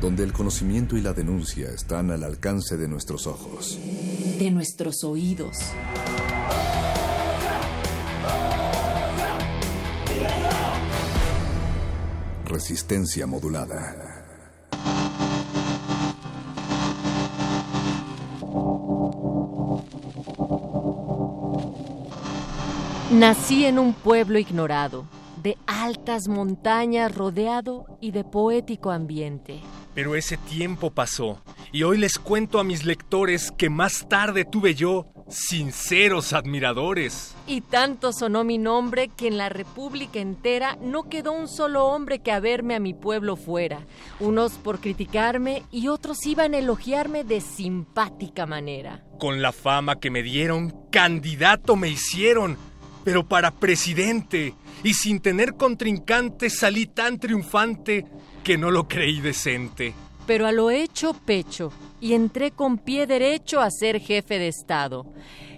Donde el conocimiento y la denuncia están al alcance de nuestros ojos. De nuestros oídos. Resistencia modulada. Nací en un pueblo ignorado, de altas montañas rodeado y de poético ambiente. Pero ese tiempo pasó, y hoy les cuento a mis lectores que más tarde tuve yo sinceros admiradores. Y tanto sonó mi nombre que en la República entera no quedó un solo hombre que a verme a mi pueblo fuera. Unos por criticarme y otros iban a elogiarme de simpática manera. Con la fama que me dieron, candidato me hicieron, pero para presidente, y sin tener contrincante salí tan triunfante que no lo creí decente. Pero a lo hecho pecho, y entré con pie derecho a ser jefe de Estado.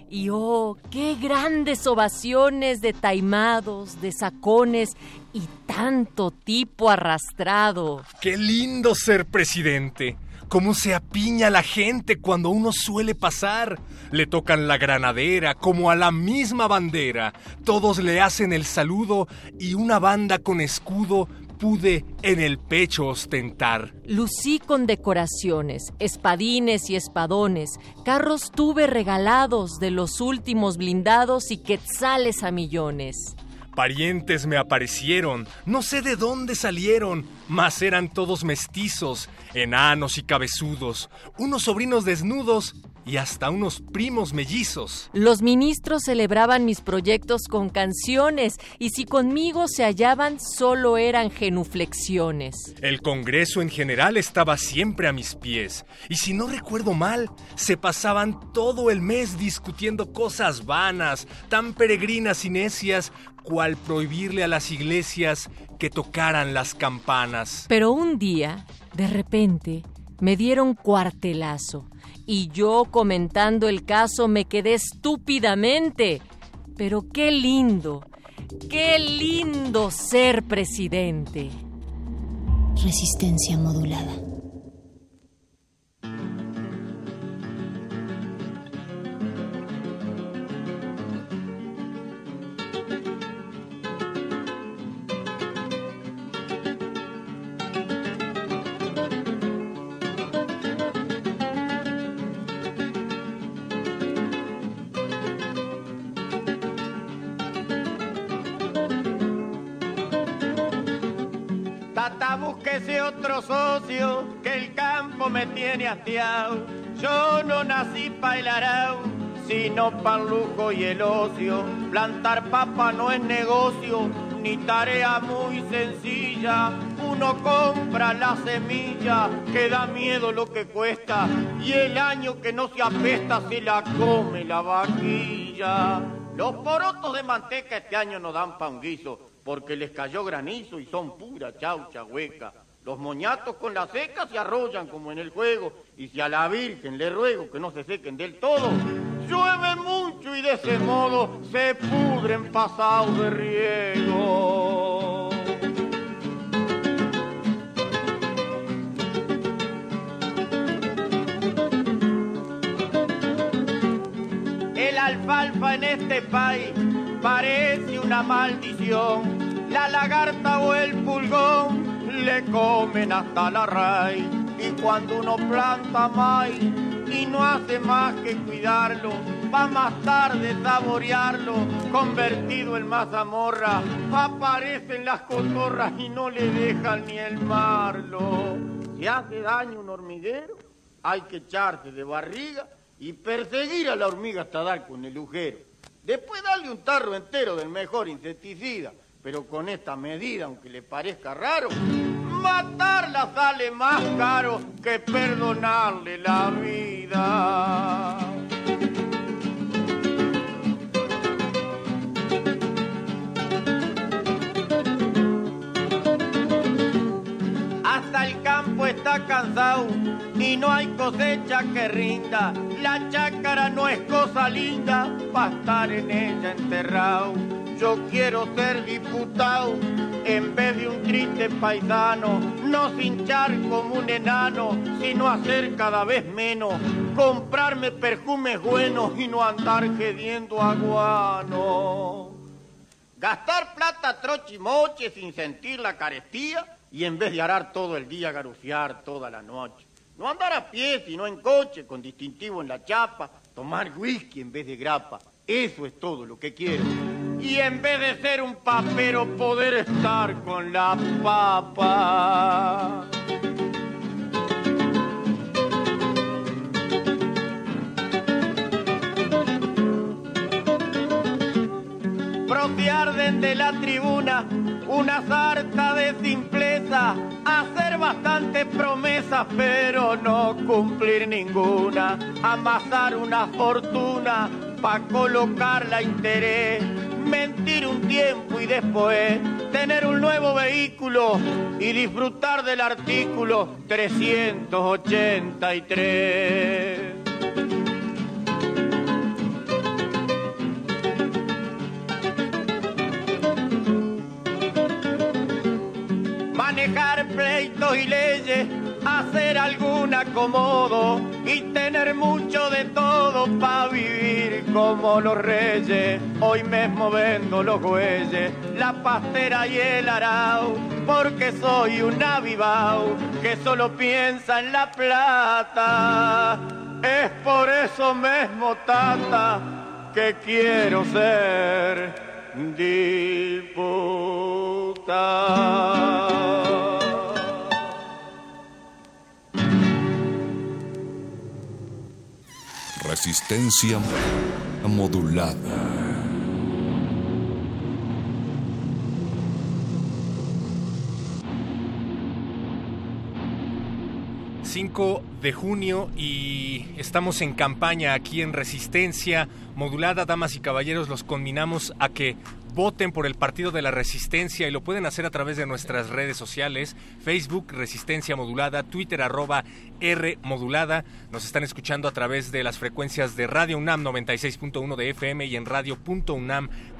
Y oh, qué grandes ovaciones de taimados, de sacones y tanto tipo arrastrado. Qué lindo ser presidente. Cómo se apiña la gente cuando uno suele pasar. Le tocan la granadera como a la misma bandera. Todos le hacen el saludo y una banda con escudo pude en el pecho ostentar. Lucí con decoraciones, espadines y espadones, carros tuve regalados de los últimos blindados y quetzales a millones. Parientes me aparecieron, no sé de dónde salieron, mas eran todos mestizos, enanos y cabezudos, unos sobrinos desnudos y hasta unos primos mellizos. Los ministros celebraban mis proyectos con canciones y si conmigo se hallaban solo eran genuflexiones. El Congreso en general estaba siempre a mis pies y si no recuerdo mal, se pasaban todo el mes discutiendo cosas vanas, tan peregrinas y necias, cual prohibirle a las iglesias que tocaran las campanas. Pero un día, de repente, me dieron cuartelazo y yo comentando el caso me quedé estúpidamente. Pero qué lindo, qué lindo ser presidente. Resistencia modulada. Que el campo me tiene hastiado. Yo no nací para el arao, sino para el lujo y el ocio. Plantar papa no es negocio, ni tarea muy sencilla. Uno compra la semilla, que da miedo lo que cuesta, y el año que no se apesta se la come la vaquilla. Los porotos de manteca este año no dan pa' un guiso, porque les cayó granizo y son pura chaucha hueca. Los moñatos con la seca se arrollan como en el juego, y si a la Virgen le ruego que no se sequen del todo, llueve mucho y de ese modo se pudren pasados de riego. El alfalfa en este país parece una maldición. La lagarta o el pulgón le comen hasta la raíz. Y cuando uno planta maíz y no hace más que cuidarlo, va más tarde saborearlo, convertido en mazamorra, aparecen las cotorras y no le dejan ni el marlo. Si hace daño un hormiguero, hay que echarse de barriga y perseguir a la hormiga hasta dar con el ujero. Después darle un tarro entero del mejor insecticida, pero con esta medida, aunque le parezca raro, matarla sale más caro que perdonarle la vida. Hasta el campo está cansado y no hay cosecha que rinda. La chácara no es cosa linda para estar en ella enterrado. Yo quiero ser diputado en vez de un triste paisano, no hinchar como un enano, sino hacer cada vez menos, comprarme perfumes buenos y no andar gediendo aguano. Gastar plata trochimoche sin sentir la carestía y en vez de arar todo el día, garufiar toda la noche. No andar a pie, sino en coche, con distintivo en la chapa, tomar whisky en vez de grapa. Eso es todo lo que quiero. Y en vez de ser un papero, poder estar con la papa. Propiar de la tribuna una sarta de hacer bastantes promesas pero no cumplir ninguna, amasar una fortuna pa' colocarla a interés, mentir un tiempo y después tener un nuevo vehículo y disfrutar del artículo 383. Manejar pleitos y leyes, hacer algún acomodo y tener mucho de todo para vivir como los reyes. Hoy mismo vendo los bueyes, la pastera y el arao, porque soy un avivao que solo piensa en la plata. Es por eso mismo, tata, que quiero ser diputado. Resistencia modulada. 5 de junio y estamos en campaña aquí en Resistencia Modulada. Damas y caballeros, los combinamos a que voten por el Partido de la Resistencia y lo pueden hacer a través de nuestras redes sociales, Facebook Resistencia Modulada, Twitter arroba R Modulada. Nos están escuchando a través de las frecuencias de Radio UNAM 96.1 de FM y en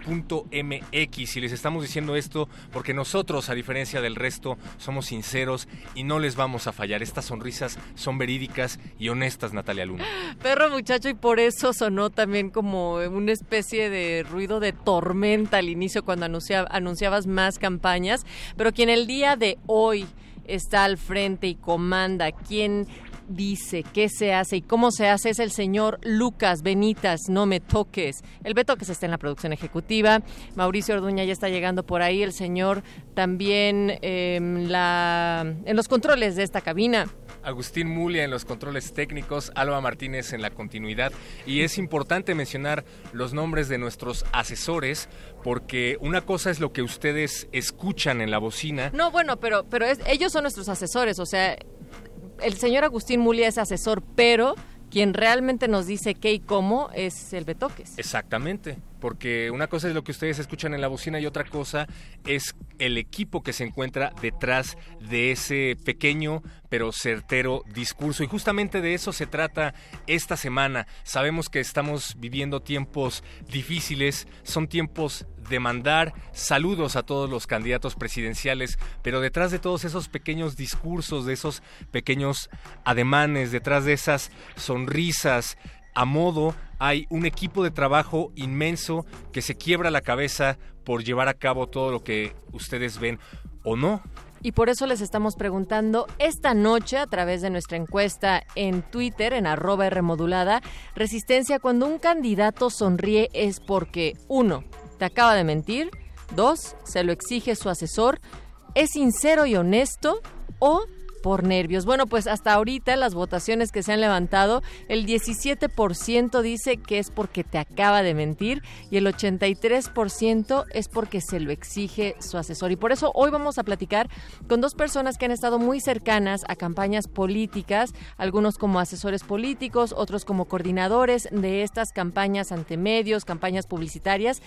radio.unam.mx. Y les estamos diciendo esto porque nosotros, a diferencia del resto, somos sinceros y no les vamos a fallar. Estas sonrisas son verídicas y honestas, Natalia Luna. Perro muchacho, y por eso sonó también como una especie de ruido de tormenta al inicio cuando anunciabas más campañas, pero quien el día de hoy está al frente y comanda, quien dice, qué se hace y cómo se hace es el señor Lucas Benitas, no me toques. El Beto que se está en la producción ejecutiva, Mauricio Orduña ya está llegando por ahí, el señor también em, la, en los controles de esta cabina. Agustín Mulia en los controles técnicos, Alba Martínez en la continuidad. Y es importante mencionar los nombres de nuestros asesores, porque una cosa es lo que ustedes escuchan en la bocina. No, bueno, pero, pero ellos son nuestros asesores, o sea, el señor Agustín Mulia es asesor, pero quien realmente nos dice qué y cómo es el Betoques. Exactamente porque una cosa es lo que ustedes escuchan en la bocina y otra cosa es el equipo que se encuentra detrás de ese pequeño pero certero discurso. Y justamente de eso se trata esta semana. Sabemos que estamos viviendo tiempos difíciles, son tiempos de mandar saludos a todos los candidatos presidenciales, pero detrás de todos esos pequeños discursos, de esos pequeños ademanes, detrás de esas sonrisas, a modo hay un equipo de trabajo inmenso que se quiebra la cabeza por llevar a cabo todo lo que ustedes ven o no. Y por eso les estamos preguntando esta noche a través de nuestra encuesta en Twitter, en arroba Rmodulada, resistencia, cuando un candidato sonríe es porque, uno, acaba de mentir, dos, se lo exige su asesor, es sincero y honesto, o por nervios. Bueno, pues hasta ahorita las votaciones que se han levantado, el 17% dice que es porque te acaba de mentir y el 83% es porque se lo exige su asesor. Y por eso hoy vamos a platicar con dos personas que han estado muy cercanas a campañas políticas, algunos como asesores políticos, otros como coordinadores de estas campañas ante medios, campañas publicitarias.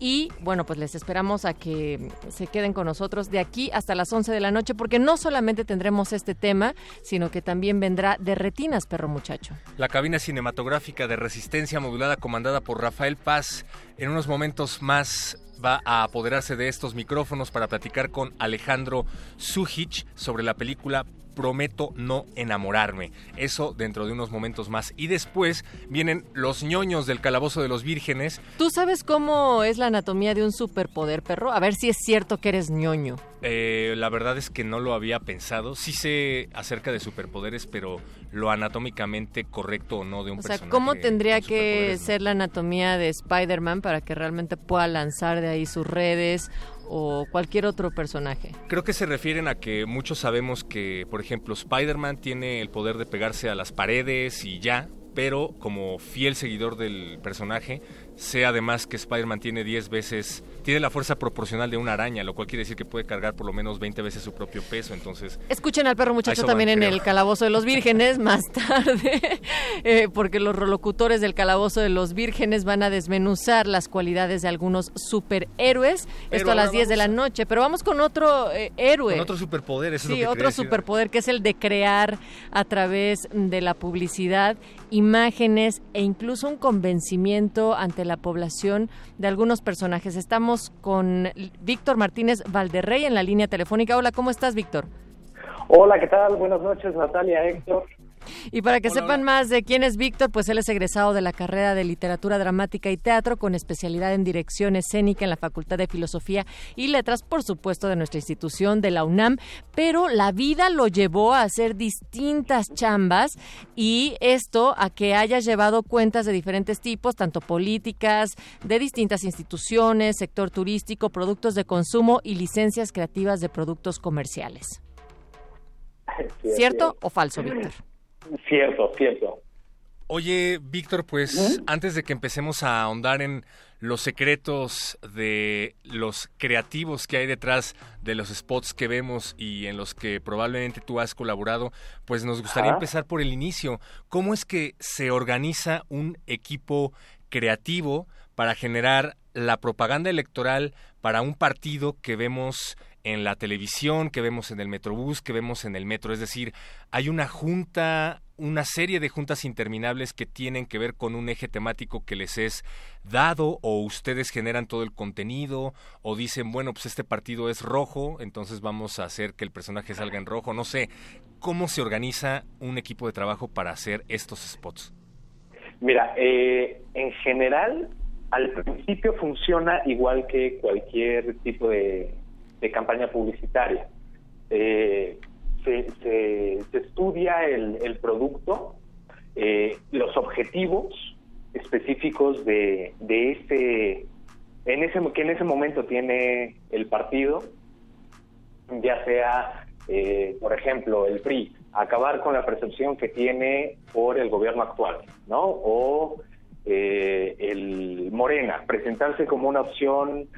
Y bueno, pues les esperamos a que se queden con nosotros de aquí hasta las 11 de la noche porque no solamente tendremos este tema, sino que también vendrá de retinas, perro muchacho. La cabina cinematográfica de resistencia modulada comandada por Rafael Paz en unos momentos más va a apoderarse de estos micrófonos para platicar con Alejandro Sujic sobre la película prometo no enamorarme. Eso dentro de unos momentos más. Y después vienen los ñoños del calabozo de los vírgenes. ¿Tú sabes cómo es la anatomía de un superpoder, perro? A ver si es cierto que eres ñoño. Eh, la verdad es que no lo había pensado. Sí sé acerca de superpoderes, pero lo anatómicamente correcto o no de un o sea, ¿cómo tendría que ser la anatomía de Spider-Man para que realmente pueda lanzar de ahí sus redes o cualquier otro personaje? Creo que se refieren a que muchos sabemos que, por ejemplo, Spider-Man tiene el poder de pegarse a las paredes y ya, pero como fiel seguidor del personaje, sé además que Spider-Man tiene 10 veces, tiene la fuerza proporcional de una araña, lo cual quiere decir que puede cargar por lo menos 20 veces su propio peso, entonces... Escuchen al perro muchacho también en el Calabozo de los Vírgenes más tarde, eh, porque los rolocutores del Calabozo de los Vírgenes van a desmenuzar las cualidades de algunos superhéroes, esto a las 10 de la noche, pero vamos con otro eh, héroe. Con otro superpoder, eso Sí, es lo que otro superpoder que es el de crear a través de la publicidad imágenes e incluso un convencimiento ante la población de algunos personajes. Estamos con Víctor Martínez Valderrey en la línea telefónica. Hola, ¿cómo estás, Víctor? Hola, ¿qué tal? Buenas noches, Natalia, Héctor. Y para que sepan más de quién es Víctor, pues él es egresado de la carrera de Literatura Dramática y Teatro con especialidad en Dirección Escénica en la Facultad de Filosofía y Letras, por supuesto, de nuestra institución, de la UNAM, pero la vida lo llevó a hacer distintas chambas y esto a que haya llevado cuentas de diferentes tipos, tanto políticas, de distintas instituciones, sector turístico, productos de consumo y licencias creativas de productos comerciales. Sí, ¿Cierto o falso, Víctor? Cierto, cierto. Oye, Víctor, pues antes de que empecemos a ahondar en los secretos de los creativos que hay detrás de los spots que vemos y en los que probablemente tú has colaborado, pues nos gustaría empezar por el inicio. ¿Cómo es que se organiza un equipo creativo para generar la propaganda electoral para un partido que vemos en la televisión, que vemos en el Metrobús, que vemos en el metro? Es decir, hay una junta, una serie de juntas interminables que tienen que ver con un eje temático que les es dado o ustedes generan todo el contenido o dicen, bueno, pues este partido es rojo, entonces vamos a hacer que el personaje salga en rojo, no sé, ¿cómo se organiza un equipo de trabajo para hacer estos spots? Mira, eh, en general, al principio funciona igual que cualquier tipo de, de campaña publicitaria. Eh, se, se- estudia el, el producto, eh, los objetivos específicos de, de ese, en ese que en ese momento tiene el partido, ya sea, eh, por ejemplo, el PRI, acabar con la percepción que tiene por el gobierno actual, ¿no? O el Morena, presentarse como una opción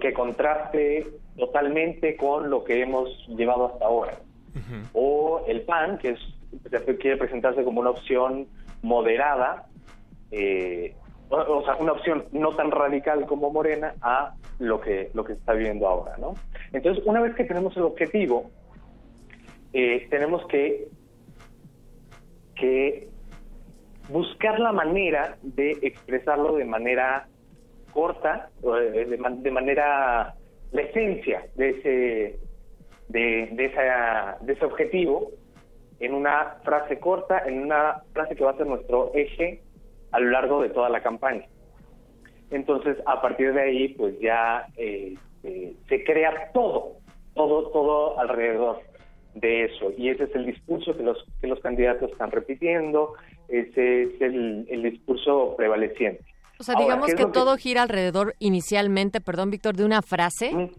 que contraste totalmente con lo que hemos llevado hasta ahora. O el PAN, que es, quiere presentarse como una opción moderada, eh, o, o sea, una opción no tan radical como Morena a lo que lo que está viviendo ahora, ¿no? Entonces, una vez que tenemos el objetivo, eh, tenemos que que buscar la manera de expresarlo de manera corta, eh, de manera la esencia de ese de, de, esa, de ese objetivo en una frase corta, en una frase que va a ser nuestro eje a lo largo de toda la campaña. Entonces, a partir de ahí, pues ya eh, eh, se crea todo, todo, todo alrededor de eso. Y ese es el discurso que los, que los candidatos están repitiendo, ese es el, el discurso prevaleciente. O sea, digamos que todo gira alrededor inicialmente, perdón Víctor, de una frase.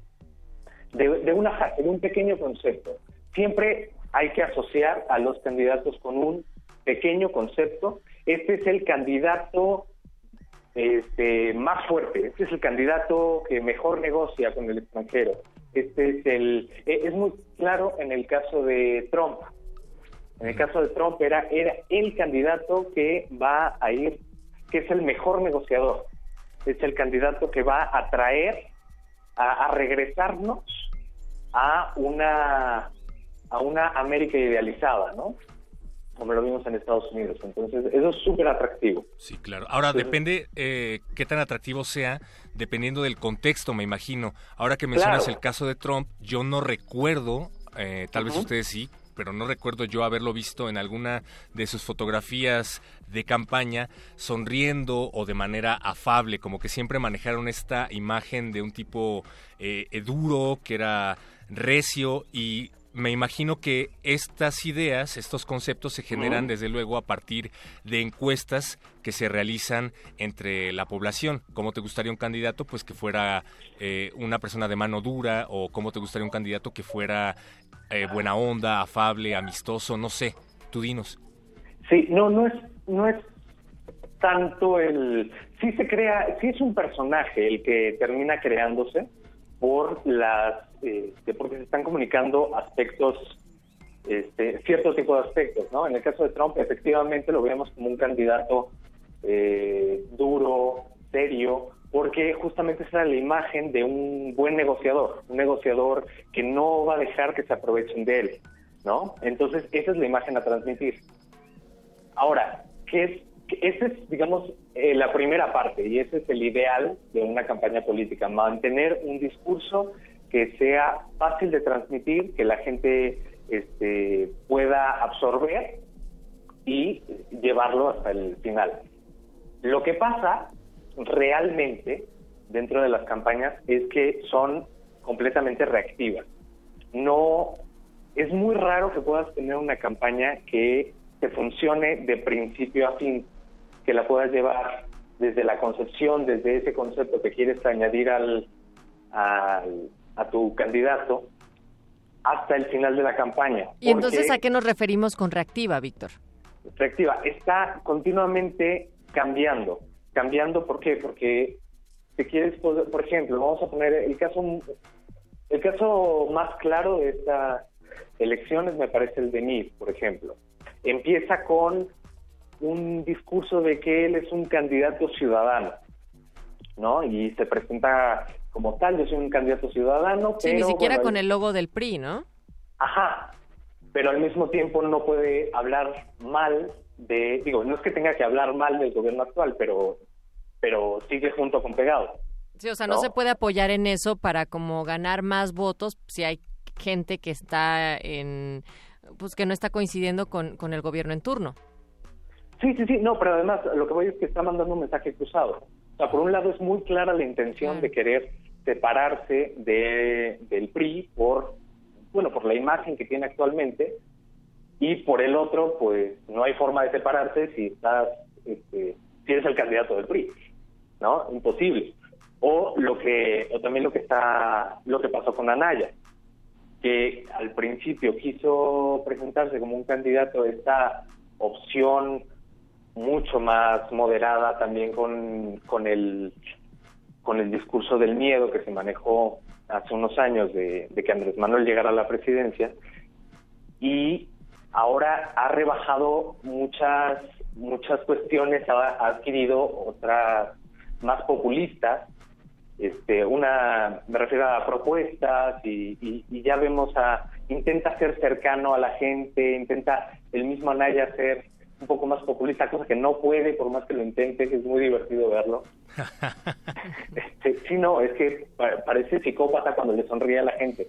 De, de una frase, de un pequeño concepto. Siempre hay que asociar a los candidatos con un pequeño concepto. Este es el candidato este, más fuerte, este es el candidato que mejor negocia con el extranjero. Este es el e, es muy claro en el caso de Trump. En el caso de Trump era era el candidato que va a ir que es el mejor negociador. Es el candidato que va a traer a, a regresarnos a una a una América idealizada, ¿no? Como lo vimos en Estados Unidos. Entonces, eso es súper atractivo. Sí, claro. Ahora, depende eh, qué tan atractivo sea, dependiendo del contexto, me imagino. Ahora que mencionas el caso de Trump, yo no recuerdo, eh, tal vez ustedes sí, pero no recuerdo yo haberlo visto en alguna de sus fotografías de campaña sonriendo o de manera afable, como que siempre manejaron esta imagen de un tipo eh, duro, que era recio y me imagino que estas ideas, estos conceptos se generan desde luego a partir de encuestas que se realizan entre la población. ¿Cómo te gustaría un candidato? Pues que fuera eh, una persona de mano dura o cómo te gustaría un candidato que fuera eh, buena onda, afable, amistoso, no sé. Tú dinos. Sí, no, no es, no es tanto el... Sí se crea, sí es un personaje el que termina creándose por las este, porque se están comunicando aspectos, este, cierto tipo de aspectos, ¿no? En el caso de Trump, efectivamente lo vemos como un candidato eh, duro, serio, porque justamente esa es la imagen de un buen negociador, un negociador que no va a dejar que se aprovechen de él, ¿no? Entonces, esa es la imagen a transmitir. Ahora, ¿qué es esa es, digamos, eh, la primera parte y ese es el ideal de una campaña política, mantener un discurso que sea fácil de transmitir, que la gente este, pueda absorber y llevarlo hasta el final. Lo que pasa realmente dentro de las campañas es que son completamente reactivas. No es muy raro que puedas tener una campaña que te funcione de principio a fin, que la puedas llevar desde la concepción, desde ese concepto que quieres añadir al, al, a tu candidato hasta el final de la campaña. ¿Y entonces a qué nos referimos con reactiva, Víctor? Reactiva, está continuamente cambiando. Cambiando, ¿por qué? Porque te quieres, por ejemplo, vamos a poner el caso, el caso más claro de estas elecciones me parece el de Nid, por ejemplo. Empieza con un discurso de que él es un candidato ciudadano, ¿no? Y se presenta como tal, yo soy un candidato ciudadano. Sí, ni siquiera con el logo del PRI, ¿no? Ajá, pero al mismo tiempo no puede hablar mal de, digo, no es que tenga que hablar mal del gobierno actual, pero, pero sigue junto con pegado. Sí, o sea, no, se puede apoyar en eso para como ganar más votos si hay gente que está en, pues que no está coincidiendo con, con el gobierno en turno. Sí, sí, sí, no, pero además lo que voy es que está mandando un mensaje cruzado. O sea, por un lado es muy clara la intención de querer separarse de, del PRI por, bueno, por la imagen que tiene actualmente y por el otro, pues no hay forma de separarse si estás, este, si eres el candidato del PRI, ¿no? Imposible. O lo que, o también lo que está, lo que pasó con Anaya, que al principio quiso presentarse como un candidato a esta opción mucho más moderada también con, con el con el discurso del miedo que se manejó hace unos años de, que Andrés Manuel llegara a la presidencia. Y ahora ha rebajado muchas muchas cuestiones, ha, adquirido otras más populistas, este, una me refiero a propuestas y, y, ya vemos a intenta ser cercano a la gente, intenta el mismo Anaya ser un poco más populista, cosa que no puede por más que lo intente, es muy divertido verlo. este, sí, no, es que parece psicópata cuando le sonríe a la gente.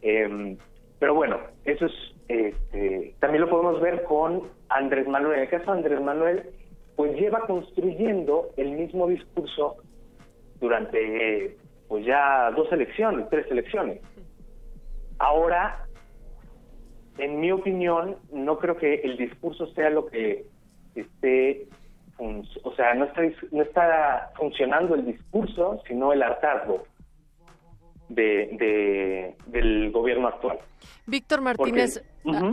Em, pero bueno, eso es, este, también lo podemos ver con Andrés Manuel. En el caso de Andrés Manuel, pues lleva construyendo el mismo discurso durante pues ya dos elecciones, tres elecciones. Ahora, en mi opinión, no creo que el discurso sea lo que esté, o sea, no está, no está funcionando el discurso, sino el hartazgo de, del gobierno actual. Víctor Martínez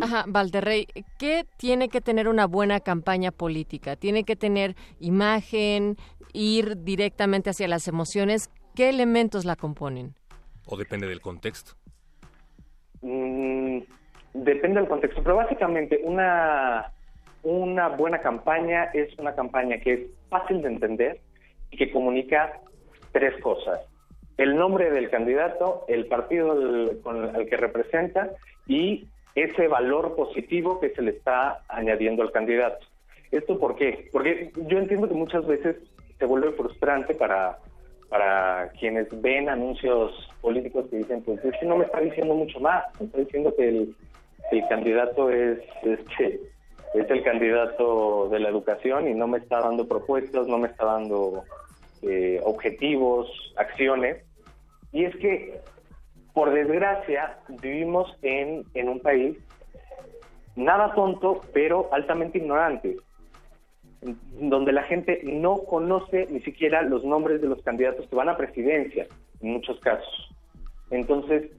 ajá, Valderrey, ¿qué tiene que tener una buena campaña política? ¿Tiene que tener imagen, ir directamente hacia las emociones? ¿Qué elementos la componen? ¿O depende del contexto? Mm, depende del contexto, pero básicamente una, una buena campaña es una campaña que es fácil de entender y que comunica tres cosas el nombre del candidato, el partido al, que representa y ese valor positivo que se le está añadiendo al candidato. ¿Esto por qué? Porque yo entiendo que muchas veces se vuelve frustrante para, para quienes ven anuncios políticos que dicen, pues es que no me está diciendo mucho más, me está diciendo que el, candidato es, este, es el candidato de la educación y no me está dando propuestas, no me está dando eh, objetivos, acciones. Y es que, por desgracia, vivimos en, en un país nada tonto, pero altamente ignorante, donde la gente no conoce ni siquiera los nombres de los candidatos que van a presidencia, en muchos casos. Entonces,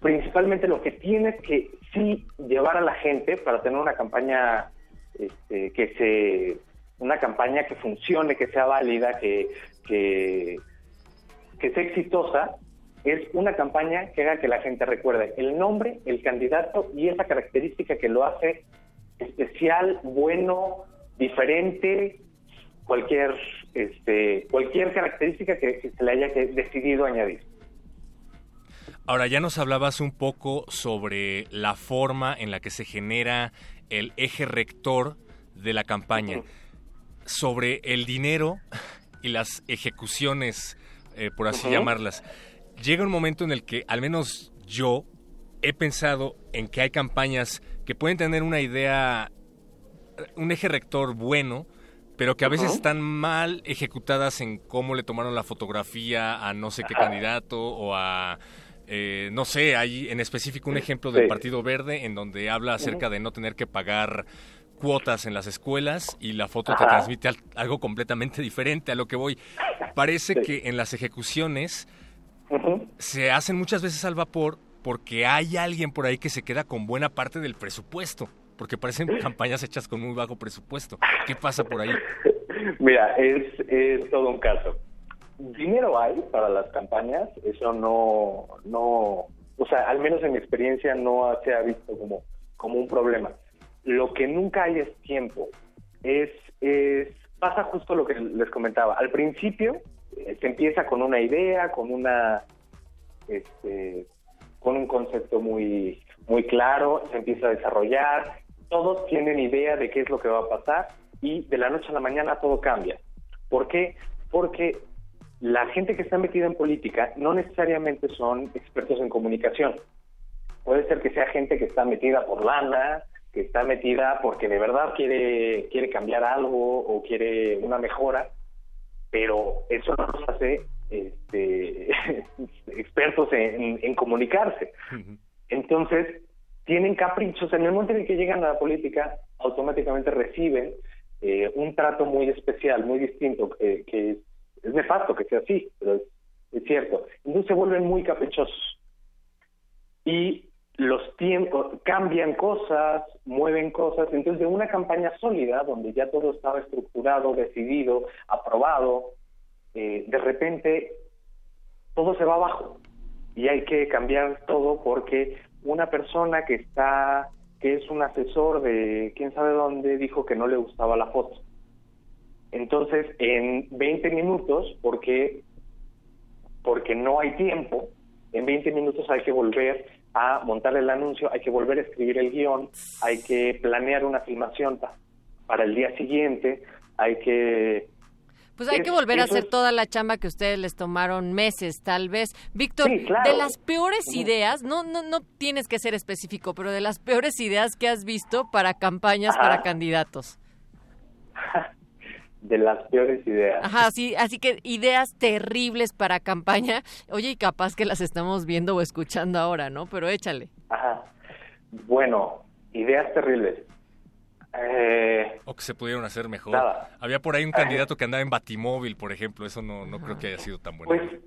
principalmente lo que tiene que sí llevar a la gente para tener una campaña este, que se una campaña que funcione, que sea válida, que, que que sea exitosa es una campaña que haga que la gente recuerde el nombre, el candidato y esa característica que lo hace especial, bueno, diferente, cualquier, este, cualquier característica que, se le haya decidido añadir. Ahora, ya nos hablabas un poco sobre la forma en la que se genera el eje rector de la campaña, sobre el dinero y las ejecuciones eh, por así llamarlas. Llega un momento en el que, al menos yo, he pensado en que hay campañas que pueden tener una idea, un eje rector bueno, pero que a veces están mal ejecutadas en cómo le tomaron la fotografía a no sé qué candidato o a... Eh, no sé, hay en específico un ejemplo del Partido Verde en donde habla acerca de no tener que pagar cuotas en las escuelas y la foto te transmite algo completamente diferente a lo que voy. Parece que en las ejecuciones se hacen muchas veces al vapor porque hay alguien por ahí que se queda con buena parte del presupuesto, porque parecen campañas hechas con muy bajo presupuesto. ¿Qué pasa por ahí? Mira, es, es todo un caso. Dinero hay para las campañas, eso no, no, o sea, al menos en mi experiencia no se ha visto como, como un problema lo que nunca hay es tiempo. Es, es pasa justo lo que les comentaba. Al principio eh, se empieza con una idea, con una este, con un concepto muy muy claro, se empieza a desarrollar, todos tienen idea de qué es lo que va a pasar y de la noche a la mañana todo cambia. ¿Por qué? Porque la gente que está metida en política no necesariamente son expertos en comunicación. Puede ser que sea gente que está metida por lana, que está metida porque de verdad quiere, quiere cambiar algo o quiere una mejora, pero eso no nos hace este, expertos en, comunicarse. Entonces, tienen caprichos. En el momento en el que llegan a la política, automáticamente reciben eh, un trato muy especial, muy distinto, que es, nefasto que sea así, pero es, es cierto. Entonces se vuelven muy caprichosos. Y los tiempos cambian cosas, mueven cosas, entonces de una campaña sólida donde ya todo estaba estructurado, decidido, aprobado, eh, de repente todo se va abajo y hay que cambiar todo porque una persona que está que es un asesor de quién sabe dónde dijo que no le gustaba la foto. Entonces, en 20 minutos, porque porque no hay tiempo, en 20 minutos hay que volver a montar el anuncio, hay que volver a escribir el guion, hay que planear una filmación para el día siguiente, hay que... Pues hay que volver a hacer toda la chamba que ustedes les tomaron meses, tal vez. Víctor, de las peores ideas, no, no, no tienes que ser específico, pero de las peores ideas que has visto para campañas para candidatos. de las peores ideas. Ajá, sí, así que ideas terribles para campaña. Oye, y capaz que las estamos viendo o escuchando ahora, ¿no? Pero échale. Ajá. Bueno, ideas terribles. Eh, o que se pudieron hacer mejor. Nada. Había por ahí un candidato que andaba en batimóvil, por ejemplo. Eso no, no creo que haya sido tan bueno. Pues,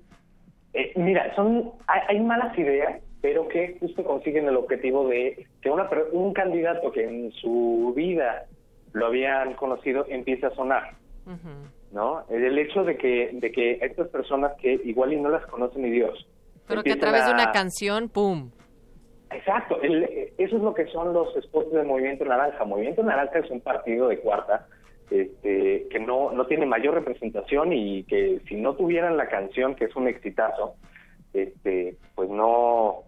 eh, mira, son hay, hay, malas ideas, pero que justo consiguen el objetivo de que una, un candidato que en su vida lo habían conocido empiece a sonar. ¿No? El hecho de que, de que estas personas que igual y no las conocen ni Dios. Pero que a través de una canción, ¡pum! Exacto, eso es lo que son los spots del Movimiento Naranja. Movimiento Naranja es un partido de cuarta este, que no, no tiene mayor representación y que si no tuvieran la canción, que es un exitazo, este, pues no,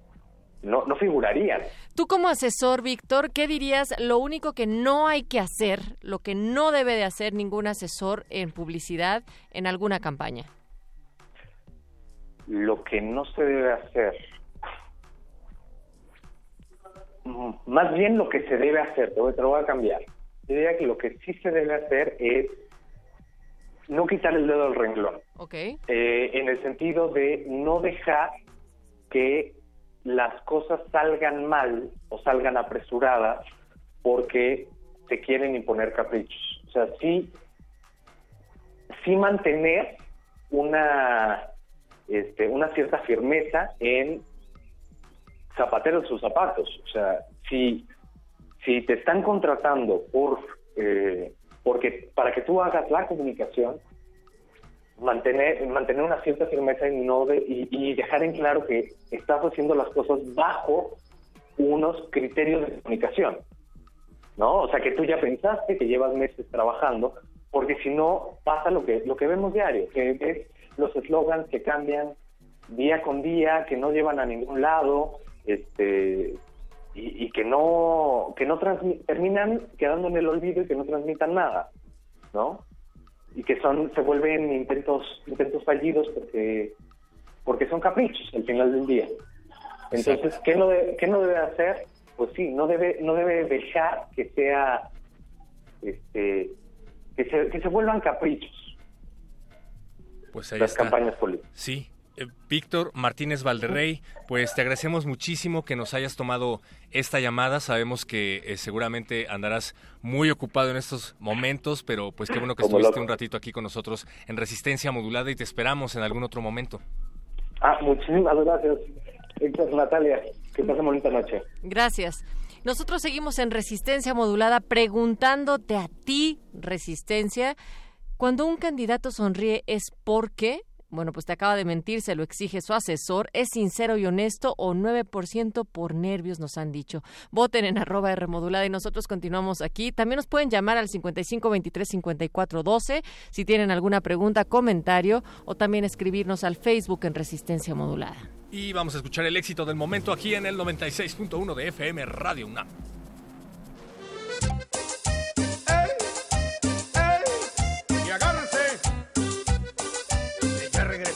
no, no figurarían. Tú como asesor, Víctor, ¿qué dirías lo único que no hay que hacer, lo que no debe de hacer ningún asesor en publicidad en alguna campaña? Lo que no se debe hacer. Más bien lo que se debe hacer, te lo voy a cambiar. Yo diría que lo que sí se debe hacer es no quitar el dedo del renglón. Okay. Eh, en el sentido de no dejar que las cosas salgan mal o salgan apresuradas porque se quieren imponer caprichos. O sea, sí, sí mantener una, este, una cierta firmeza en zapatero sus zapatos. O sea, si, si te están contratando por eh, porque para que tú hagas la comunicación, mantener, mantener una cierta firmeza y, no de, y, dejar en claro que estás haciendo las cosas bajo unos criterios de comunicación. ¿No? O sea, que tú ya pensaste, que llevas meses trabajando, porque si no pasa lo que lo que vemos diario, que es los eslogans que cambian día con día, que no llevan a ningún lado, este y, que no que no terminan quedando en el olvido y que no transmitan nada, ¿no? Y que son se vuelven intentos intentos fallidos porque porque son caprichos al final del día. Entonces, ¿qué no, ¿qué no debe hacer? Pues sí, no debe no debe dejar que sea este que se, que se vuelvan caprichos. Pues ahí las campañas políticas. Sí, Víctor Martínez Valderrey, pues te agradecemos muchísimo que nos hayas tomado esta llamada. Sabemos que eh, seguramente andarás muy ocupado en estos momentos, pero pues qué bueno que estuviste un ratito aquí con nosotros en Resistencia Modulada y te esperamos en algún otro momento. Ah, muchísimas gracias, Héctor Natalia. Que pasen bonita noche. Gracias. Nosotros seguimos en Resistencia Modulada preguntándote a ti, Resistencia, cuando un candidato sonríe es porque bueno, pues te acaba de mentir, se lo exige su asesor. ¿Es sincero y honesto o 9% por nervios nos han dicho? Voten en arroba remodulada y nosotros continuamos aquí. También nos pueden llamar al 55 23 54 12 si tienen alguna pregunta, comentario o también escribirnos al Facebook en Resistencia Modulada. Y vamos a escuchar el éxito del momento aquí en el 96.1 de FM Radio UNAM.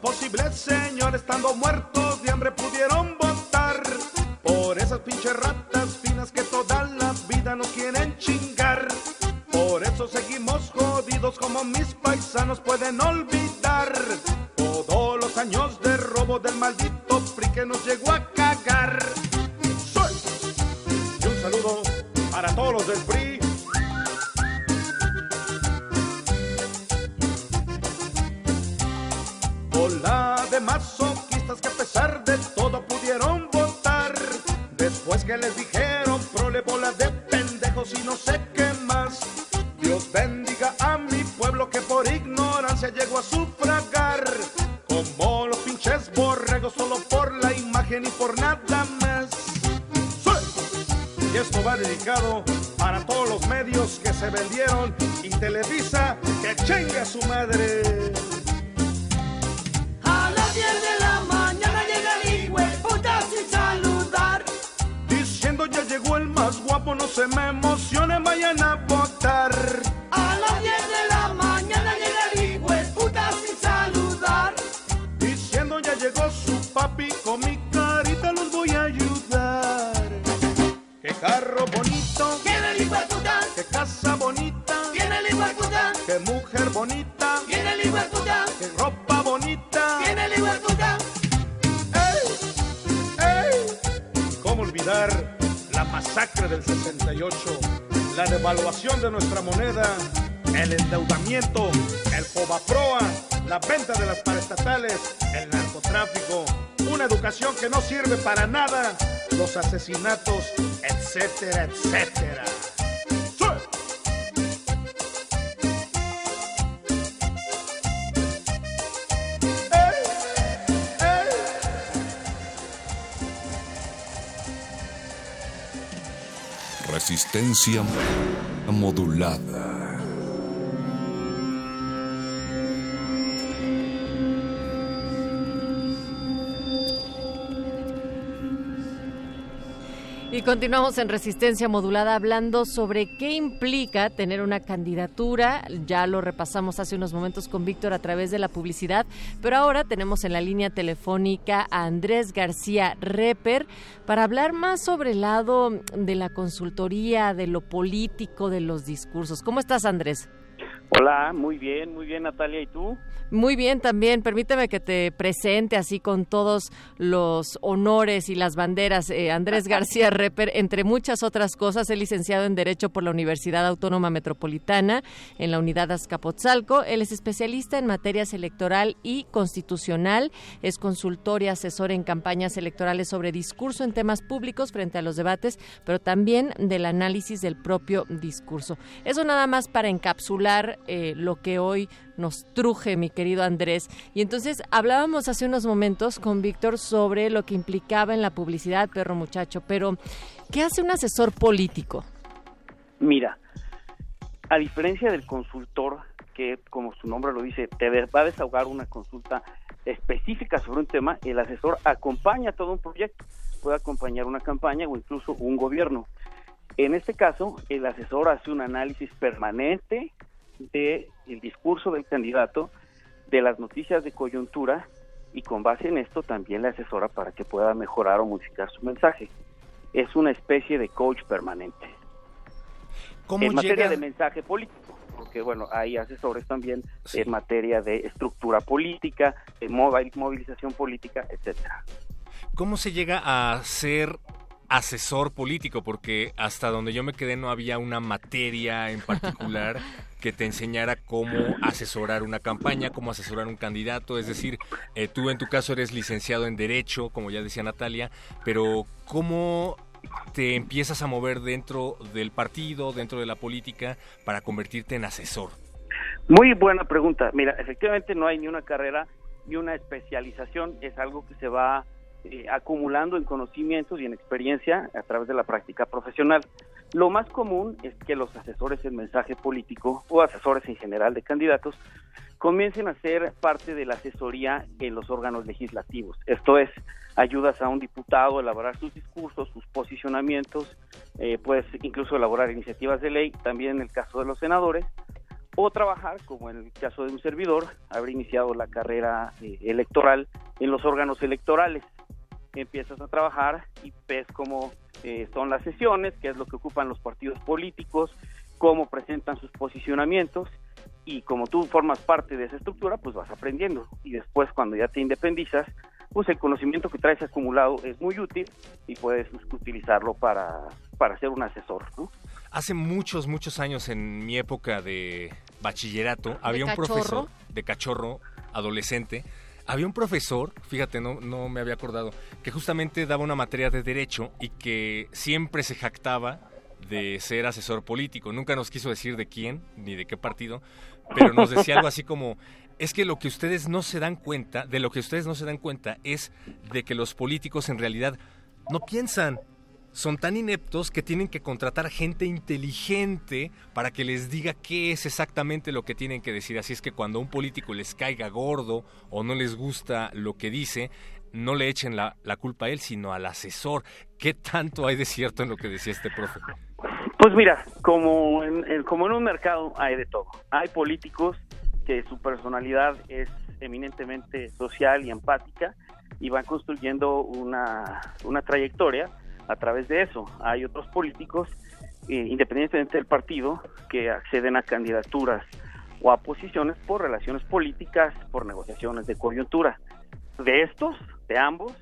posible, señor, estando muertos de hambre pudieron votar por esas pinches ratas finas que toda la vida nos quieren chingar? seguimos jodidos como mis paisanos pueden olvidar todos los años de robo del maldito PRI que nos llegó a cagar. Soy. Y un saludo para todos los del PRI. De masoquistas que a pesar de todo pudieron votar después que les dijeron prole bola de pendejos y no sé qué más bendiga a mi pueblo que por ignorancia llegó a sufragar. Como los pinches borregos solo por la imagen y por nada más. Y esto va dedicado para todos los medios que se vendieron y Televisa que chingue a su madre. A las 10 de la mañana llega el hijo puta sin saludar. Diciendo ya llegó el más guapo, no se me emocionen, vayan a votar. A las 10 de la mañana llega el hijo puta sin saludar. Diciendo ya llegó su papi, con mi carita los voy a ayudar. Qué carro bonito, Tiene el qué casa bonita, tiene el qué mujer bonita, tiene el hijo puta, qué ropa la masacre del 68? La devaluación de nuestra moneda, el endeudamiento, el Fobaproa, la venta de las paraestatales, el narcotráfico, una educación que no sirve para nada, los asesinatos, etcétera, etcétera. Resistencia modulada. Y continuamos en Resistencia Modulada hablando sobre qué implica tener una candidatura. Ya lo repasamos hace unos momentos con Víctor a través de la publicidad, pero ahora tenemos en la línea telefónica a Andrés García Reper para hablar más sobre el lado de la consultoría, de lo político, de los discursos. ¿Cómo estás, Andrés? Hola, muy bien, muy bien Natalia, ¿y tú? Muy bien también, permíteme que te presente así con todos los honores y las banderas. Eh, Andrés García Reper, entre muchas otras cosas, es licenciado en Derecho por la Universidad Autónoma Metropolitana en la Unidad Azcapotzalco. Él es especialista en materias electoral y constitucional, es consultor y asesor en campañas electorales sobre discurso en temas públicos frente a los debates, pero también del análisis del propio discurso. Eso nada más para encapsular eh, lo que hoy nos truje, mi querido Andrés. Y entonces hablábamos hace unos momentos con Víctor sobre lo que implicaba en la publicidad, perro muchacho, pero ¿qué hace un asesor político? Mira, a diferencia del consultor, que como su nombre lo dice, te va a desahogar una consulta específica sobre un tema, el asesor acompaña todo un proyecto, puede acompañar una campaña o incluso un gobierno. En este caso, el asesor hace un análisis permanente del discurso del candidato, de las noticias de coyuntura y con base en esto también le asesora para que pueda mejorar o modificar su mensaje. Es una especie de coach permanente. ¿Cómo en materia de mensaje político, porque bueno, hay asesores también en materia de estructura política, de movi- movilización política, etcétera. ¿Cómo se llega a ser asesor político? Porque hasta donde yo me quedé no había una materia en particular que te enseñara cómo asesorar una campaña, cómo asesorar un candidato. Es decir, eh, tú en tu caso eres licenciado en Derecho, como ya decía Natalia, pero ¿cómo te empiezas a mover dentro del partido, dentro de la política, para convertirte en asesor? Muy buena pregunta. Mira, efectivamente no hay ni una carrera ni una especialización, es algo que se va eh, acumulando en conocimientos y en experiencia a través de la práctica profesional. Lo más común es que los asesores en mensaje político o asesores en general de candidatos comiencen a ser parte de la asesoría en los órganos legislativos. Esto es, ayudas a un diputado a elaborar sus discursos, sus posicionamientos, eh, puedes incluso elaborar iniciativas de ley, también en el caso de los senadores, o trabajar, como en el caso de un servidor, haber iniciado la carrera eh, electoral en los órganos electorales. Empiezas a trabajar y ves cómo eh, son las sesiones, qué es lo que ocupan los partidos políticos, cómo presentan sus posicionamientos y como tú formas parte de esa estructura, pues vas aprendiendo. Y después cuando ya te independizas, pues el conocimiento que traes acumulado es muy útil y puedes utilizarlo para, para ser un asesor, ¿no? Hace muchos, muchos años en mi época de bachillerato, había un cachorro? profesor de cachorro, adolescente, había un profesor, fíjate, no, no me había acordado, que justamente daba una materia de derecho y que siempre se jactaba de ser asesor político. Nunca nos quiso decir de quién ni de qué partido, pero nos decía algo así como, es que lo que ustedes no se dan cuenta, de lo que ustedes no se dan cuenta es de que los políticos en realidad no piensan, son tan ineptos que tienen que contratar gente inteligente para que les diga qué es exactamente lo que tienen que decir. Así es que cuando a un político les caiga gordo o no les gusta lo que dice, no le echen la, culpa a él, sino al asesor. ¿Qué tanto hay de cierto en lo que decía este profe? Pues mira, como en, como en un mercado hay de todo. Hay políticos que su personalidad es eminentemente social y empática y van construyendo una trayectoria a través de eso. Hay otros políticos, eh, independientemente del partido, que acceden a candidaturas o a posiciones por relaciones políticas, por negociaciones de coyuntura. De estos, de ambos,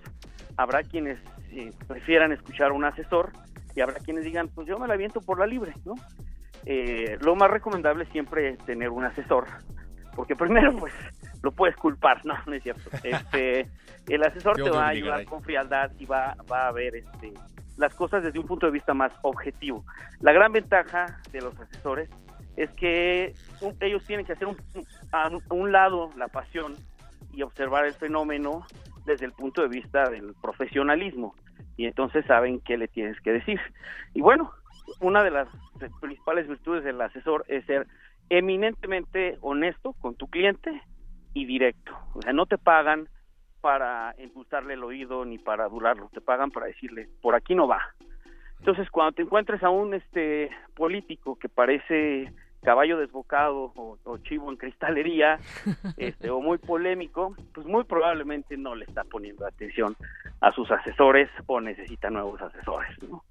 habrá quienes eh, prefieran escuchar un asesor y habrá quienes digan, pues yo me la aviento por la libre, ¿no? Eh, lo más recomendable siempre es tener un asesor, porque primero, pues, lo puedes culpar, no, no es cierto. Este, el asesor te va a ayudar con frialdad y va, va a ver este, las cosas desde un punto de vista más objetivo. La gran ventaja de los asesores es que ellos tienen que hacer un, a un lado la pasión y observar el fenómeno desde el punto de vista del profesionalismo y entonces saben qué le tienes que decir. Y bueno, una de las principales virtudes del asesor es ser eminentemente honesto con tu cliente y directo. O sea, no te pagan para impulsarle el oído ni para adularlo, te pagan para decirle, por aquí no va. Entonces, cuando te encuentres a un este político que parece caballo desbocado o, chivo en cristalería este, o muy polémico, pues muy probablemente no le está poniendo atención a sus asesores o necesita nuevos asesores. ¿no?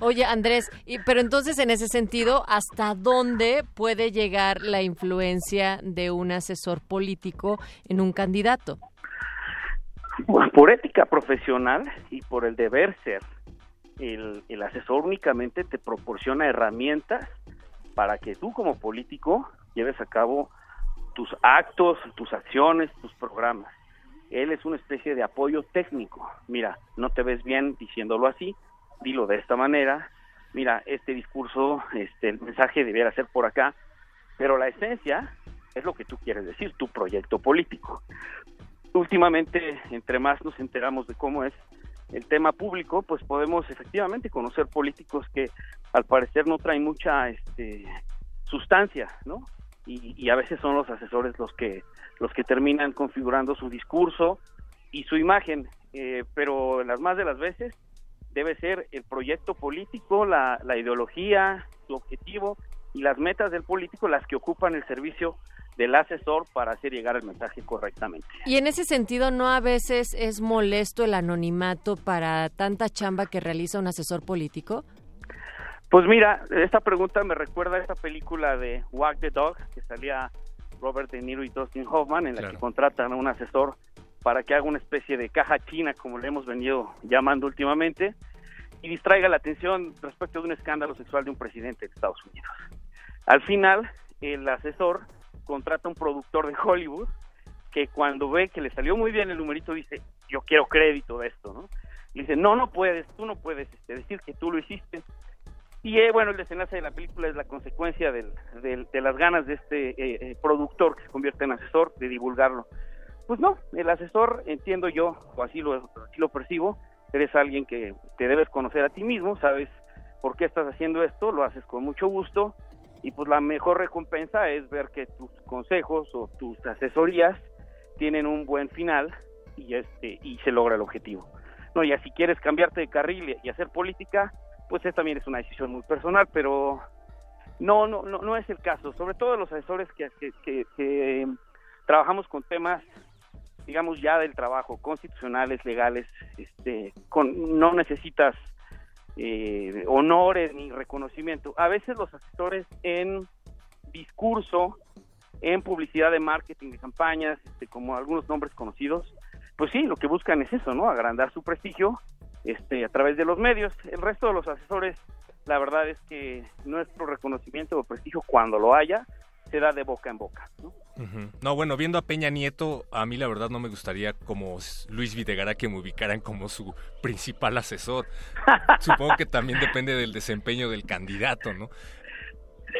Oye, Andrés, pero entonces en ese sentido, ¿hasta dónde puede llegar la influencia de un asesor político en un candidato? Por ética profesional y por el deber ser, el, el asesor únicamente te proporciona herramientas para que tú como político lleves a cabo tus actos, tus acciones, tus programas. Él es una especie de apoyo técnico. Mira, no te ves bien diciéndolo así, dilo de esta manera, mira, este discurso, este, el mensaje debiera ser por acá, pero la esencia es lo que tú quieres decir, tu proyecto político. Últimamente, entre más nos enteramos de cómo es el tema público, pues podemos efectivamente conocer políticos que al parecer no traen mucha este, sustancia, ¿no? Y, y, a veces son los asesores los que los que terminan configurando su discurso y su imagen, eh, pero las más de las veces debe ser el proyecto político, la, la ideología, su objetivo y las metas del político las que ocupan el servicio del asesor para hacer llegar el mensaje correctamente. Y en ese sentido, ¿no a veces es molesto el anonimato para tanta chamba que realiza un asesor político? Pues mira, esta pregunta me recuerda a esta película de Walk the Dog, que salía Robert De Niro y Dustin Hoffman, en la que contratan a un asesor para que haga una especie de caja china, como le hemos venido llamando últimamente, y distraiga la atención respecto de un escándalo sexual de un presidente de Estados Unidos. Al final, el asesor contrata un productor de Hollywood que cuando ve que le salió muy bien el numerito dice, yo quiero crédito de esto, ¿no? Dice, no, no puedes, tú no puedes este, decir que tú lo hiciste. Y eh, bueno, el desenlace de la película es la consecuencia del, de las ganas de este eh, eh, productor que se convierte en asesor de divulgarlo. Pues no, el asesor, entiendo yo, o así lo, así lo percibo, eres alguien que te debes conocer a ti mismo, sabes por qué estás haciendo esto, lo haces con mucho gusto y pues la mejor recompensa es ver que tus consejos o tus asesorías tienen un buen final y este y se logra el objetivo. No, ya si quieres cambiarte de carril y hacer política, pues esa también es una decisión muy personal, pero no no no, no es el caso, sobre todo los asesores que, que, trabajamos con temas digamos ya del trabajo constitucionales legales este con no necesitas eh, honores ni reconocimiento. A veces los asesores en discurso, en publicidad de marketing, de campañas, este, como algunos nombres conocidos, pues sí, lo que buscan es eso, ¿no? Agrandar su prestigio este, a través de los medios. El resto de los asesores, la verdad es que nuestro reconocimiento o prestigio, cuando lo haya, se da de boca en boca, ¿no? No, bueno, viendo a Peña Nieto, a mí la verdad no me gustaría como Luis Videgara que me ubicaran como su principal asesor. Supongo que también depende del desempeño del candidato, ¿no?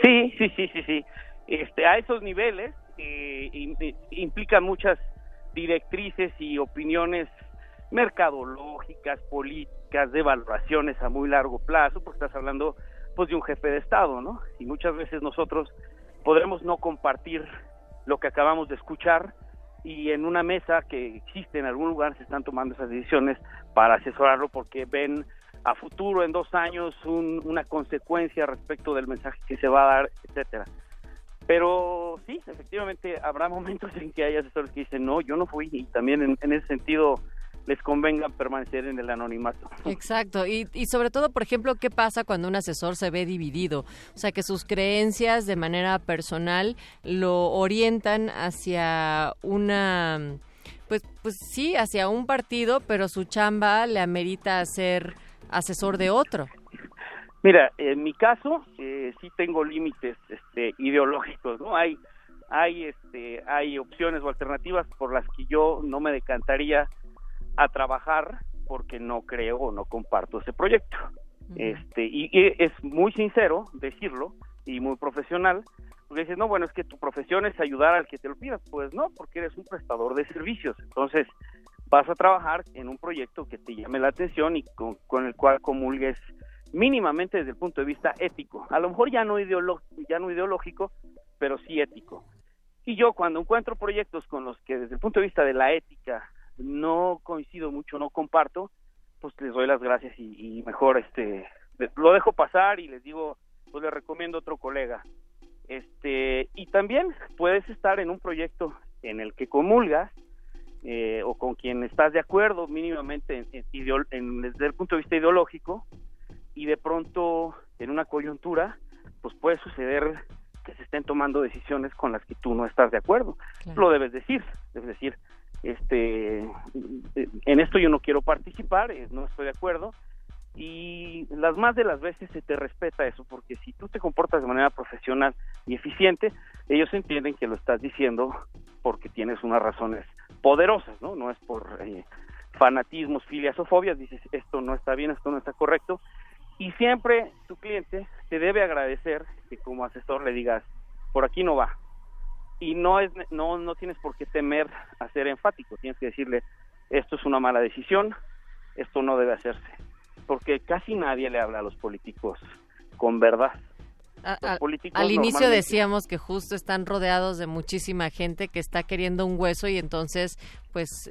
Sí, sí, sí, sí, sí. Este, a esos niveles eh, implica muchas directrices y opiniones mercadológicas, políticas, de evaluaciones a muy largo plazo, porque estás hablando pues de un jefe de Estado, ¿no? Y muchas veces nosotros podremos no compartir lo que acabamos de escuchar y en una mesa que existe en algún lugar se están tomando esas decisiones para asesorarlo porque ven a futuro en dos años una consecuencia respecto del mensaje que se va a dar, etcétera. Pero sí, efectivamente habrá momentos en que hay asesores que dicen no, yo no fui y también en, en ese sentido les convenga permanecer en el anonimato. Exacto, y, y sobre todo, por ejemplo, ¿qué pasa cuando un asesor se ve dividido? O sea, que sus creencias de manera personal lo orientan hacia una, pues, pues sí, hacia un partido, pero su chamba le amerita ser asesor de otro. Mira, en mi caso eh, sí tengo límites este, ideológicos, ¿no? Hay, hay, este, hay opciones o alternativas por las que yo no me decantaría a trabajar porque no creo o no comparto ese proyecto. Este, y, y, es muy sincero decirlo y muy profesional, porque dices, no, bueno, es que tu profesión es ayudar al que te lo pida. Pues no, porque eres un prestador de servicios. Entonces, vas a trabajar en un proyecto que te llame la atención y con, con el cual comulgues mínimamente desde el punto de vista ético. A lo mejor ya no, ya no ideológico, pero sí ético. Y yo cuando encuentro proyectos con los que desde el punto de vista de la ética no coincido mucho, no comparto, pues les doy las gracias y, y mejor este lo dejo pasar y les digo, pues le recomiendo otro colega. Este, y también puedes estar en un proyecto en el que comulgas eh, o con quien estás de acuerdo mínimamente en, en, en, desde el punto de vista ideológico y de pronto en una coyuntura pues puede suceder que se estén tomando decisiones con las que tú no estás de acuerdo. Claro. Lo debes decir, debes decir, este en esto yo no quiero participar, eh, no estoy de acuerdo y las más de las veces se te respeta eso porque si tú te comportas de manera profesional y eficiente, ellos entienden que lo estás diciendo porque tienes unas razones poderosas, ¿no? No es por eh, fanatismos, filias o fobias, dices esto no está bien, esto no está correcto y siempre tu cliente te debe agradecer que como asesor le digas por aquí no va, y no es no no tienes por qué temer a ser enfático tienes que decirle esto es una mala decisión esto no debe hacerse porque casi nadie le habla a los políticos con verdad. A, a, al inicio decíamos que justo están rodeados de muchísima gente que está queriendo un hueso y entonces pues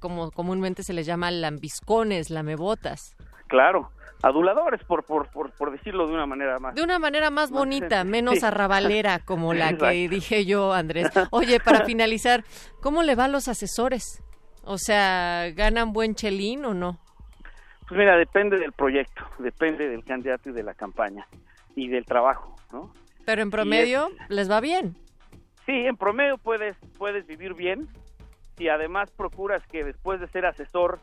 como comúnmente se les llama lambiscones lamebotas claro aduladores, por, por, por, por, decirlo de una manera más. De una manera más, más bonita, menos arrabalera, como la que dije yo, Andrés. Oye, para finalizar, ¿cómo le va a los asesores? O sea, ¿ganan buen chelín o no? Pues mira, depende del proyecto, depende del candidato y de la campaña y del trabajo, ¿no? Pero en promedio es, les va bien. Sí, en promedio puedes, puedes vivir bien y además procuras que después de ser asesor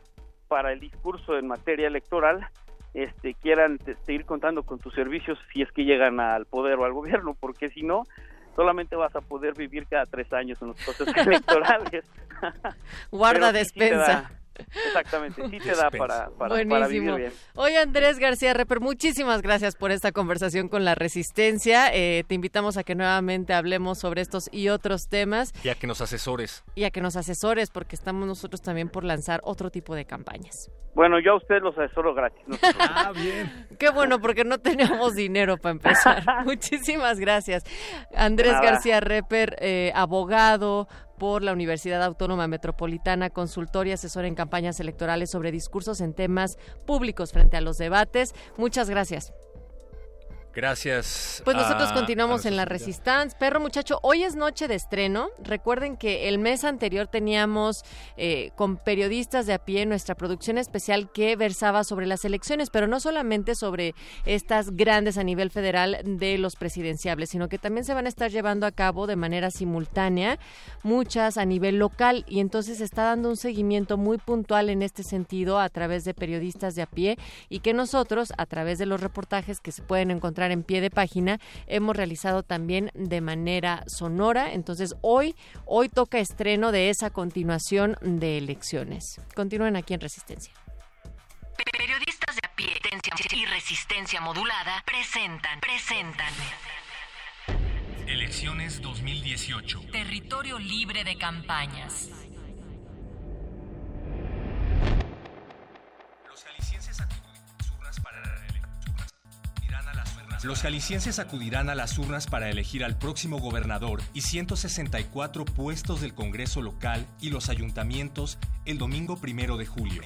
para el discurso en materia electoral, este, quieran seguir contando con tus servicios si es que llegan al poder o al gobierno, porque si no, solamente vas a poder vivir cada tres años en los procesos electorales. Guarda despensa. Exactamente, sí te da para, para, para, vivir bien. Oye, Andrés García Reper, muchísimas gracias por esta conversación con la Resistencia. Eh, te invitamos a que nuevamente hablemos sobre estos y otros temas. Y a que nos asesores. Y a que nos asesores, porque estamos nosotros también por lanzar otro tipo de campañas. Bueno, yo a ustedes los asesoro gratis. No ah, bien. Qué bueno, porque no tenemos dinero para empezar. Muchísimas gracias. Andrés Nada. García Reper, eh, abogado, por la Universidad Autónoma Metropolitana, consultor y asesor en campañas electorales sobre discursos en temas públicos frente a los debates. Muchas gracias. Gracias. Pues nosotros a, continuamos a en la Resistance. Perro muchacho, hoy es noche de estreno. Recuerden que el mes anterior teníamos eh, con periodistas de a pie nuestra producción especial que versaba sobre las elecciones, pero no solamente sobre estas grandes a nivel federal de los presidenciables, sino que también se van a estar llevando a cabo de manera simultánea muchas a nivel local y entonces se está dando un seguimiento muy puntual en este sentido a través de periodistas de a pie y que nosotros a través de los reportajes que se pueden encontrar en pie de página, hemos realizado también de manera sonora. Entonces, hoy, hoy toca estreno de esa continuación de elecciones. Continúen aquí en Resistencia. Periodistas de a pie y resistencia modulada presentan, presentan. Elecciones 2018. Territorio libre de campañas. Los jaliscienses acudirán a las urnas para elegir al próximo gobernador y 164 puestos del Congreso local y los ayuntamientos el domingo primero de julio.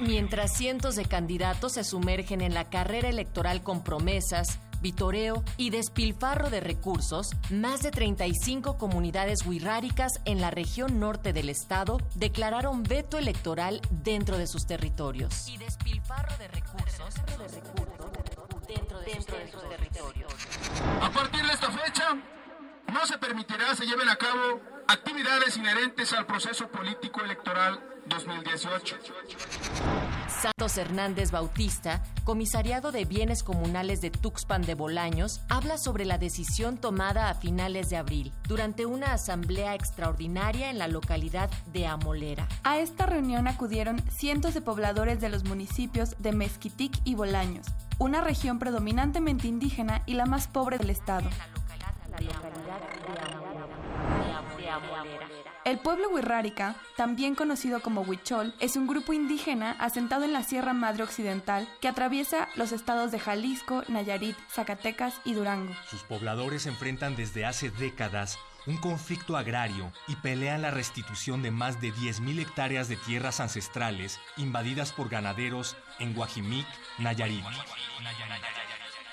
Mientras cientos de candidatos se sumergen en la carrera electoral con promesas, vitoreo y despilfarro de recursos, más de 35 comunidades wixárikas en la región norte del estado declararon veto electoral dentro de sus territorios. Y despilfarro de recursos dentro de, sus territorios. A partir de esta fecha, no se permitirá se lleven a cabo actividades inherentes al proceso político electoral 2018. Santos Hernández Bautista, comisariado de bienes comunales de Tuxpan de Bolaños, habla sobre la decisión tomada a finales de abril durante una asamblea extraordinaria en la localidad de Amolera. A esta reunión acudieron cientos de pobladores de los municipios de Mezquitic y Bolaños, una región predominantemente indígena y la más pobre del estado. El pueblo Huirrárica, también conocido como Huichol, es un grupo indígena asentado en la Sierra Madre Occidental que atraviesa los estados de Jalisco, Nayarit, Zacatecas y Durango. Sus pobladores enfrentan desde hace décadas un conflicto agrario y pelean la restitución de más de 10.000 hectáreas de tierras ancestrales invadidas por ganaderos en Guajimic, Nayarit.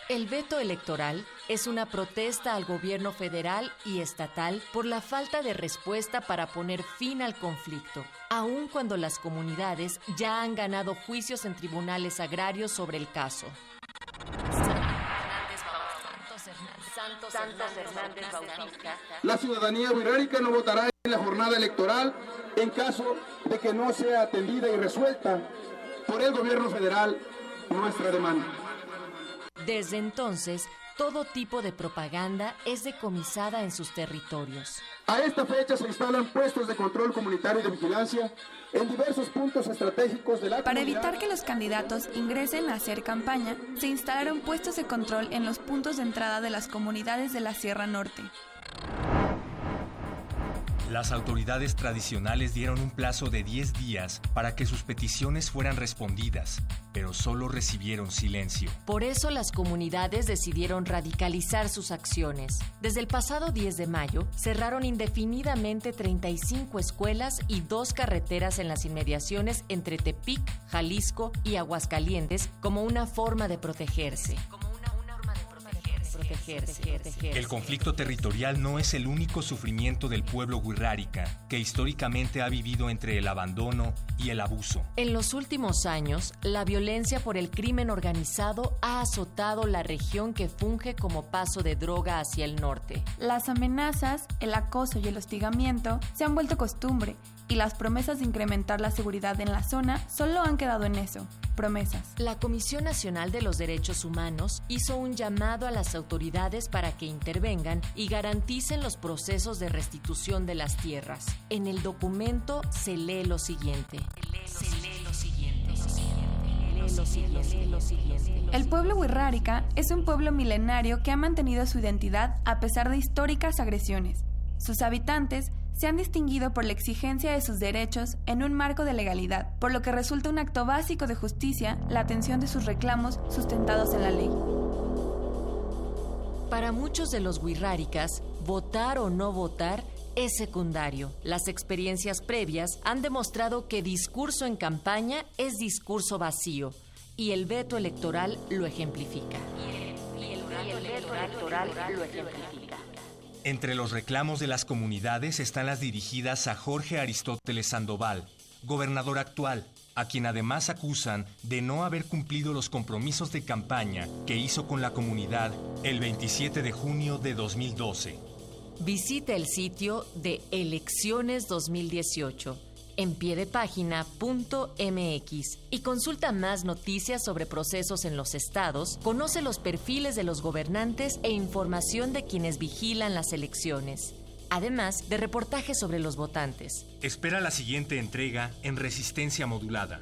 El veto electoral es una protesta al gobierno federal y estatal por la falta de respuesta para poner fin al conflicto, aun cuando las comunidades ya han ganado juicios en tribunales agrarios sobre el caso. La ciudadanía wixárika no votará en la jornada electoral en caso de que no sea atendida y resuelta por el gobierno federal nuestra demanda. Desde entonces, todo tipo de propaganda es decomisada en sus territorios. A esta fecha se instalan puestos de control comunitario y de vigilancia en diversos puntos estratégicos de la Para evitar que los candidatos ingresen a hacer campaña, se instalaron puestos de control en los puntos de entrada de las comunidades de la Sierra Norte. Las autoridades tradicionales dieron un plazo de 10 días para que sus peticiones fueran respondidas, pero solo recibieron silencio. Por eso las comunidades decidieron radicalizar sus acciones. Desde el pasado 10 de mayo, cerraron indefinidamente 35 escuelas y dos carreteras en las inmediaciones entre Tepic, Jalisco y Aguascalientes como una forma de protegerse. El conflicto territorial no es el único sufrimiento del pueblo wixárika, que históricamente ha vivido entre el abandono y el abuso. En los últimos años, la violencia por el crimen organizado ha azotado la región que funge como paso de droga hacia el norte. Las amenazas, el acoso y el hostigamiento se han vuelto costumbre y las promesas de incrementar la seguridad en la zona solo han quedado en eso, promesas. La Comisión Nacional de los Derechos Humanos hizo un llamado a las autoridades para que intervengan y garanticen los procesos de restitución de las tierras. En el documento se lee lo siguiente. Se lee lo siguiente. El pueblo wixárika es un pueblo milenario que ha mantenido su identidad a pesar de históricas agresiones. Sus habitantes se han distinguido por la exigencia de sus derechos en un marco de legalidad, por lo que resulta un acto básico de justicia la atención de sus reclamos sustentados en la ley. Para muchos de los wixárikas, votar o no votar es secundario. Las experiencias previas han demostrado que discurso en campaña es discurso vacío y el veto electoral lo ejemplifica. Y el, veto electoral lo ejemplifica. Entre los reclamos de las comunidades están las dirigidas a Jorge Aristóteles Sandoval, gobernador actual, a quien además acusan de no haber cumplido los compromisos de campaña que hizo con la comunidad el 27 de junio de 2012. Visita el sitio de Elecciones 2018 en piedepágina.mx y consulta más noticias sobre procesos en los estados, conoce los perfiles de los gobernantes e información de quienes vigilan las elecciones, además de reportajes sobre los votantes. Espera la siguiente entrega en Resistencia Modulada.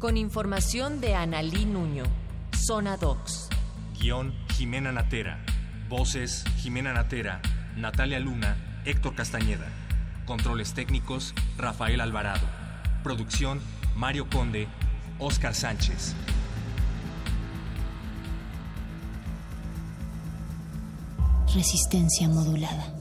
Con información de Analí Nuño, Zona Docs. Guión Jimena Natera. Voces Jimena Natera, Natalia Luna, Héctor Castañeda. Controles técnicos, Rafael Alvarado. Producción, Mario Conde, Oscar Sánchez. Resistencia modulada.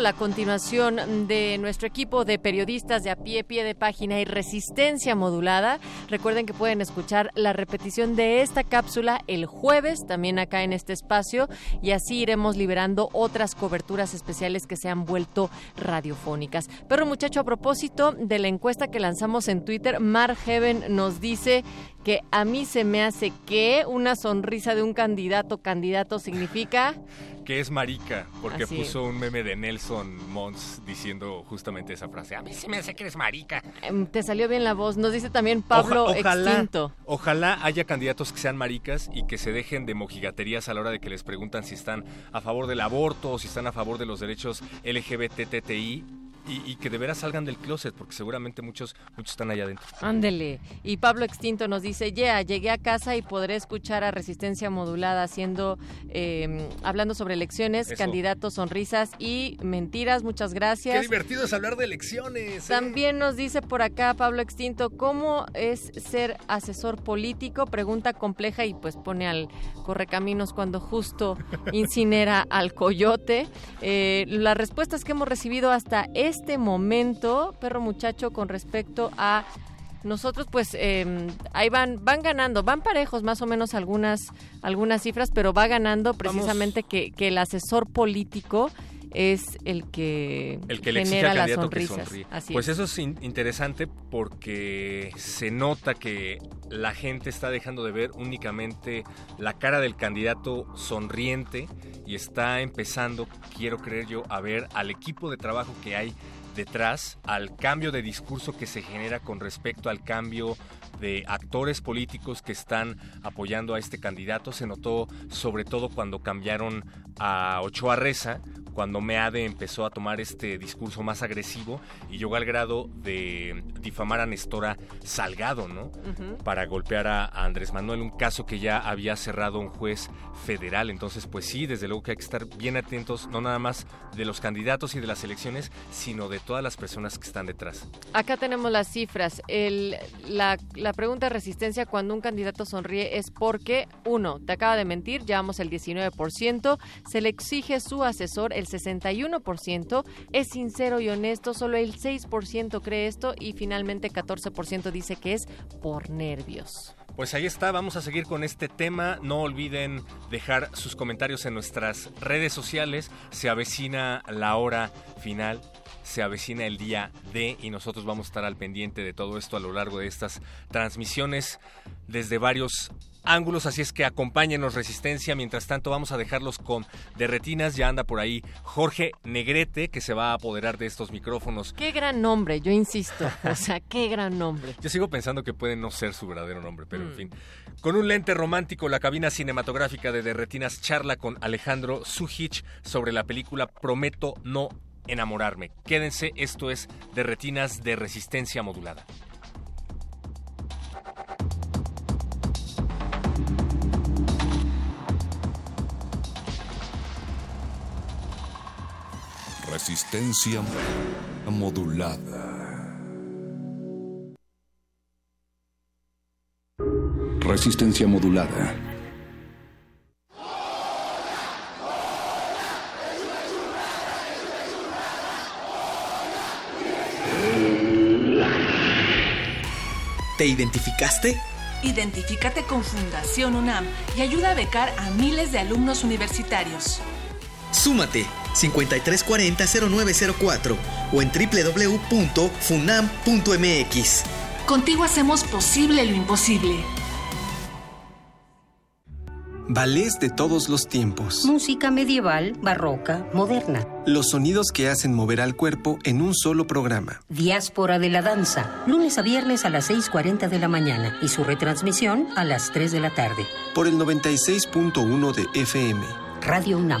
La continuación de nuestro equipo de periodistas de a pie, pie de página y resistencia modulada. Recuerden que pueden escuchar la repetición de esta cápsula el jueves, también acá en este espacio, y así iremos liberando otras coberturas especiales que se han vuelto radiofónicas. Pero muchacho, a propósito de la encuesta que lanzamos en Twitter, Mar Heaven nos dice que a mí se me hace que una sonrisa de un candidato candidato significa que es marica, porque Así. puso un meme de Nelson Mons diciendo justamente esa frase. A mí se me hace que eres marica. Em, te salió bien la voz. Nos dice también Pablo Oja- ojalá, Extinto. ojalá haya candidatos que sean maricas y que se dejen de mojigaterías a la hora de que les preguntan si están a favor del aborto o si están a favor de los derechos LGBTTI y, y que de veras salgan del closet, porque seguramente muchos, muchos están allá adentro. Ándele. Y Pablo Extinto nos dice, ya, llegué a casa y podré escuchar a Resistencia Modulada haciendo, eh, hablando sobre elecciones, Eso. candidatos, sonrisas y mentiras. Muchas gracias. Qué divertido es hablar de elecciones. ¿eh? También nos dice por acá Pablo Extinto, ¿cómo es ser asesor político? Pregunta compleja y pues pone al correcaminos cuando justo incinera al coyote. Eh, las respuestas que hemos recibido hasta este momento, perro muchacho, con respecto a nosotros pues eh, ahí van van ganando, van parejos más o menos algunas algunas cifras, pero va ganando precisamente que, que el asesor político es el que, El que le exige genera al las candidato que sonrisas. sonríe. Así pues es. eso es in- interesante porque se nota que la gente está dejando de ver únicamente la cara del candidato sonriente y está empezando, quiero creer yo, a ver al equipo de trabajo que hay detrás, al cambio de discurso que se genera con respecto al cambio de actores políticos que están apoyando a este candidato. Se notó sobre todo cuando cambiaron a Ochoa Reza, cuando Meade empezó a tomar este discurso más agresivo y llegó al grado de difamar a Nestora Salgado, ¿no? Para golpear a, a Andrés Manuel, un caso que ya había cerrado un juez federal. Entonces, pues sí, desde luego que hay que estar bien atentos, no nada más de los candidatos y de las elecciones, sino de todas las personas que están detrás. Acá tenemos las cifras. El- la, la pregunta de resistencia cuando un candidato sonríe es porque, uno, te acaba de mentir, llevamos el 19%, se le exige su asesor el 61%, es sincero y honesto, solo el 6% cree esto y finalmente 14% dice que es por nervios. Pues ahí está, vamos a seguir con este tema. No olviden dejar sus comentarios en nuestras redes sociales. Se avecina la hora final, se avecina el día D y nosotros vamos a estar al pendiente de todo esto a lo largo de estas transmisiones desde varios ángulos, así es que acompáñenos Resistencia. Mientras tanto vamos a dejarlos con derretinas. Ya anda por ahí Jorge Negrete que se va a apoderar de estos micrófonos. Qué gran nombre, yo insisto. O sea, qué gran nombre. Yo sigo pensando que puede no ser su verdadero nombre, pero en Mm. fin. Con un lente romántico, la cabina cinematográfica de Derretinas charla con Alejandro Sujich sobre la película Prometo no enamorarme. Quédense, esto es Derretinas de resistencia modulada. Resistencia modulada. Resistencia modulada. ¿Te identificaste? Identifícate con Fundación UNAM y ayuda a becar a miles de alumnos universitarios. Súmate 5340-0904 o en www.funam.mx. Contigo hacemos posible lo imposible. Ballets de todos los tiempos. Música medieval, barroca, moderna. Los sonidos que hacen mover al cuerpo en un solo programa. Diáspora de la danza. Lunes a viernes a las 6.40 de la mañana y su retransmisión a las 3 de la tarde. Por el 96.1 de FM. Radio UNAM.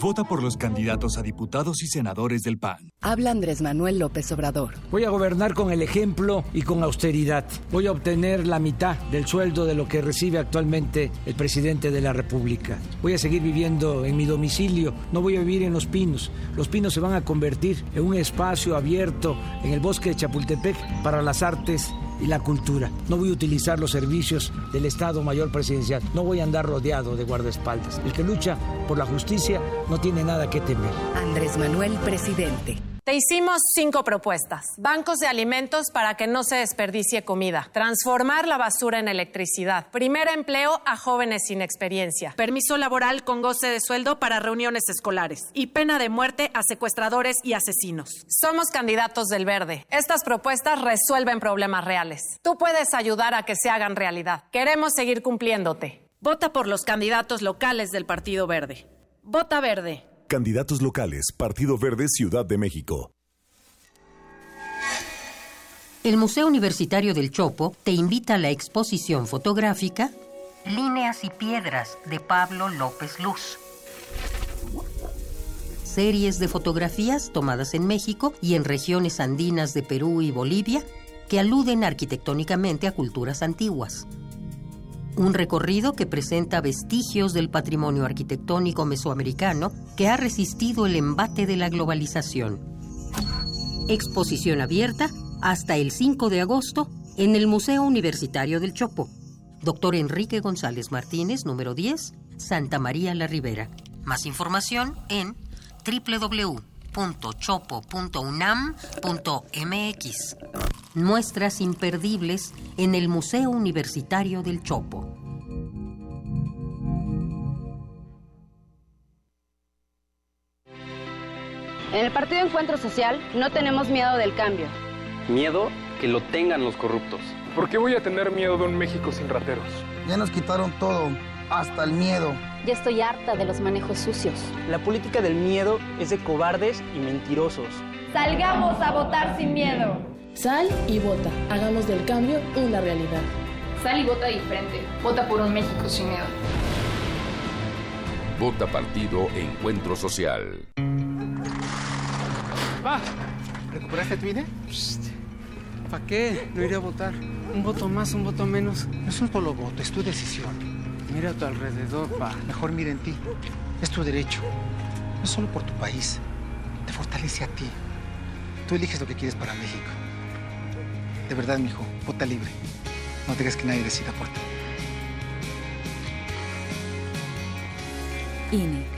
Vota por los candidatos a diputados y senadores del PAN. Habla Andrés Manuel López Obrador. Voy a gobernar con el ejemplo y con austeridad. Voy a obtener la mitad del sueldo de lo que recibe actualmente el presidente de la República. Voy a seguir viviendo en mi domicilio. No voy a vivir en Los Pinos. Los Pinos se van a convertir en un espacio abierto en el bosque de Chapultepec para las artes y la cultura. No voy a utilizar los servicios del Estado Mayor Presidencial. No voy a andar rodeado de guardaespaldas. El que lucha por la justicia no tiene nada que temer. Andrés Manuel, presidente. Te hicimos cinco propuestas. Bancos de alimentos para que no se desperdicie comida. Transformar la basura en electricidad. Primer empleo a jóvenes sin experiencia. Permiso laboral con goce de sueldo para reuniones escolares. Y pena de muerte a secuestradores y asesinos. Somos candidatos del verde. Estas propuestas resuelven problemas reales. Tú puedes ayudar a que se hagan realidad. Queremos seguir cumpliéndote. Vota por los candidatos locales del Partido Verde. Vota verde. Candidatos locales, Partido Verde, Ciudad de México. El Museo Universitario del Chopo te invita a la exposición fotográfica Líneas y Piedras de Pablo López Luz. Series de fotografías tomadas en México y en regiones andinas de Perú y Bolivia que aluden arquitectónicamente a culturas antiguas. Un recorrido que presenta vestigios del patrimonio arquitectónico mesoamericano que ha resistido el embate de la globalización. Exposición abierta hasta el 5 de agosto en el Museo Universitario del Chopo. Doctor Enrique González Martínez, número 10, Santa María la Ribera. Más información en www.chopo.unam.mx. Muestras imperdibles en el Museo Universitario del Chopo. En el Partido Encuentro Social no tenemos miedo del cambio. Miedo que lo tengan los corruptos. ¿Por qué voy a tener miedo de un México sin rateros? Ya nos quitaron todo, hasta el miedo. Ya estoy harta de los manejos sucios. La política del miedo es de cobardes y mentirosos. Salgamos a votar sin miedo. Sal y vota. Hagamos del cambio una realidad. Sal y vota diferente. Vota por un México sin miedo. Vota Partido Encuentro Social. Va. ¿Recuperaste tu INE? ¿Para qué? No iré a votar. Un voto más, un voto menos. No es un solo voto, es tu decisión. Mira a tu alrededor, pa. Mejor mira en ti. Es tu derecho. No solo por tu país. Te fortalece a ti. Tú eliges lo que quieres para México. De verdad, mijo, vota libre. No dejes que nadie decida por ti. INE.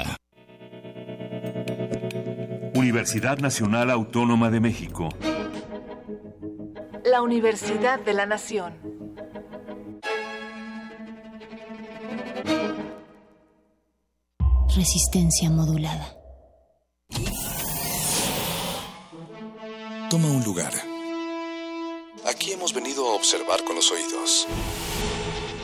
Universidad Nacional Autónoma de México. La Universidad de la Nación. Resistencia modulada. Toma un lugar. Aquí hemos venido a observar con los oídos.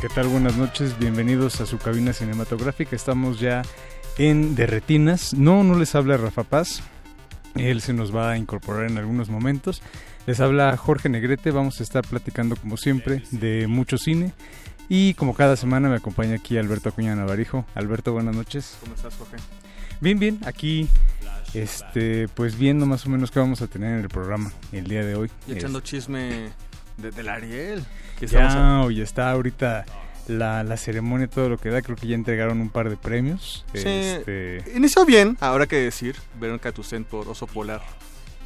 ¿Qué tal? Buenas noches, bienvenidos a su cabina cinematográfica. Estamos ya en De Retinas. No, no les habla Rafa Paz. Él se nos va a incorporar en algunos momentos. Les habla Jorge Negrete. Vamos a estar platicando, como siempre, de mucho cine. Y como cada semana me acompaña aquí Alberto Acuña Navarijo. Alberto, buenas noches. ¿Cómo estás, Jorge? Bien, bien. Aquí, este, pues viendo más o menos qué vamos a tener en el programa el día de hoy. Y echando chisme de, del Ariel. Que ya, hoy está ahorita la, la, ceremonia, todo lo que da. Creo que ya entregaron un par de premios. Sí, este... inició bien, habrá que decir. Verónica Tucent por Oso Polar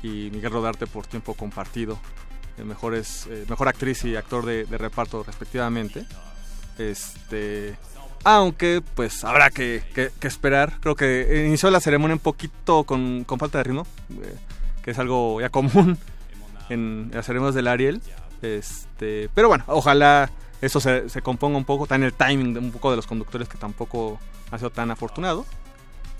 y Miguel Rodarte por Tiempo Compartido. Mejores, eh, mejor actriz y actor de, de, reparto respectivamente. Este, aunque pues habrá que, que, que, esperar. Creo que inició la ceremonia un poquito con, con falta de ritmo, eh, que es algo ya común en las ceremonias del Ariel. Este, pero bueno, ojalá eso se, se componga un poco, en el timing de un poco de los conductores que tampoco ha sido tan afortunado.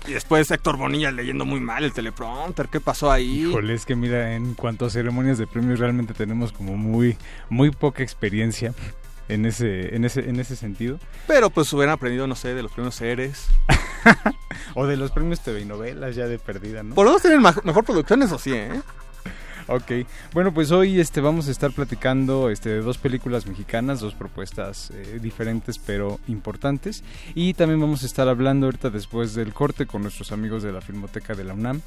Y después Héctor Bonilla leyendo muy mal el teleprompter, ¿qué pasó ahí? Híjole, es que mira, en cuanto a ceremonias de premios realmente tenemos como muy, muy poca experiencia en ese, en ese, en ese sentido. Pero pues hubieran aprendido, no sé, de los premios Ceres. o de los premios TV y novelas ya de perdida, ¿no? Por lo menos tienen mejor producción, eso sí, ¿eh? Ok, bueno pues hoy este vamos a estar platicando este, de dos películas mexicanas, dos propuestas eh, diferentes pero importantes y también vamos a estar hablando ahorita después del corte con nuestros amigos de la Filmoteca de la UNAM.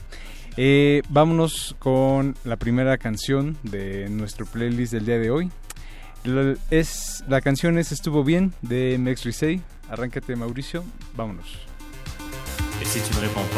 Eh, vámonos con la primera canción de nuestro playlist del día de hoy. La, es, la canción es Estuvo Bien de Mex Risey. Arráncate Mauricio, vámonos. Et si tu ne réponds.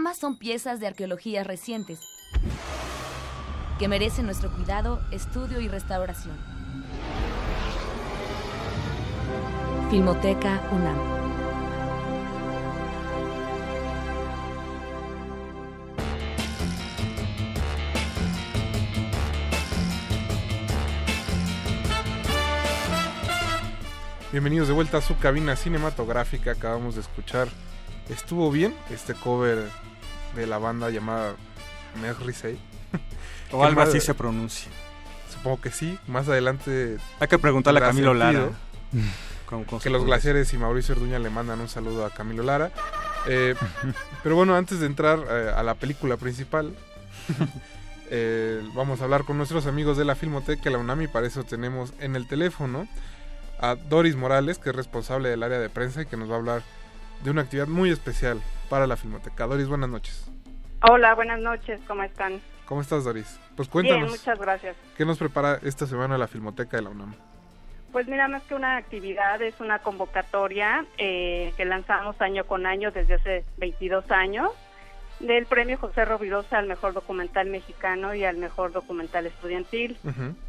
Fotogramas son piezas de arqueología recientes que merecen nuestro cuidado, estudio y restauración. Filmoteca UNAM. Bienvenidos de vuelta a su cabina cinematográfica. Acabamos de escuchar. Estuvo bien este cover de la banda llamada Merrisei. O algo así se pronuncia. Supongo que sí. Más adelante. Hay que preguntarle a Camilo Lara. que los glaciares y Mauricio Orduña le mandan un saludo a Camilo Lara. Eh, pero bueno, antes de entrar eh, a la película principal, eh, vamos a hablar con nuestros amigos de la Filmoteca, la UNAMI. Para eso tenemos en el teléfono a Doris Morales, que es responsable del área de prensa y que nos va a hablar de una actividad muy especial para la Filmoteca. Doris, buenas noches. Hola, buenas noches, ¿cómo están? ¿Cómo estás, Doris? Pues cuéntanos. Bien, muchas gracias. ¿Qué nos prepara esta semana la Filmoteca de la UNAM? Pues mira, más que una actividad, es una convocatoria eh, que lanzamos año con año desde hace 22 años del premio José Rovirosa al mejor documental mexicano y al mejor documental estudiantil,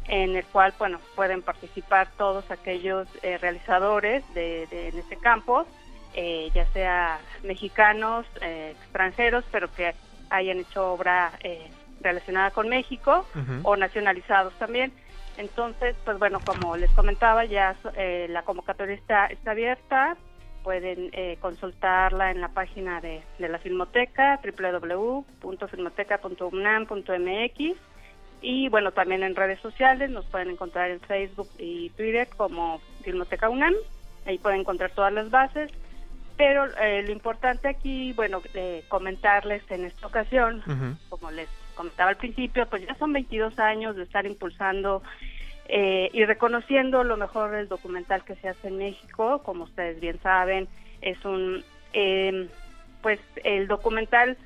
en el cual, bueno, pueden participar todos aquellos eh, realizadores de, en este campo, eh, ya sea mexicanos, eh, extranjeros, pero que hayan hecho obra relacionada con México o nacionalizados también. Entonces, pues bueno, como les comentaba, ya la convocatoria está, está abierta. Pueden eh, consultarla en la página de, la Filmoteca, www.filmoteca.unam.mx y bueno, también en redes sociales nos pueden encontrar en Facebook y Twitter como Filmoteca UNAM, ahí pueden encontrar todas las bases, pero eh, lo importante aquí, bueno, de comentarles en esta ocasión, como les comentaba al principio, pues ya son 22 años de estar impulsando eh, y reconociendo lo mejor del documental que se hace en México, como ustedes bien saben, es un, eh, pues el documental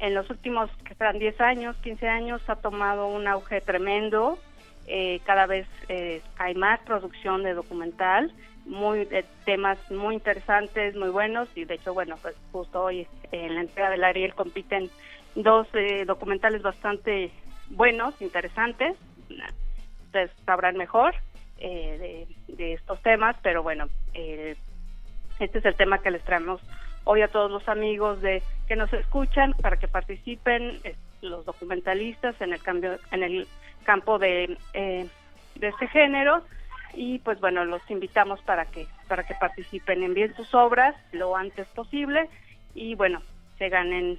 en los últimos, que serán 10 años, 15 años, ha tomado un auge tremendo, eh, cada vez eh, hay más producción de documental, muy temas muy interesantes, muy buenos, y de hecho, bueno, pues justo hoy en la entrega del Ariel compiten dos documentales bastante buenos, interesantes, ustedes sabrán mejor eh, de, estos temas, pero bueno, eh, este es el tema que les traemos hoy a todos los amigos de que nos escuchan para que participen los documentalistas en el cambio en el campo de eh, de este género y pues bueno los invitamos para que para que participen envíen sus obras lo antes posible y bueno se ganen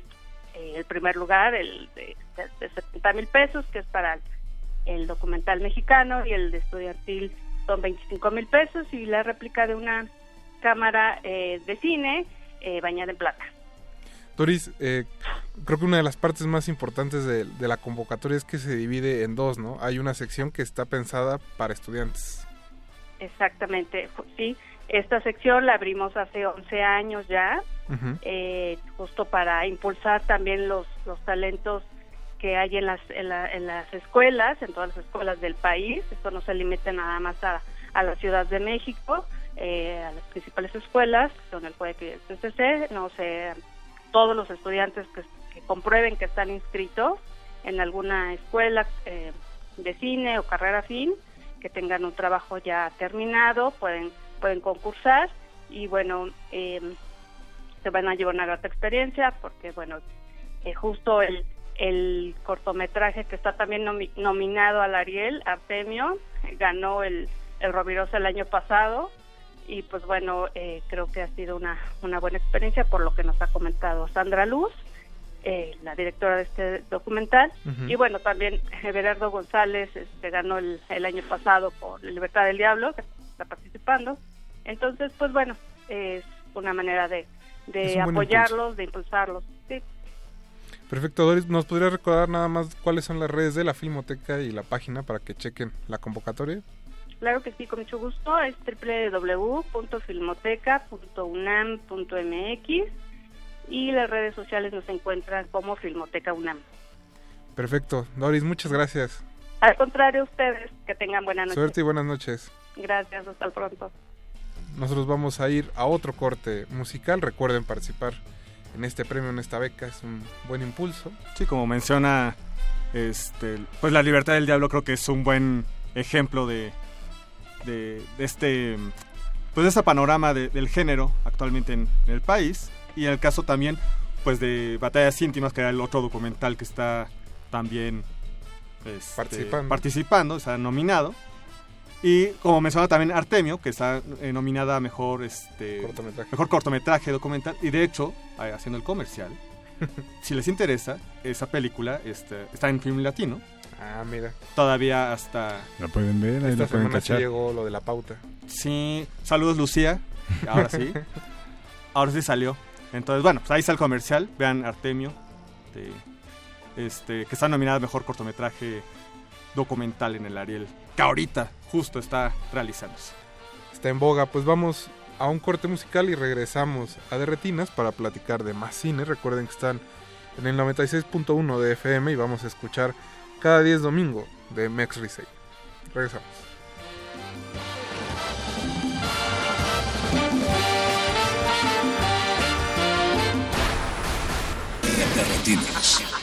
el primer lugar el de, de 70 mil pesos que es para el documental mexicano y el de estudiantil son 25 mil pesos y la réplica de una cámara eh, de cine eh, bañada en plata. Doris, eh, creo que una de las partes más importantes de, la convocatoria es que se divide en dos, ¿no? Hay una sección que está pensada para estudiantes. Exactamente, sí. Esta sección la abrimos hace 11 años ya, justo para impulsar también los, los talentos que hay en las, en, las escuelas, en todas las escuelas del país. Esto no se limita nada más a, a la Ciudad de México, eh, a las principales escuelas, donde el puede CCC, no sé, todos los estudiantes que, comprueben que están inscritos en alguna escuela eh, de cine o carrera fin, que tengan un trabajo ya terminado, pueden, pueden concursar y bueno, eh, se van a llevar una grata experiencia porque bueno, justo el, el cortometraje que está también nominado al Ariel, Artemio, ganó el, el Rovirosa el año pasado y pues bueno, eh, creo que ha sido una, una buena experiencia por lo que nos ha comentado Sandra Luz, eh, la directora de este documental, y bueno, también Everardo González este, ganó el, el año pasado por Libertad del Diablo, que está participando. Entonces, pues bueno, es una manera de, de apoyarlos, de impulsarlos. Sí. Perfecto, Doris. ¿Nos podría recordar nada más cuáles son las redes de la Filmoteca y la página para que chequen la convocatoria? Claro que sí, con mucho gusto. Es www.filmoteca.unam.mx y las redes sociales nos encuentran como Filmoteca UNAM. Perfecto. Doris, muchas gracias. Al contrario, ustedes, que tengan buena noche. Suerte y buenas noches. Gracias, hasta pronto. Nosotros vamos a ir a otro corte musical. Recuerden participar en este premio, en esta beca, es un buen impulso. Sí, como menciona, este, pues la libertad del diablo creo que es un buen ejemplo de, de, este, pues de este panorama del género actualmente en, el país y en el caso también, pues de Batallas íntimas, que era el otro documental que está también este, participando. participando, está nominado. Y como menciona también Artemio, que está eh, nominada a mejor, este, cortometraje. mejor cortometraje documental. Y de hecho, haciendo el comercial, si les interesa, esa película este, está en film latino. Ah, mira. Todavía hasta... La pueden ver, ahí Esta la pueden cachar. llegó lo de la pauta. Sí, saludos Lucía. Ahora sí. Ahora sí salió. Entonces, bueno, pues ahí está el comercial. Vean Artemio, este, que está nominada Mejor Cortometraje Documental en el Ariel. Que ahorita justo está realizándose. Está en boga. Pues vamos a un corte musical y regresamos a Derretinas para platicar de más cine. Recuerden que están en el 96.1 de FM y vamos a escuchar cada 10 domingo de Mex Risey. Regresamos. Derretinas.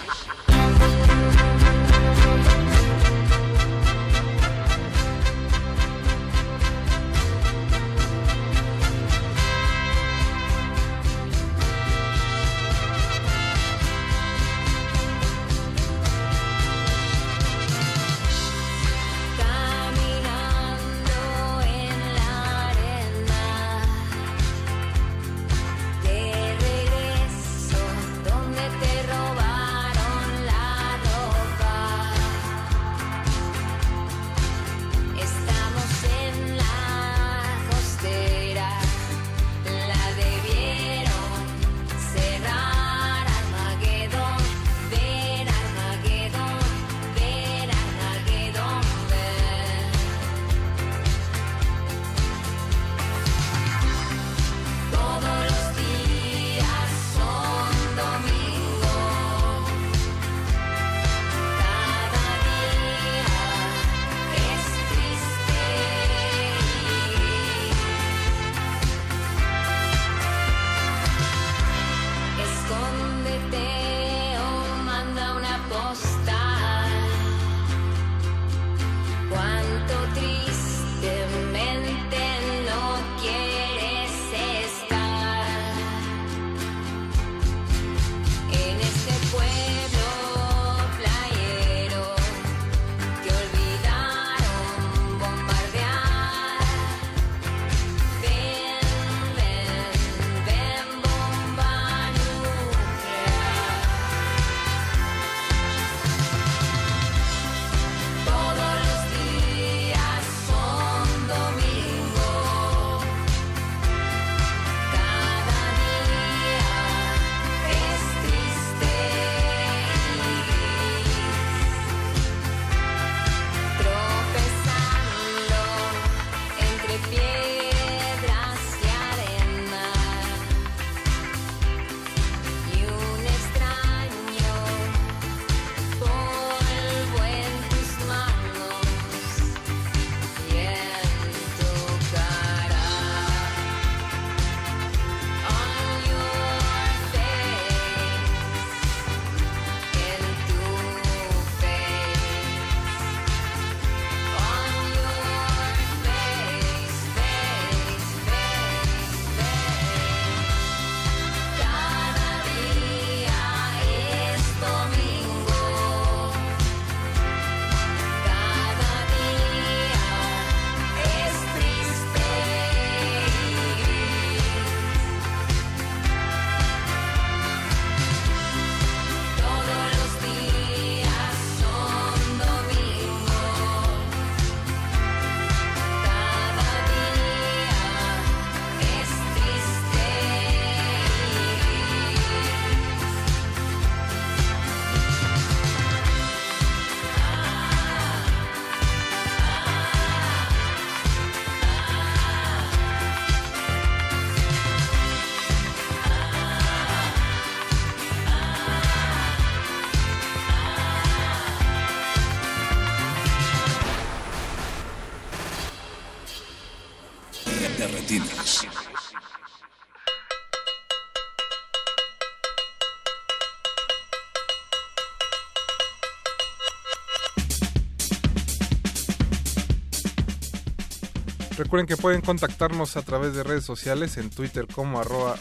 Recuerden que pueden contactarnos a través de redes sociales, en Twitter como arroba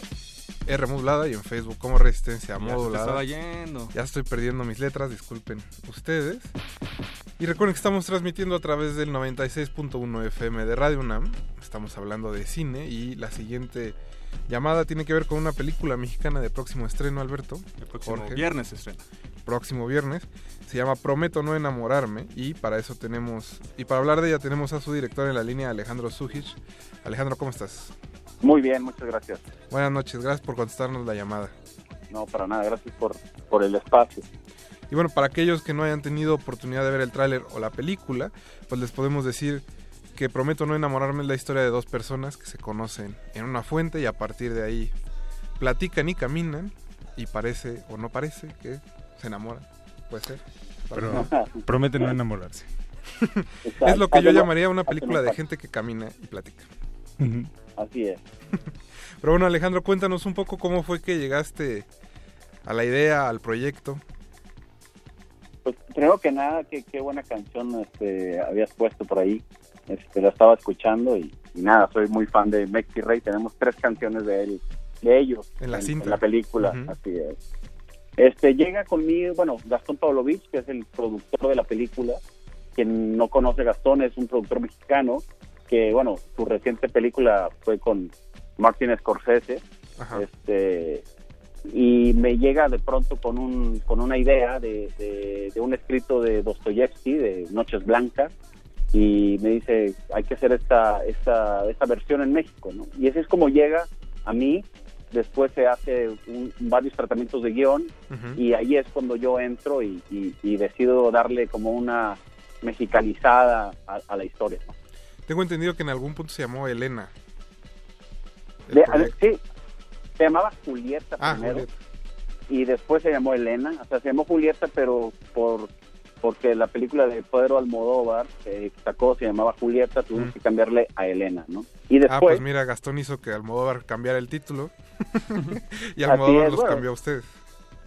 R modulada y en Facebook como Resistencia Modulada. Ya estoy perdiendo mis letras, disculpen ustedes. Y recuerden que estamos transmitiendo a través del 96.1 FM de Radio UNAM. Estamos hablando de cine y la siguiente llamada tiene que ver con una película mexicana de próximo estreno, Alberto. El próximo viernes estreno. Próximo viernes. Se llama Prometo no enamorarme y para eso tenemos, y para hablar de ella tenemos a su director en la línea, Alejandro Sujich. Alejandro, ¿cómo estás? Muy bien, muchas gracias. Buenas noches, gracias por contestarnos la llamada. No, para nada, gracias por, por el espacio. Y bueno, para aquellos que no hayan tenido oportunidad de ver el tráiler o la película, pues les podemos decir que Prometo no enamorarme es la historia de dos personas que se conocen en una fuente y a partir de ahí platican y caminan y parece o no parece que se enamoran. Puede ser. Pero promete no enamorarse. es lo que yo llamaría una película de gente que camina y platica. Así es. Pero bueno, Alejandro, cuéntanos un poco cómo fue que llegaste a la idea, al proyecto. Pues creo que nada, qué, qué buena canción este, habías puesto por ahí. Este, la estaba escuchando y, nada, soy muy fan de Mexi Rey. Tenemos tres canciones de él, de ellos en la, en, la película. Así es. Este llega conmigo, bueno, Gastón Pavlovich, que es el productor de la película. Quien no conoce Gastón es un productor mexicano que, bueno, su reciente película fue con Martin Scorsese. Este, y me llega de pronto con, un, con una idea de, de, un escrito de Dostoyevsky, de Noches Blancas, y me dice, hay que hacer esta, esta, esta versión en México, ¿no? Y ese es como llega a mí, después se hace varios tratamientos de guion, y ahí es cuando yo entro y, decido darle como una mexicanizada a, la historia, ¿no? Tengo entendido que en algún punto se llamó Elena. sí, se llamaba Julieta ah, primero. Y después se llamó Elena. O sea, se llamó Julieta, pero por porque la película de Pedro Almodóvar que sacó se llamaba Julieta, tuvimos mm. que cambiarle a Elena, ¿no? Y después... Ah, pues mira, Gastón hizo que Almodóvar cambiara el título y Almodóvar los cambió a ustedes.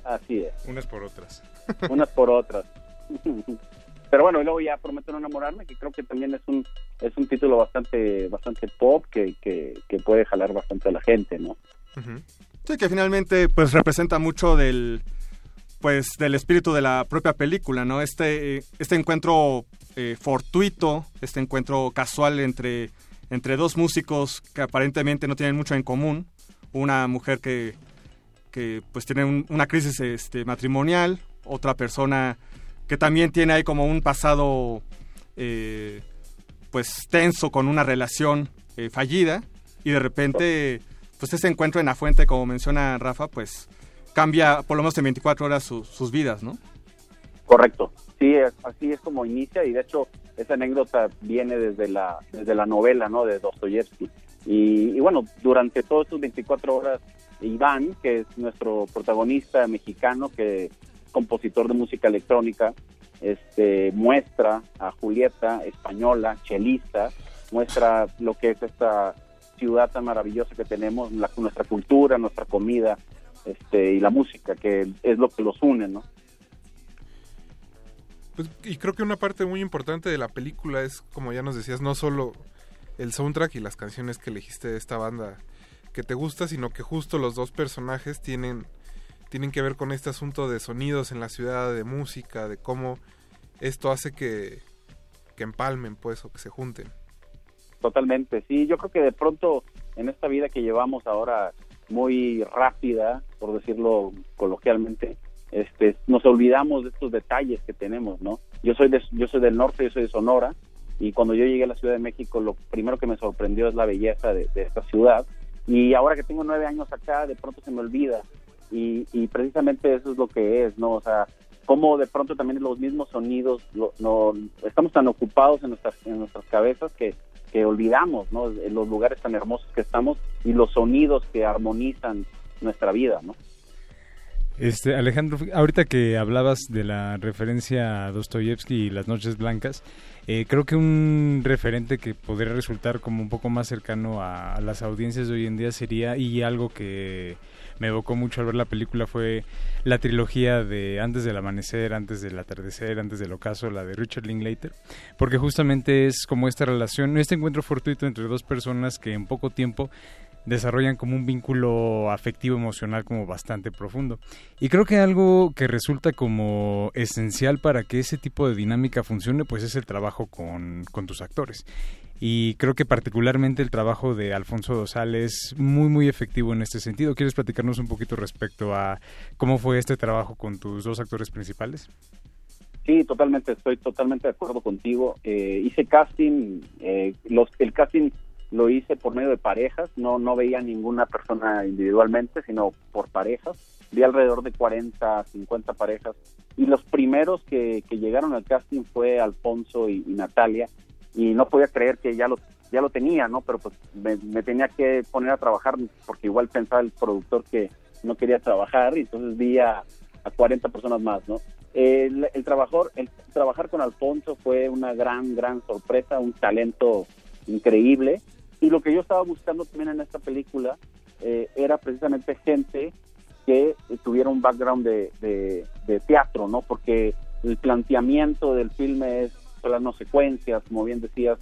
Así es. Unas por otras. Unas por otras. Pero bueno, y luego ya Prometo no enamorarme, que creo que también es un es un título bastante bastante pop que, que, puede jalar bastante a la gente, ¿no? Sí, que finalmente pues representa mucho del pues del espíritu de la propia película, ¿no? Este este encuentro eh, fortuito, este encuentro casual entre entre dos músicos que aparentemente no tienen mucho en común, una mujer que que pues tiene una crisis este matrimonial, otra persona que también tiene ahí como un pasado eh, pues tenso con una relación eh, fallida. Y de repente pues ese encuentro en la fuente como menciona Rafa pues cambia por lo menos en 24 horas sus vidas, ¿no? Correcto, sí, así es como inicia y de hecho esa anécdota viene desde la, desde la novela ¿no? de Dostoyevsky. Y, y, bueno, durante todas estas 24 horas, Iván, que es nuestro protagonista mexicano, que compositor de música electrónica, este, muestra a Julieta, española, chelista, muestra lo que es esta ciudad tan maravillosa que tenemos, nuestra cultura, nuestra comida este, y la música, que es lo que los une, ¿no? Pues, y creo que una parte muy importante de la película es, como ya nos decías, no solo el soundtrack y las canciones que elegiste de esta banda que te gusta, sino que justo los dos personajes tienen tienen que ver con este asunto de sonidos en la ciudad, de música, de cómo esto hace que, que empalmen, pues, o que se junten. Totalmente, sí, yo creo que de pronto en esta vida que llevamos ahora muy rápida, por decirlo coloquialmente, este, nos olvidamos de estos detalles que tenemos, ¿no? Yo soy de, yo soy del norte, yo soy de Sonora, y cuando yo llegué a la Ciudad de México, lo primero que me sorprendió es la belleza de, de esta ciudad, y ahora que tengo nueve años acá, de pronto se me olvida y, precisamente eso es lo que es, ¿no? O sea, como de pronto también los mismos sonidos, no, estamos tan ocupados en nuestras, en nuestras cabezas que, que olvidamos, ¿no? Los lugares tan hermosos que estamos y los sonidos que armonizan nuestra vida, ¿no? Este, Alejandro, ahorita que hablabas de la referencia a Dostoyevsky y las noches blancas, eh, creo que un referente que podría resultar como un poco más cercano a, las audiencias de hoy en día sería, y algo que me evocó mucho al ver la película fue la trilogía de Antes del Amanecer, Antes del Atardecer, Antes del Ocaso, la de Richard Linklater, porque justamente es como esta relación, este encuentro fortuito entre dos personas que en poco tiempo desarrollan como un vínculo afectivo emocional como bastante profundo. Y creo que algo que resulta como esencial para que ese tipo de dinámica funcione, pues es el trabajo con, con tus actores. Y creo que particularmente el trabajo de Alfonso Dosal es muy, muy efectivo en este sentido. ¿Quieres platicarnos un poquito respecto a cómo fue este trabajo con tus dos actores principales? Sí, totalmente, estoy totalmente de acuerdo contigo. Eh, hice casting, eh, los, el casting lo hice por medio de parejas, no, no veía ninguna persona individualmente, sino por parejas. Vi alrededor de 40, 50 parejas. Y los primeros que, llegaron al casting fue Alfonso y, Natalia. Y no podía creer que ya lo, ya lo tenía, ¿no? Pero pues me, tenía que poner a trabajar porque igual pensaba el productor que no quería trabajar y entonces vi a, a 40 personas más, ¿no? El, el, trabajador, el trabajar con Alfonso fue una gran, gran sorpresa, un talento increíble y lo que yo estaba buscando también en esta película eh, era precisamente gente que tuviera un background de, teatro, ¿no? Porque el planteamiento del filme es no secuencias, como bien decías,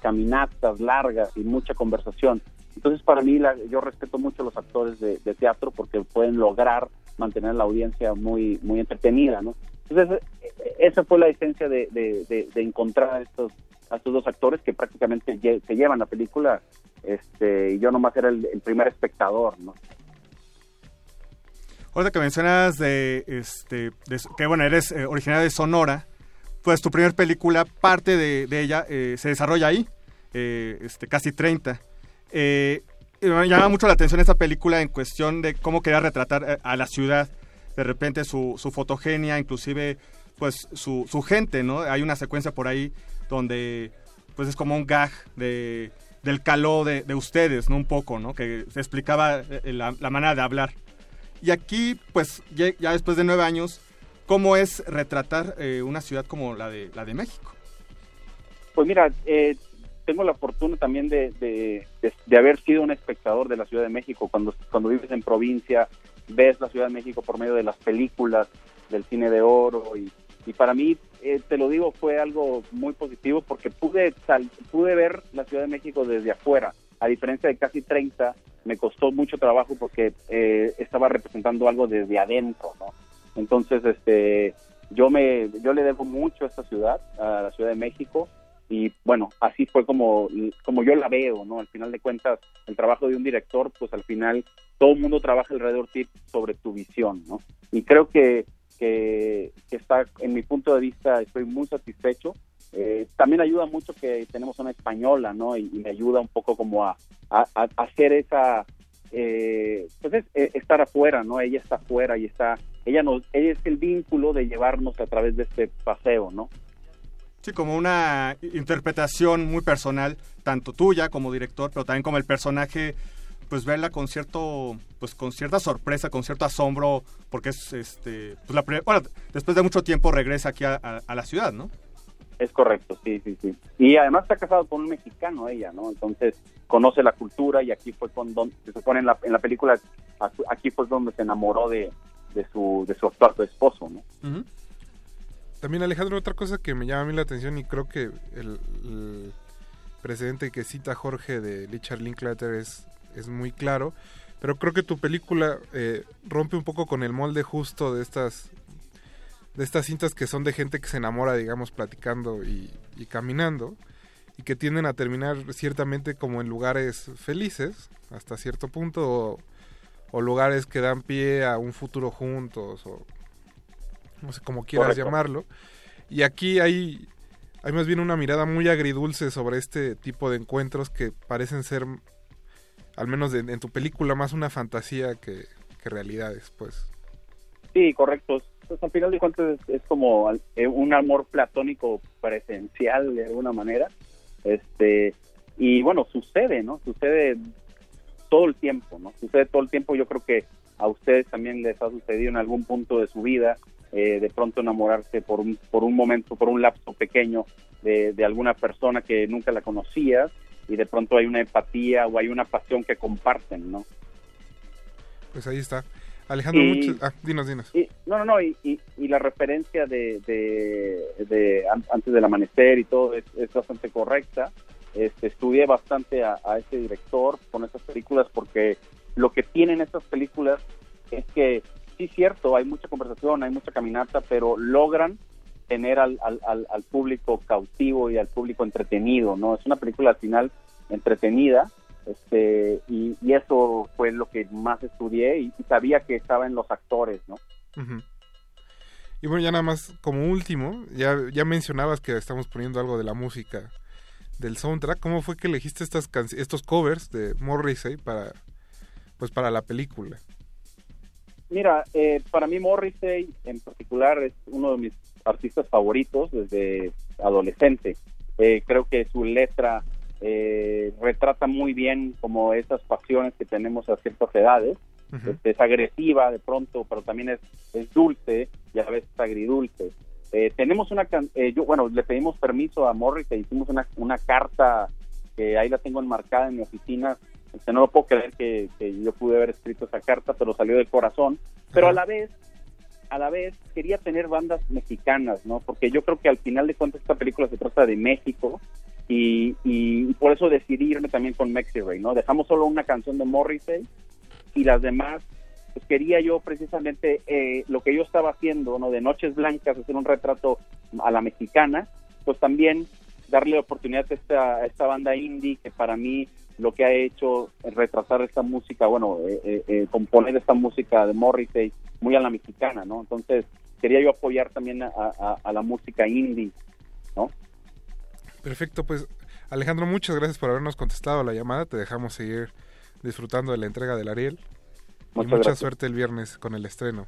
caminatas largas y mucha conversación. Entonces, para mí, yo respeto mucho a los actores de, teatro porque pueden lograr mantener la audiencia muy muy entretenida, ¿no? Entonces, e, esa fue la esencia de, de encontrar estos a estos dos actores que prácticamente se llevan la película este yo nomás era el, primer espectador no que mencionas de este que bueno eres eh, originaria de Sonora pues tu primera película parte de, ella eh, se desarrolla ahí eh, este casi 30 me llama mucho la atención esta película en cuestión de cómo quería retratar a la ciudad de repente su, su fotogenia inclusive pues su, su gente no hay una secuencia por ahí donde pues es como un gag de, del calor de, ustedes, ¿no? Un poco, ¿no? Que se explicaba eh, la, manera de hablar. Y aquí, pues, ya, después de nueve años, ¿cómo es retratar eh, una ciudad como la de, la de México? Pues mira, eh, tengo la fortuna también de, de, haber sido un espectador de la Ciudad de México. Cuando, cuando vives en provincia, ves la Ciudad de México por medio de las películas, del cine de oro y y para mí, eh, te lo digo, fue algo muy positivo porque pude, pude ver la Ciudad de México desde afuera. A diferencia de casi 30, me costó mucho trabajo porque eh, estaba representando algo desde adentro, ¿no? Entonces, este, yo me, yo le debo mucho a esta ciudad, a la Ciudad de México, y bueno, así fue como, como yo la veo, ¿no? Al final de cuentas, el trabajo de un director, pues al final todo el mundo trabaja alrededor de ti sobre tu visión, ¿no? Y creo que que, está, en mi punto de vista, estoy muy satisfecho. Eh, también ayuda mucho que tenemos una española, ¿no? Y, me ayuda un poco como a, hacer esa, eh, pues es, eh, estar afuera, ¿no? Ella está afuera y está, ella nos, ella es el vínculo de llevarnos a través de este paseo, ¿no? Sí, como una interpretación muy personal, tanto tuya como director, pero también como el personaje pues verla con cierto pues con cierta sorpresa con cierto asombro porque es este pues bueno después de mucho tiempo regresa aquí a, la ciudad no es correcto sí sí sí. Y además está casado con un mexicano ella no entonces conoce la cultura y aquí fue con donde se supone en la, en la película aquí fue donde se enamoró de, de su de su actual esposo no también Alejandro otra cosa que me llama a mí la atención y creo que el, el precedente que cita Jorge de Richard Linklater es es muy claro. Pero creo que tu película eh, rompe un poco con el molde justo de estas de estas cintas que son de gente que se enamora, digamos, platicando y, caminando y que tienden a terminar ciertamente como en lugares felices hasta cierto punto o, lugares que dan pie a un futuro juntos o no sé cómo quieras llamarlo. Y aquí hay hay más bien una mirada muy agridulce sobre este tipo de encuentros que parecen ser al menos en tu película, más una fantasía que, realidades, pues. Sí, correcto. Pues al final de cuentas es, como eh, un amor platónico presencial de alguna manera. Este, y bueno, sucede, ¿no? Sucede todo el tiempo, ¿no? Sucede todo el tiempo. Yo creo que a ustedes también les ha sucedido en algún punto de su vida eh, de pronto enamorarse por un, por un momento, por un lapso pequeño de, de alguna persona que nunca la conocías y de pronto hay una empatía o hay una pasión que comparten, ¿no? Pues ahí está. Alejandro, mucho... ah, dinos, dinos. no, no, no, y, y, la referencia de, de, antes del amanecer y todo es, es bastante correcta. Este, estudié bastante a, a este director con estas películas porque lo que tienen estas películas es que sí cierto, hay mucha conversación, hay mucha caminata, pero logran tener al, al, al, público cautivo y al público entretenido, ¿no? Es una película al final entretenida, este, y, eso fue lo que más estudié y, sabía que estaba en los actores, ¿no? Y bueno, ya nada más como último, ya, ya mencionabas que estamos poniendo algo de la música del soundtrack. ¿Cómo fue que elegiste estas estos covers de Morrissey para pues para la película? Mira, eh, para mí Morrissey en particular es uno de mis artistas favoritos desde adolescente. Eh, creo que su letra eh, retrata muy bien como esas pasiones que tenemos a ciertas edades. Este, es agresiva de pronto, pero también es, es dulce y a veces agridulce. tenemos una, yo, bueno, le pedimos permiso a Morrissey, hicimos una, una carta que ahí la tengo enmarcada en mi oficina este, no lo puedo creer que, yo pude haber escrito esa carta, pero salió del corazón. Pero a la vez, a la vez quería tener bandas mexicanas, ¿no? Porque yo creo que al final de cuentas esta película se trata de México y, por eso decidí irme también con Mexi Ray, ¿no? Dejamos solo una canción de Morrissey y las demás, pues quería yo precisamente eh, lo que yo estaba haciendo, ¿no? De Noches Blancas, hacer un retrato a la mexicana, pues también darle oportunidad a esta, a esta banda indie que para mí lo que ha hecho es retrasar esta música, bueno, eh, eh, eh, componer esta música de Morrissey muy a la mexicana, ¿no? Entonces, quería yo apoyar también a, la música indie, ¿no? Perfecto, pues Alejandro, muchas gracias por habernos contestado la llamada, te dejamos seguir disfrutando de la entrega del Ariel y mucha suerte el viernes con el estreno.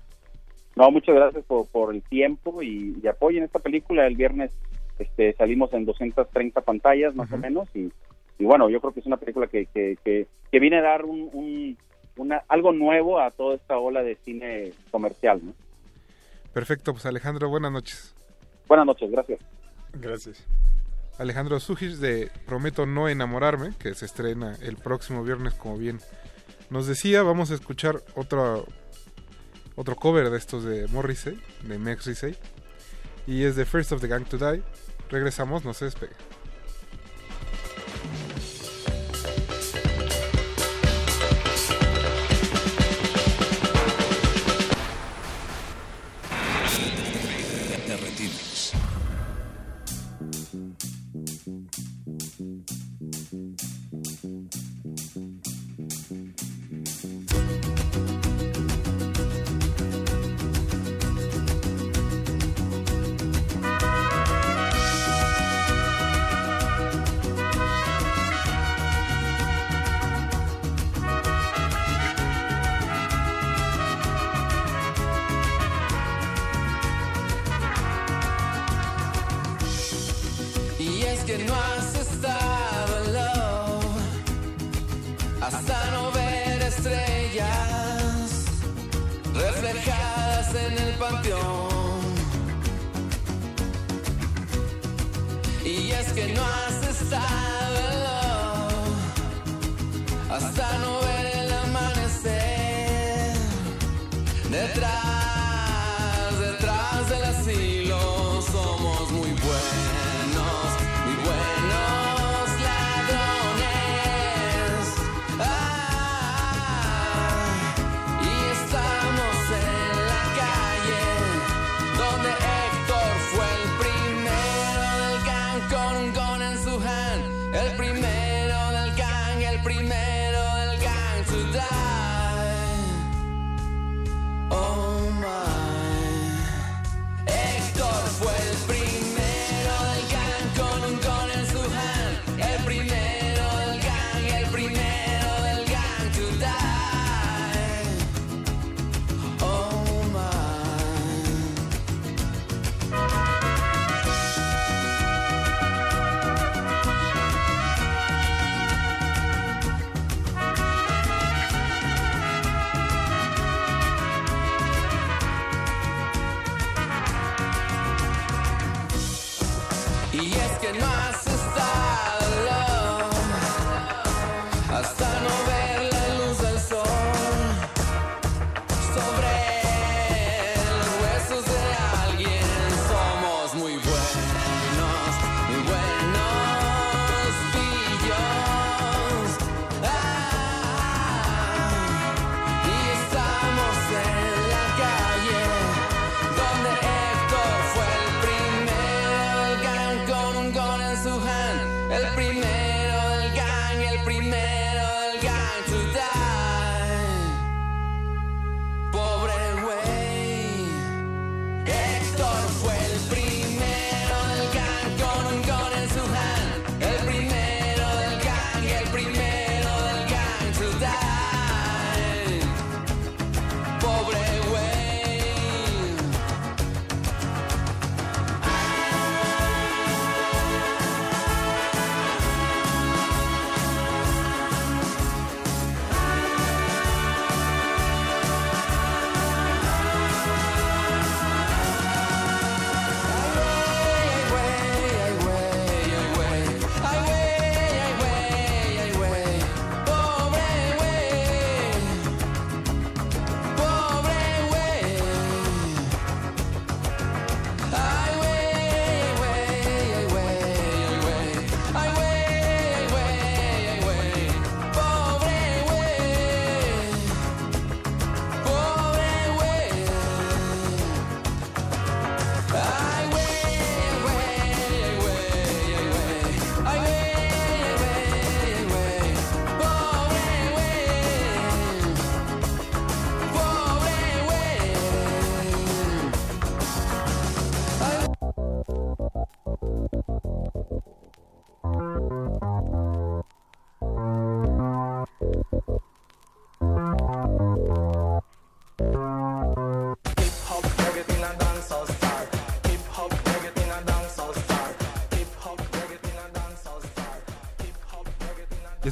No, muchas gracias por, el tiempo y, apoyen esta película. El viernes este, salimos en 230 pantallas más o menos y y bueno, yo creo que es una película que, que, que, viene a dar un, una, algo nuevo a toda esta ola de cine comercial. ¿no? Perfecto, pues Alejandro, buenas noches. Buenas noches, gracias. Gracias. Alejandro Sujis de Prometo no enamorarme, que se estrena el próximo viernes, como bien nos decía. Vamos a escuchar otro, otro cover de estos de Morrissey, de Max y es The First of the Gang to Die. Regresamos, no se despegue.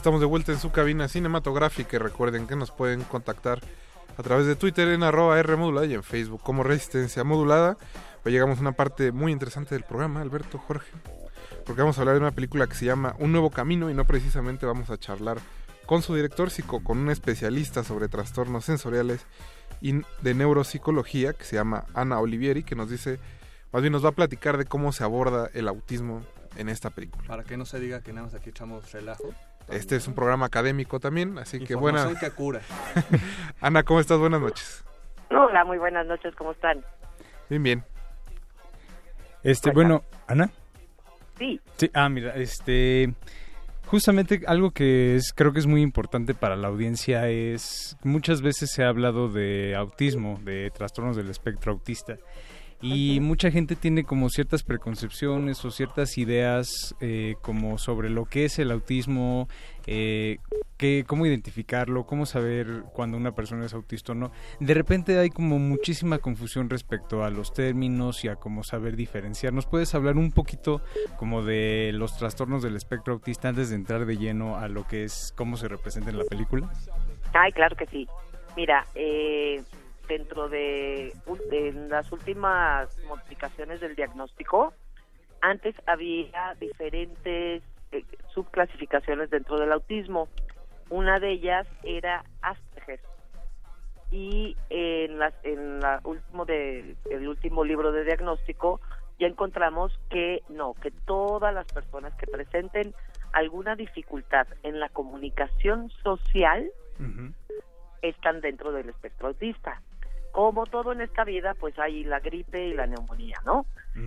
Estamos de vuelta en su cabina cinematográfica recuerden que nos pueden contactar a través de Twitter en arroba R modulada y en Facebook como Resistencia Modulada. Hoy llegamos a una parte muy interesante del programa, Alberto, Jorge, porque vamos a hablar de una película que se llama Un Nuevo Camino y no precisamente vamos a charlar con su director, con un especialista sobre trastornos sensoriales y de neuropsicología que se llama Ana Olivieri, que nos dice, más bien nos va a platicar de cómo se aborda el autismo en esta película. Para que no se diga que nada más aquí echamos relajo. Este es un programa académico también, así que buena. que cura. Ana, ¿cómo estás? Buenas noches. Hola, muy buenas noches, ¿cómo están? Bien, bien. Este, bueno, Ana. Sí. Sí, ah, mira, este justamente algo que es creo que es muy importante para la audiencia es muchas veces se ha hablado de autismo, de trastornos del espectro autista y mucha gente tiene como ciertas preconcepciones o ciertas ideas eh, como sobre lo que es el autismo, eh, que, cómo identificarlo, cómo saber cuando una persona es autista o no. De repente hay como muchísima confusión respecto a los términos y a cómo saber diferenciar. ¿Nos puedes hablar un poquito como de los trastornos del espectro autista antes de entrar de lleno a lo que es cómo se representa en la película? Ay, claro que sí. Mira, eh, dentro de, las últimas modificaciones del diagnóstico, antes había diferentes eh, subclasificaciones dentro del autismo. Una de ellas era Asperger. Y en, las, en la último de, el último libro de diagnóstico ya encontramos que no, que todas las personas que presenten alguna dificultad en la comunicación social están dentro del espectro autista como todo en esta vida, pues hay la gripe y la neumonía, ¿no?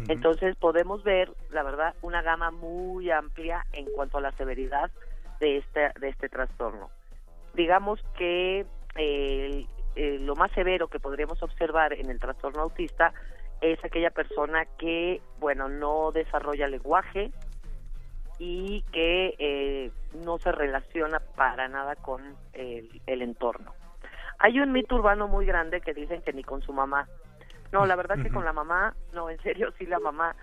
Entonces podemos ver, la verdad, una gama muy amplia en cuanto a la severidad de este, de este trastorno. Digamos que lo más severo que podríamos observar en el trastorno autista es aquella persona que, bueno, no desarrolla lenguaje y que eh, no se relaciona para nada con el entorno. Hay un mito urbano muy grande que dicen que ni con su mamá. No, la verdad que con la mamá, no, en serio, sí la mamá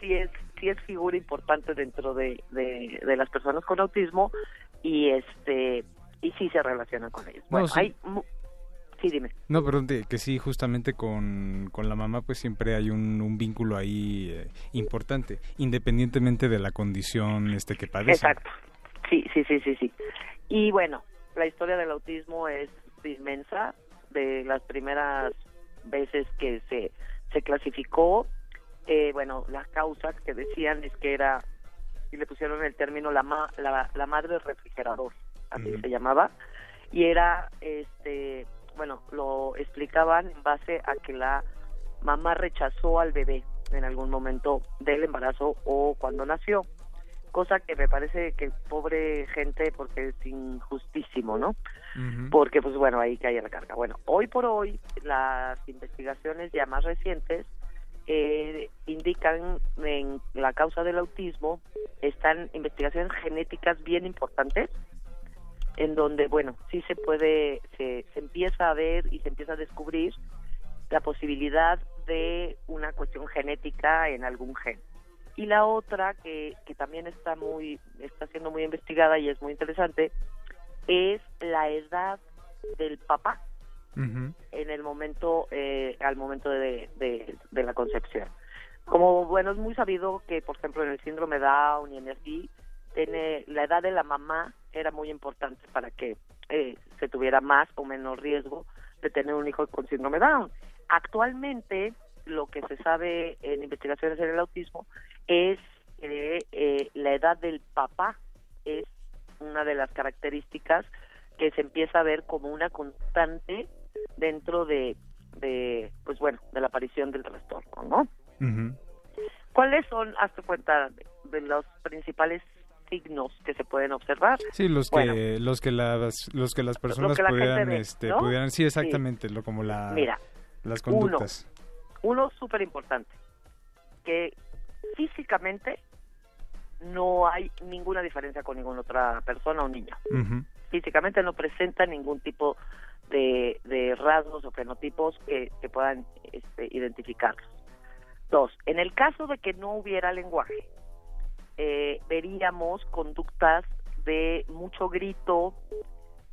sí es sí es figura importante dentro de, de, las personas con autismo y este y sí se relaciona con ellos. Bueno, hay Sí, dime. No, pero que sí, justamente con, con la mamá pues siempre hay un, un vínculo ahí eh, importante, independientemente de la condición este que padece. Exacto. Sí, sí, sí, sí, sí. Y bueno, la historia del autismo es inmensa, de las primeras veces que se, se clasificó, eh, bueno, las causas que decían es que era, y le pusieron el término la, la, la madre refrigerador, así se llamaba, y era, este, bueno, lo explicaban en base a que la mamá rechazó al bebé en algún momento del embarazo o cuando nació, cosa que me parece que pobre gente porque es injustísimo, ¿no? Porque pues bueno, ahí cae la carga. Bueno, hoy por hoy las investigaciones ya más recientes eh, indican en la causa del autismo están investigaciones genéticas bien importantes en donde, bueno, sí se puede, se, se empieza a ver y se empieza a descubrir la posibilidad de una cuestión genética en algún gen. Y la otra que, que también está muy, está siendo muy investigada y es muy interesante, es la edad del papá en el momento, eh, al momento de, de, de, la concepción. Como, bueno, es muy sabido que, por ejemplo, en el síndrome Down y en así, tiene la edad de la mamá era muy importante para que eh, se tuviera más o menos riesgo de tener un hijo con síndrome Down. Actualmente, lo que se sabe en investigaciones en el autismo es que eh, la edad del papá es una de las características que se empieza a ver como una constante dentro de, de pues bueno, de la aparición del trastorno, ¿no? ¿Cuáles son, hazte cuenta, de los principales signos que se pueden observar. Sí, los que los que las los que las personas pudieran este pudieran sí exactamente, lo como la Mira, las conductas. Uno, súper importante, que físicamente no hay ninguna diferencia con ninguna otra persona o niño. Físicamente no presenta ningún tipo de, de rasgos o fenotipos que, que puedan este, identificarlos. Dos, en el caso de que no hubiera lenguaje, eh, veríamos conductas de mucho grito,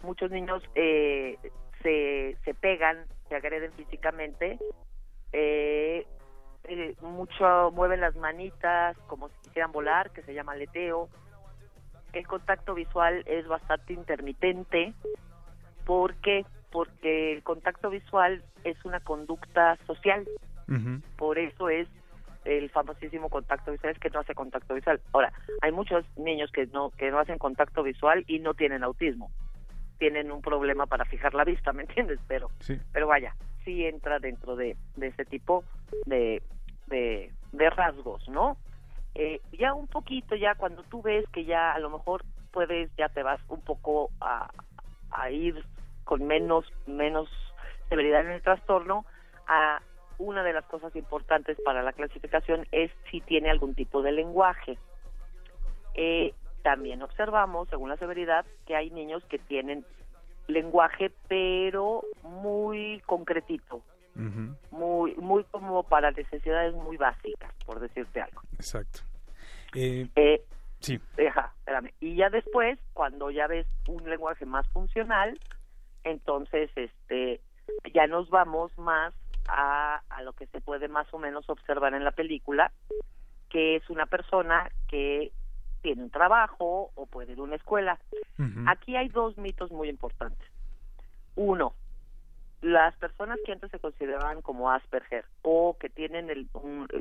muchos niños eh, se, se pegan, se agreden físicamente, eh, eh, mucho mueven las manitas como si quisieran volar, que se llama leteo. El contacto visual es bastante intermitente. ¿Por qué? Porque el contacto visual es una conducta social. Por eso es el famosísimo contacto visual es que no hace contacto visual. Ahora, hay muchos niños que no que no hacen contacto visual y no tienen autismo. Tienen un problema para fijar la vista, ¿me entiendes? Pero pero vaya, sí entra dentro de, de ese tipo de, de, rasgos, ¿no? Eh, ya un poquito, ya cuando tú ves que ya a lo mejor puedes, ya te vas un poco a, a ir con menos, menos severidad en el trastorno, a una de las cosas importantes para la clasificación es si tiene algún tipo de lenguaje. Eh, también observamos, según la severidad, que hay niños que tienen lenguaje, pero muy concretito, muy, muy como para necesidades muy básicas, por decirte algo. Exacto. Eh, eh, sí. Deja, espérame. Y ya después, cuando ya ves un lenguaje más funcional, entonces, este, ya nos vamos más a, lo que se puede más o menos observar en la película, que es una persona que tiene un trabajo o puede ir a una escuela. Aquí hay dos mitos muy importantes. Uno, las personas que antes se consideraban como Asperger o que tienen el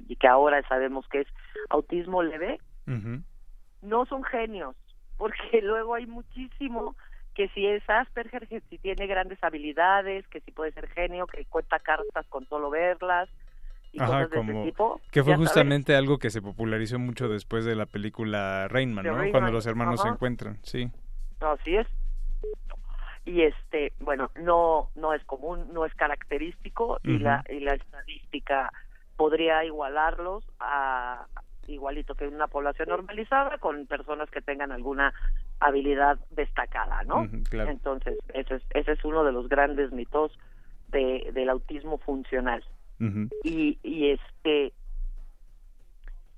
y que ahora sabemos que es autismo leve, no son genios, porque luego hay muchísimo que si es Asperger, que si tiene grandes habilidades, que si puede ser genio, que cuenta cartas con solo verlas. Y cosas de ese tipo. Que fue justamente algo que se popularizó mucho después de la película Rainman, ¿no? Cuando los hermanos se encuentran, sí. Así es. Y este, bueno, no no es común, no es característico y la y la estadística podría igualarlos a, igualito que una población normalizada con personas que tengan alguna habilidad destacada, ¿no? Entonces, ese es, ese es uno de los grandes mitos de, del autismo funcional. Y, y este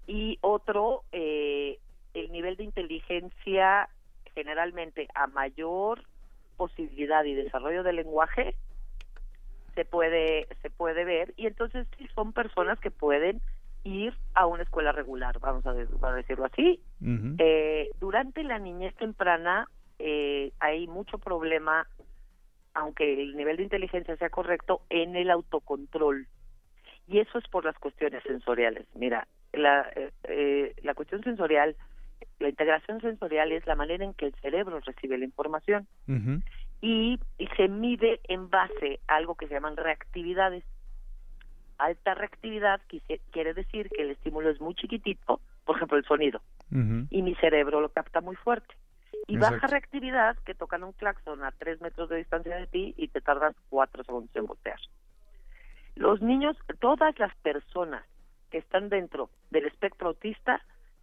y otro eh, el nivel de inteligencia generalmente a mayor posibilidad y desarrollo del lenguaje se puede se puede ver y entonces sí son personas que pueden ir a una escuela regular, vamos a, decirlo así. eh, durante la niñez temprana eh, hay mucho problema, aunque el nivel de inteligencia sea correcto, en el autocontrol. Y eso es por las cuestiones sensoriales. Mira, la, eh, eh, la cuestión sensorial, la integración sensorial es la manera en que el cerebro recibe la información y, y se mide en base a algo que se llaman reactividades alta reactividad quiere decir que el estímulo es muy chiquitito, por ejemplo el sonido, y mi cerebro lo capta muy fuerte. Y baja reactividad, que tocan un claxon a tres metros de distancia de ti y te tardas cuatro segundos en voltear. Los niños, todas las personas que están dentro del espectro autista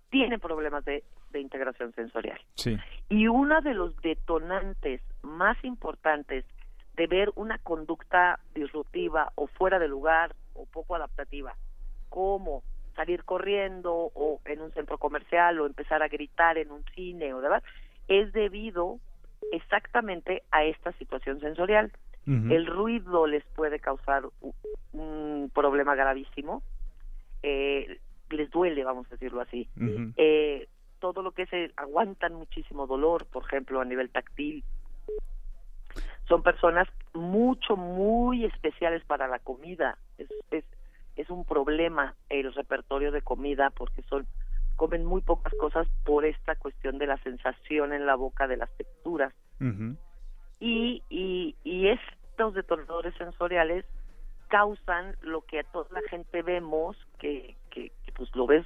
tienen problemas de, de integración sensorial. Sí. Y uno de los detonantes más importantes de ver una conducta disruptiva o fuera de lugar o poco adaptativa, como salir corriendo o en un centro comercial o empezar a gritar en un cine o demás, es debido exactamente a esta situación sensorial. El ruido les puede causar un, problema gravísimo, eh, les duele, vamos a decirlo así. eh, todo lo que se aguantan muchísimo dolor, por ejemplo, a nivel táctil, son personas mucho, muy especiales para la comida. Es, es, es un problema el repertorio de comida porque son comen muy pocas cosas por esta cuestión de la sensación en la boca de las texturas. y, y, y estos detonadores sensoriales causan lo que a toda la gente vemos, que, que, que pues lo ves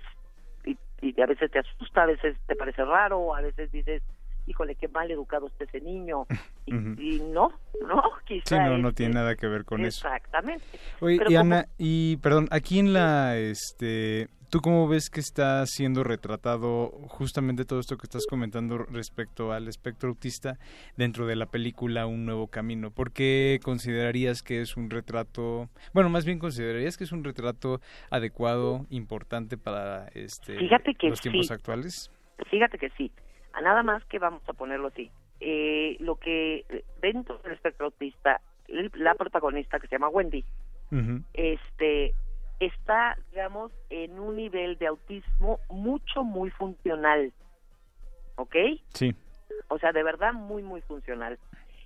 y, y a veces te asusta, a veces te parece raro, a veces dices, híjole, qué mal educado está ese niño. Y, no, no, quizá. Sí, no, no tiene nada que ver con eso. Exactamente. Oye, y Ana, y perdón, aquí en la, este, ¿tú cómo ves que está siendo retratado justamente todo esto que estás comentando respecto al espectro autista dentro de la película Un Nuevo Camino? ¿Por qué considerarías que es un retrato, bueno, más bien considerarías que es un retrato adecuado, importante para este, los tiempos actuales? Fíjate que sí a nada más que vamos a ponerlo así. Eh, lo que dentro del espectro autista, la protagonista que se llama Wendy, este está, digamos, en un nivel de autismo mucho, muy funcional. ¿Ok? Sí. O sea, de verdad muy, muy funcional.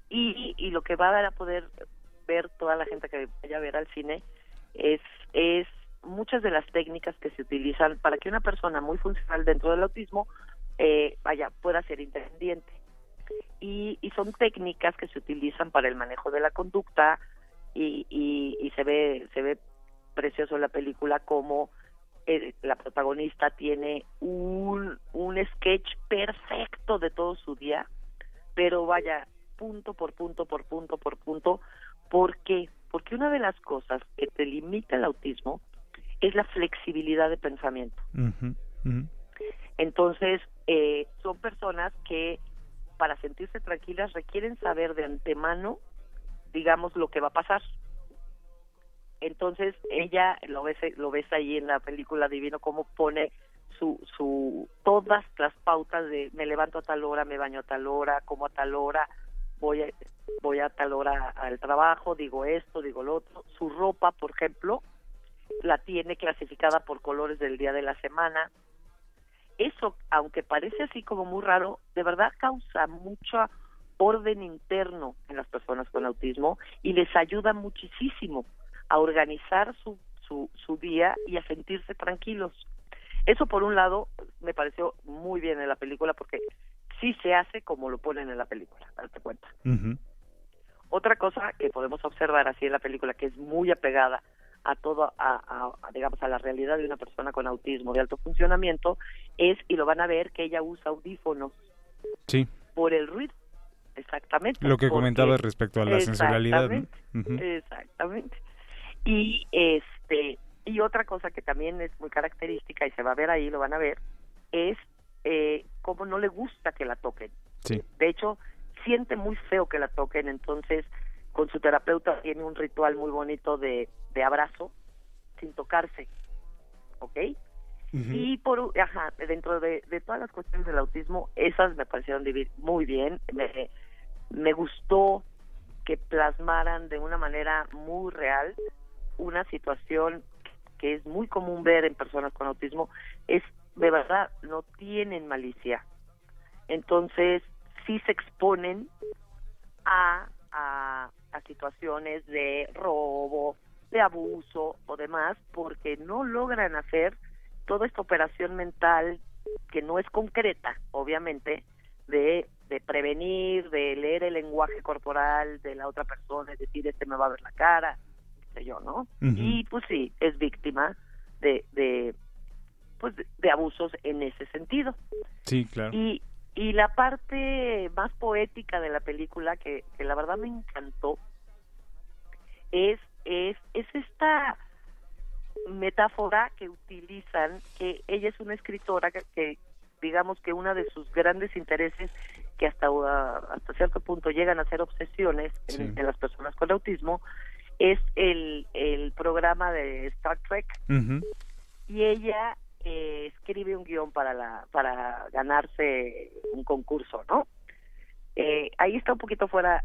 Y, y lo que va a dar a poder ver toda la gente que vaya a ver al cine es, es muchas de las técnicas que se utilizan para que una persona muy funcional dentro del autismo eh, vaya, pueda ser independiente. Y, y, son técnicas que se utilizan para el manejo de la conducta y, y, se ve se ve precioso la película como eh, la protagonista tiene un, un sketch perfecto de todo su día, pero vaya, punto por punto por punto por punto. ¿Por qué? Porque una de las cosas que te limita el autismo es la flexibilidad de pensamiento. Entonces, eh, son personas que para sentirse tranquilas requieren saber de antemano, digamos, lo que va a pasar. Entonces, ella, lo ves, lo ves ahí en la película Divino, cómo pone su, su, todas las pautas de me levanto a tal hora, me baño a tal hora, como a tal hora, voy a, voy a tal hora al trabajo, digo esto, digo lo otro. Su ropa, por ejemplo, la tiene clasificada por colores del día de la semana eso, aunque parece así como muy raro, de verdad causa mucho orden interno en las personas con autismo y les ayuda muchísimo a organizar su, su, su día y a sentirse tranquilos. Eso por un lado me pareció muy bien en la película porque sí se hace como lo ponen en la película, date cuenta. Otra cosa que podemos observar así en la película que es muy apegada a todo, a, digamos, a la realidad de una persona con autismo de alto funcionamiento, es, y lo van a ver, que ella usa audífonos. Sí. Por el ruido. Exactamente. Lo que comentaba respecto a la sensualidad. Exactamente. Y este y otra cosa que también es muy característica y se va a ver ahí, lo van a ver, es eh, cómo no le gusta que la toquen. Sí. De hecho, siente muy feo que la toquen, entonces con su terapeuta tiene un ritual muy bonito de, de abrazo sin tocarse, ¿ok? Y por, ajá, dentro de, de, todas las cuestiones del autismo, esas me parecieron vivir muy bien, me, me gustó que plasmaran de una manera muy real una situación que es muy común ver en personas con autismo, es de verdad, no tienen malicia. Entonces, sí se exponen a, a, situaciones de robo, de abuso o demás, porque no logran hacer toda esta operación mental que no es concreta, obviamente, de, de prevenir, de leer el lenguaje corporal de la otra persona, es decir, este me va a ver la cara, sé yo, ¿no? Y pues sí, es víctima de, de pues de, abusos en ese sentido. Sí, claro. Y, y la parte más poética de la película, que, que la verdad me encantó, es, es, es esta metáfora que utilizan, que ella es una escritora que, digamos que una de sus grandes intereses, que hasta, hasta cierto punto llegan a ser obsesiones en, las personas con autismo, es el, el programa de Star Trek. Y ella eh, escribe un guion para, la, para ganarse un concurso, ¿no? Eh, ahí está un poquito fuera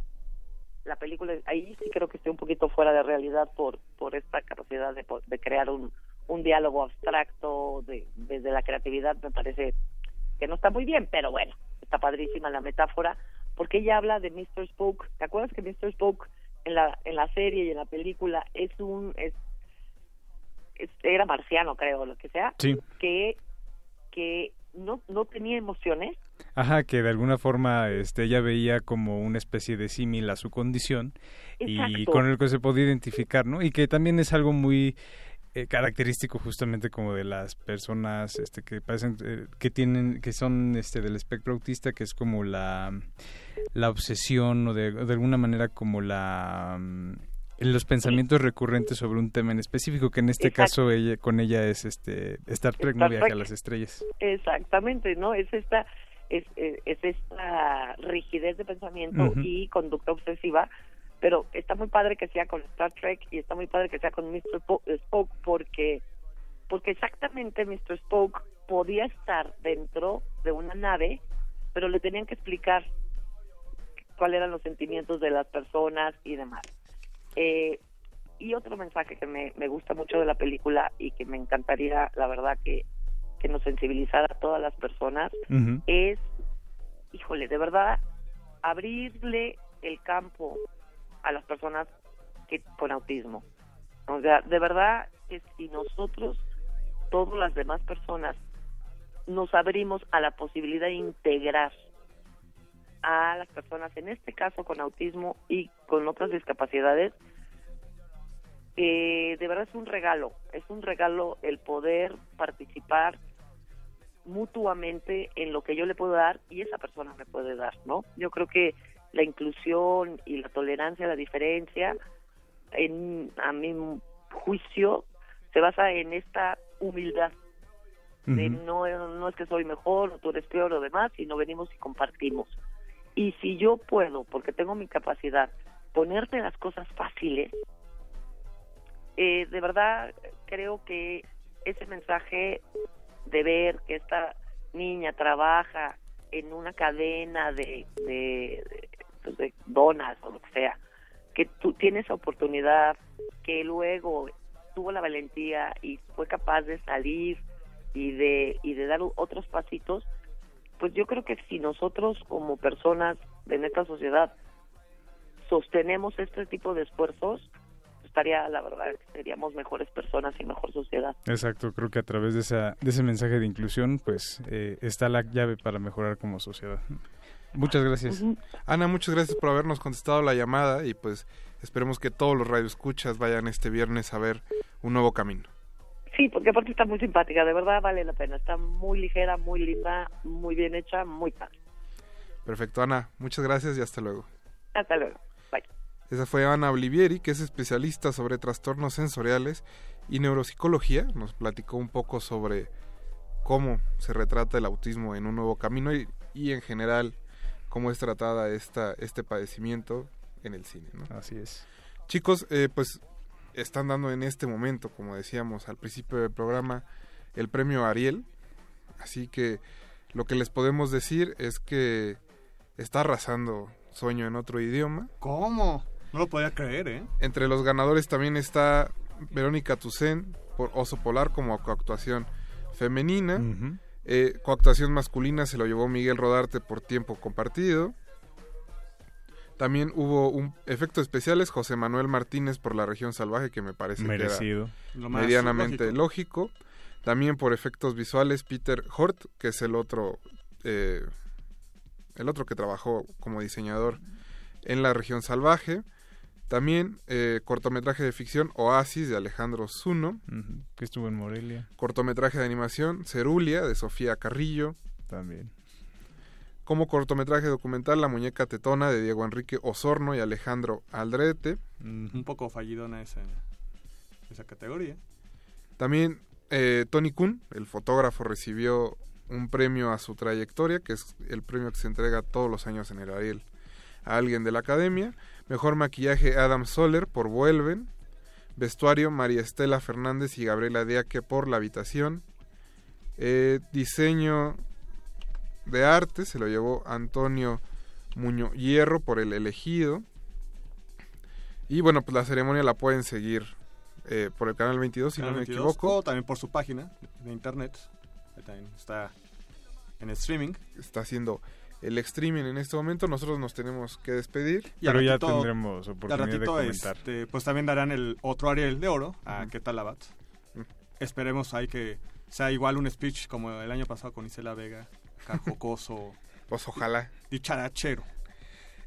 la película ahí sí creo que estoy un poquito fuera de realidad por por esta capacidad de, de crear un, un diálogo abstracto de, desde la creatividad me parece que no está muy bien pero bueno está padrísima la metáfora porque ella habla de Mr. Spook ¿te acuerdas que Mr. Spook en la en la serie y en la película es un es, era marciano creo lo que sea que que no no tenía emociones. Ajá, que de alguna forma este, ella veía como una especie de símil a su condición y con el que se podía identificar, ¿no? Y que también es algo muy eh, característico justamente como de las personas este, que parecen, eh, que tienen, que son este, del espectro autista, que es como la, la obsesión o de, de alguna manera como la mm, los pensamientos recurrentes sobre un tema en específico que en este caso ella con ella es este Star Trek no viaje a las estrellas. Exactamente no es esta es, es, esta rigidez de pensamiento y conducta obsesiva, pero está muy padre que sea con Star Trek y está muy padre que sea con Mr. Spock porque porque exactamente Mr. Spock podía estar dentro de una nave, pero le tenían que explicar cuáles eran los sentimientos de las personas y demás. Eh, y otro mensaje que me, me gusta mucho de la película y que me encantaría, la verdad, que que nos sensibilizara a todas las personas es, híjole, de verdad, abrirle el campo a las personas que con autismo. O sea, de verdad que si nosotros, todas las demás personas, nos abrimos a la posibilidad de integrar a las personas, en este caso con autismo y con otras discapacidades, eh, de verdad es un regalo, es un regalo el poder participar mutuamente en lo que yo le puedo dar y esa persona me puede dar, ¿no? Yo creo que la inclusión y la tolerancia a la diferencia, en, a mi juicio, se basa en esta humildad. De no, no es que soy mejor o tú eres peor o demás, sino venimos y compartimos. Y si yo puedo, porque tengo mi capacidad, ponerte las cosas fáciles, eh, de verdad creo que ese mensaje de ver que esta niña trabaja en una cadena de, de, pues, de, donas o lo que sea, que tú tienes oportunidad, que luego tuvo la valentía y fue capaz de salir y de, y de dar otros pasitos, pues yo creo que si nosotros como personas de esta sociedad sostenemos este tipo de esfuerzos, estaría, la verdad, seríamos mejores personas y mejor sociedad. Exacto, creo que a través de, esa, de ese mensaje de inclusión, pues eh, está la llave para mejorar como sociedad. Muchas gracias. Ana, muchas gracias por habernos contestado la llamada y pues esperemos que todos los radioescuchas vayan este viernes a ver un nuevo camino. Sí, porque aparte está muy simpática, de verdad vale la pena. Está muy ligera, muy linda, muy bien hecha, muy padre. Perfecto, Ana. Muchas gracias y hasta luego. Hasta luego. Esa fue Ana Olivieri, que es especialista sobre trastornos sensoriales y neuropsicología. Nos platicó un poco sobre cómo se retrata el autismo en un nuevo camino y, en general cómo es tratada esta, este padecimiento en el cine. Así es. Chicos, eh, pues están dando en este momento, como decíamos al principio del programa, el premio Ariel. Así que lo que les podemos decir es que está arrasando Sueño en otro idioma. ¿Cómo? No lo podía creer, ¿eh? Entre los ganadores también está Verónica Tucen por Oso Polar como coactuación femenina. Eh, coactuación masculina se lo llevó Miguel Rodarte por tiempo compartido. También hubo un efectos especiales José Manuel Martínez por la región salvaje que me parece Merecido. medianamente lógico. También por efectos visuales Peter Hort, que es el otro eh, el otro que trabajó como diseñador en la región salvaje. También eh, cortometraje de ficción Oasis de Alejandro Zuno. que estuvo en Morelia. Cortometraje de animación Cerulia de Sofía Carrillo. También. Como cortometraje documental La muñeca tetona de Diego Enrique Osorno y Alejandro Aldrete. Un poco fallidona esa, esa categoría. También eh, Tony Kuhn, el fotógrafo, recibió un premio a su trayectoria, que es el premio que se entrega todos los años en el Ariel a alguien de la academia. Mejor maquillaje Adam Soler por Vuelven. Vestuario María Estela Fernández y Gabriela Diaque por La Habitación. Eh, diseño de arte se lo llevó Antonio Muñoz Hierro por El Elegido. Y bueno, pues la ceremonia la pueden seguir eh, por el canal 22, si no me equivoco. O también por su página de internet. también está en streaming. Está haciendo el streaming en este momento. Nosotros nos tenemos que despedir. Y Pero ya tendremos oportunidad de comentar. Este, pues también darán el otro Ariel de oro a ¿Qué tal Abat? Esperemos ahí que sea igual un speech como el año pasado con Isela Vega, Carjocoso. pues ojalá. Dicharachero.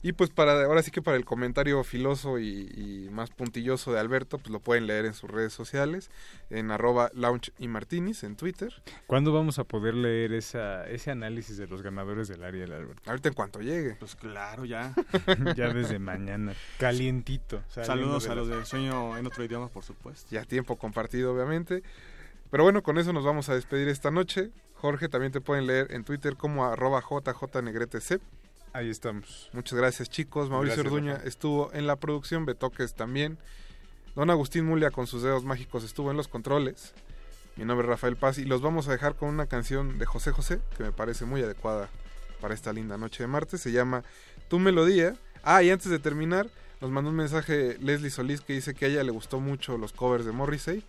Y pues para ahora sí que para el comentario filoso y, más puntilloso de Alberto, pues lo pueden leer en sus redes sociales, en arroba launch y martinis en Twitter. ¿Cuándo vamos a poder leer esa, ese análisis de los ganadores del área del Alberto? Ahorita en cuanto llegue. Pues claro, ya. ya desde mañana. Calientito. Saludos a los del sueño en otro idioma, por supuesto. Ya tiempo compartido, obviamente. Pero bueno, con eso nos vamos a despedir esta noche. Jorge, también te pueden leer en Twitter como arroba jjnegrtc. Ahí estamos. Muchas gracias, chicos. Mauricio Orduña estuvo en la producción, Betoques también. Don Agustín Mulia con sus dedos mágicos estuvo en los controles. Mi nombre es Rafael Paz y los vamos a dejar con una canción de José José que me parece muy adecuada para esta linda noche de martes. Se llama Tu Melodía. Ah, y antes de terminar, nos mandó un mensaje Leslie Solís que dice que a ella le gustó mucho los covers de Morrissey.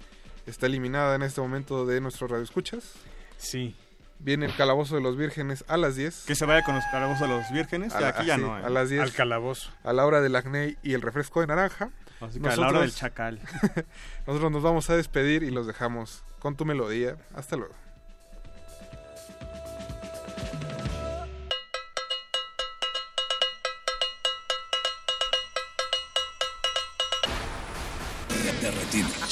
Está eliminada en este momento de nuestro radio escuchas. Sí, Viene el calabozo de los vírgenes a las 10. Que se vaya con los calabozos de los vírgenes. Aquí ya no. Eh. A las 10. Al calabozo. A la hora del acné y el refresco de naranja. Así que nosotros, a la hora del chacal. nosotros nos vamos a despedir y los dejamos con tu melodía. Hasta luego. Derretido.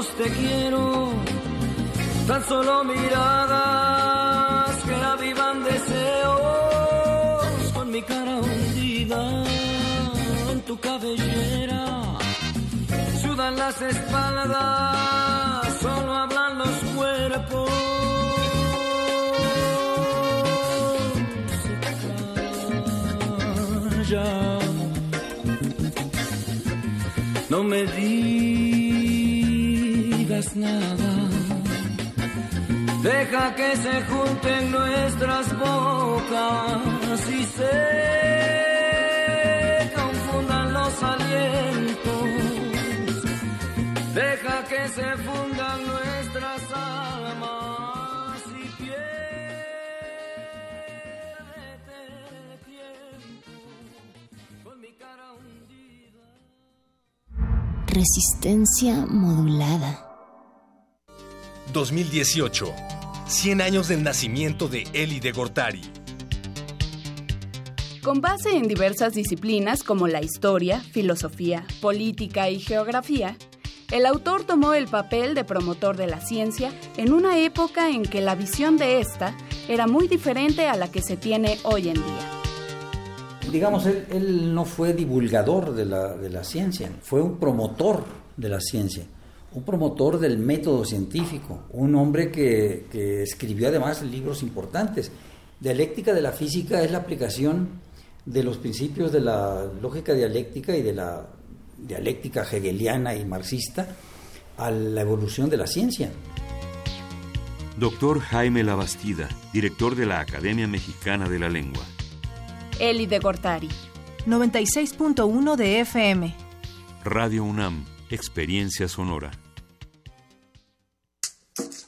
te quiero, tan solo miradas que avivan deseos con mi cara hundida en tu cabellera. Sudan las espaldas, solo hablan los cuerpos digas nada. Deja que se junten nuestras bocas y se confundan los alientos. Deja que se fundan nuestras almas y piérdete tiempo con mi cara hundida. Resistencia modulada. 2018. 100 años del nacimiento de Eli de Gortari. Con base en diversas disciplinas como la historia, filosofía, política y geografía, el autor tomó el papel de promotor de la ciencia en una época en que la visión de esta era muy diferente a la que se tiene hoy en día. Digamos, él, él no fue divulgador de la, de la ciencia, fue un promotor de la ciencia un promotor del método científico, un hombre que, que, escribió además libros importantes. Dialéctica de la física es la aplicación de los principios de la lógica dialéctica y de la dialéctica hegeliana y marxista a la evolución de la ciencia. Doctor Jaime Labastida, director de la Academia Mexicana de la Lengua. Eli de Gortari. 96.1 de FM. Radio UNAM, Experiencia Sonora.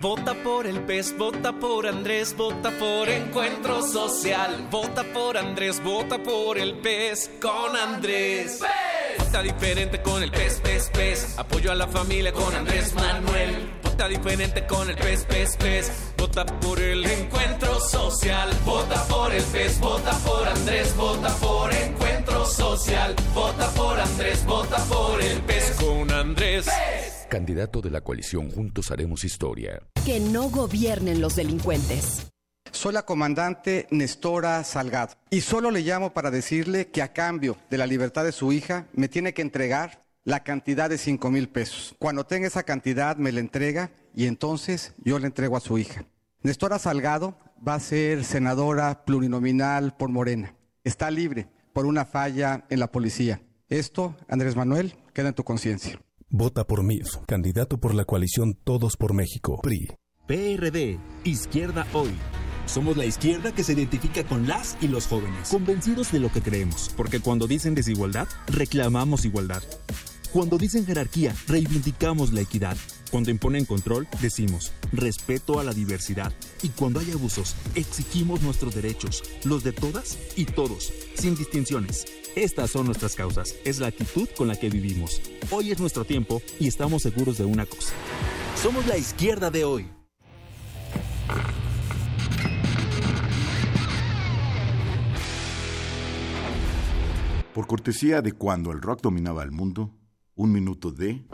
Vota por el pez, vota por Andrés, vota por Encuentro Social. Vota por Andrés, vota por el pez con Andrés. ¡Pez! Vota diferente con el pez, pez, pez. Apoyo a la familia con Andrés Manuel. Vota diferente con el pez, pez, pez. Vota por el Encuentro Social. Vota por el pez, vota por Andrés, vota por Encuentro Social. Vota por Andrés, vota por el pez con Andrés. ¡Pez! Candidato de la coalición Juntos Haremos Historia. Que no gobiernen los delincuentes. Soy la comandante Nestora Salgado y solo le llamo para decirle que a cambio de la libertad de su hija me tiene que entregar la cantidad de 5 mil pesos. Cuando tenga esa cantidad me la entrega y entonces yo le entrego a su hija. Nestora Salgado va a ser senadora plurinominal por Morena. Está libre por una falla en la policía. Esto, Andrés Manuel, queda en tu conciencia. Vota por MIF, candidato por la coalición Todos por México, PRI. PRD, Izquierda Hoy. Somos la izquierda que se identifica con las y los jóvenes, convencidos de lo que creemos, porque cuando dicen desigualdad, reclamamos igualdad. Cuando dicen jerarquía, reivindicamos la equidad. Cuando imponen control, decimos respeto a la diversidad. Y cuando hay abusos, exigimos nuestros derechos, los de todas y todos, sin distinciones. Estas son nuestras causas, es la actitud con la que vivimos. Hoy es nuestro tiempo y estamos seguros de una cosa. Somos la izquierda de hoy. Por cortesía de cuando el rock dominaba el mundo, un minuto de...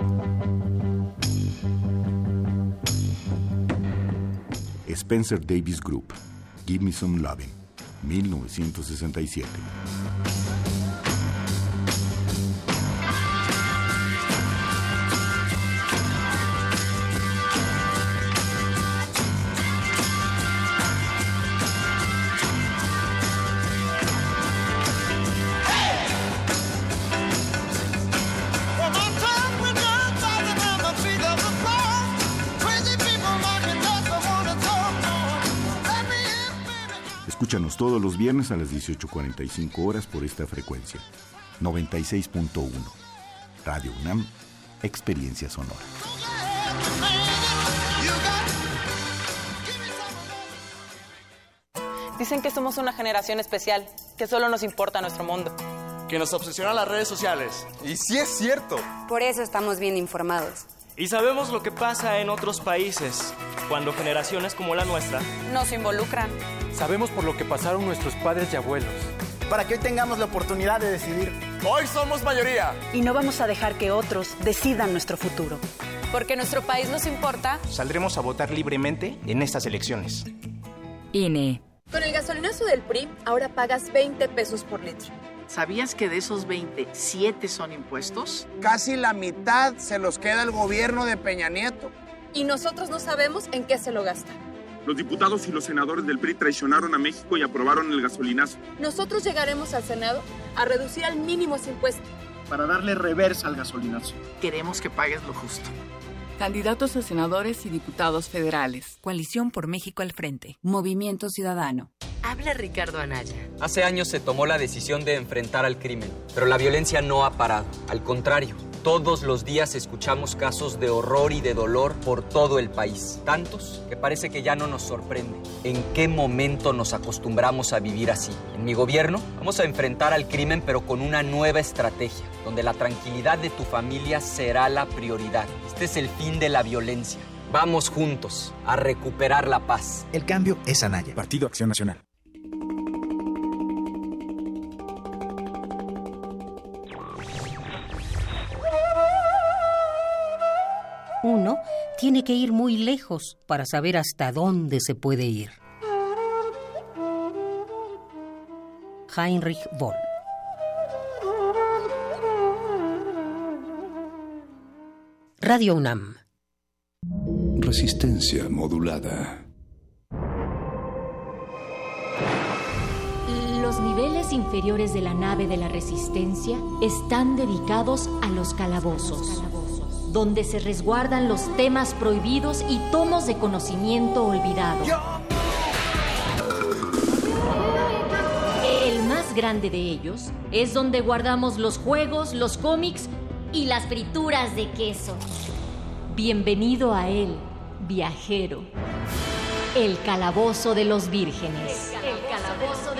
Spencer Davis Group, Give Me Some Loving, 1967. Escúchanos todos los viernes a las 18.45 horas por esta frecuencia. 96.1. Radio UNAM, Experiencia Sonora. Dicen que somos una generación especial, que solo nos importa nuestro mundo. Que nos obsesionan las redes sociales. Y sí es cierto. Por eso estamos bien informados. Y sabemos lo que pasa en otros países, cuando generaciones como la nuestra nos involucran. Sabemos por lo que pasaron nuestros padres y abuelos. para que hoy tengamos la oportunidad de decidir. Hoy somos mayoría. Y no vamos a dejar que otros decidan nuestro futuro. Porque nuestro país nos importa. Saldremos a votar libremente en estas elecciones. INE. Con el gasolinazo del PRI, ahora pagas 20 pesos por litro. ¿Sabías que de esos 20, 7 son impuestos? Casi la mitad se los queda el gobierno de Peña Nieto. Y nosotros no sabemos en qué se lo gasta. Los diputados y los senadores del PRI traicionaron a México y aprobaron el gasolinazo. Nosotros llegaremos al Senado a reducir al mínimo ese impuesto. Para darle reversa al gasolinazo. Queremos que pagues lo justo. Candidatos a senadores y diputados federales. Coalición por México al frente. Movimiento Ciudadano. Habla Ricardo Anaya. Hace años se tomó la decisión de enfrentar al crimen, pero la violencia no ha parado. Al contrario, todos los días escuchamos casos de horror y de dolor por todo el país. Tantos que parece que ya no nos sorprende. ¿En qué momento nos acostumbramos a vivir así? En mi gobierno vamos a enfrentar al crimen pero con una nueva estrategia, donde la tranquilidad de tu familia será la prioridad. Este es el fin de la violencia. Vamos juntos a recuperar la paz. El cambio es Anaya. Partido Acción Nacional. Uno tiene que ir muy lejos para saber hasta dónde se puede ir. Heinrich Boll Radio UNAM Resistencia modulada. Los niveles inferiores de la nave de la Resistencia están dedicados a los calabozos, donde se resguardan los temas prohibidos y tomos de conocimiento olvidado. El más grande de ellos es donde guardamos los juegos, los cómics y las frituras de queso. Bienvenido a él, viajero. El calabozo de los vírgenes. El calabozo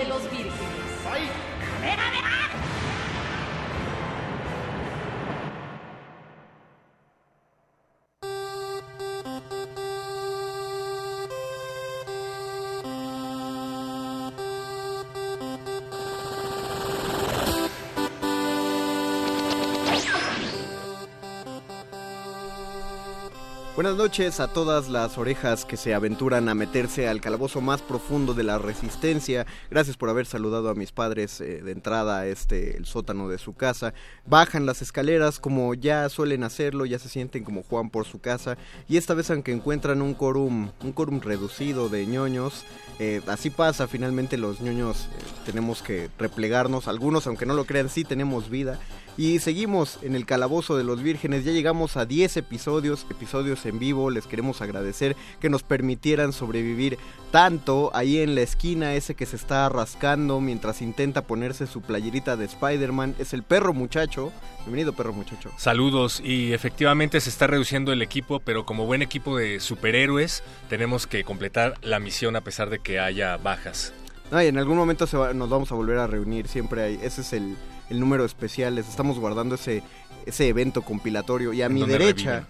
Buenas noches a todas las orejas que se aventuran a meterse al calabozo más profundo de la resistencia. Gracias por haber saludado a mis padres eh, de entrada a este el sótano de su casa. Bajan las escaleras como ya suelen hacerlo, ya se sienten como Juan por su casa y esta vez aunque encuentran un quórum un quórum reducido de ñoños, eh, así pasa, finalmente los ñoños eh, tenemos que replegarnos, algunos aunque no lo crean sí tenemos vida. Y seguimos en el calabozo de los vírgenes, ya llegamos a 10 episodios, episodios en vivo, les queremos agradecer que nos permitieran sobrevivir tanto ahí en la esquina ese que se está rascando mientras intenta ponerse su playerita de Spider-Man, es el perro muchacho, bienvenido perro muchacho. Saludos y efectivamente se está reduciendo el equipo, pero como buen equipo de superhéroes tenemos que completar la misión a pesar de que haya bajas. No, y en algún momento se va- nos vamos a volver a reunir, siempre hay, ese es el, el número especial, les estamos guardando ese, ese evento compilatorio. Y a mi donde derecha, reviven.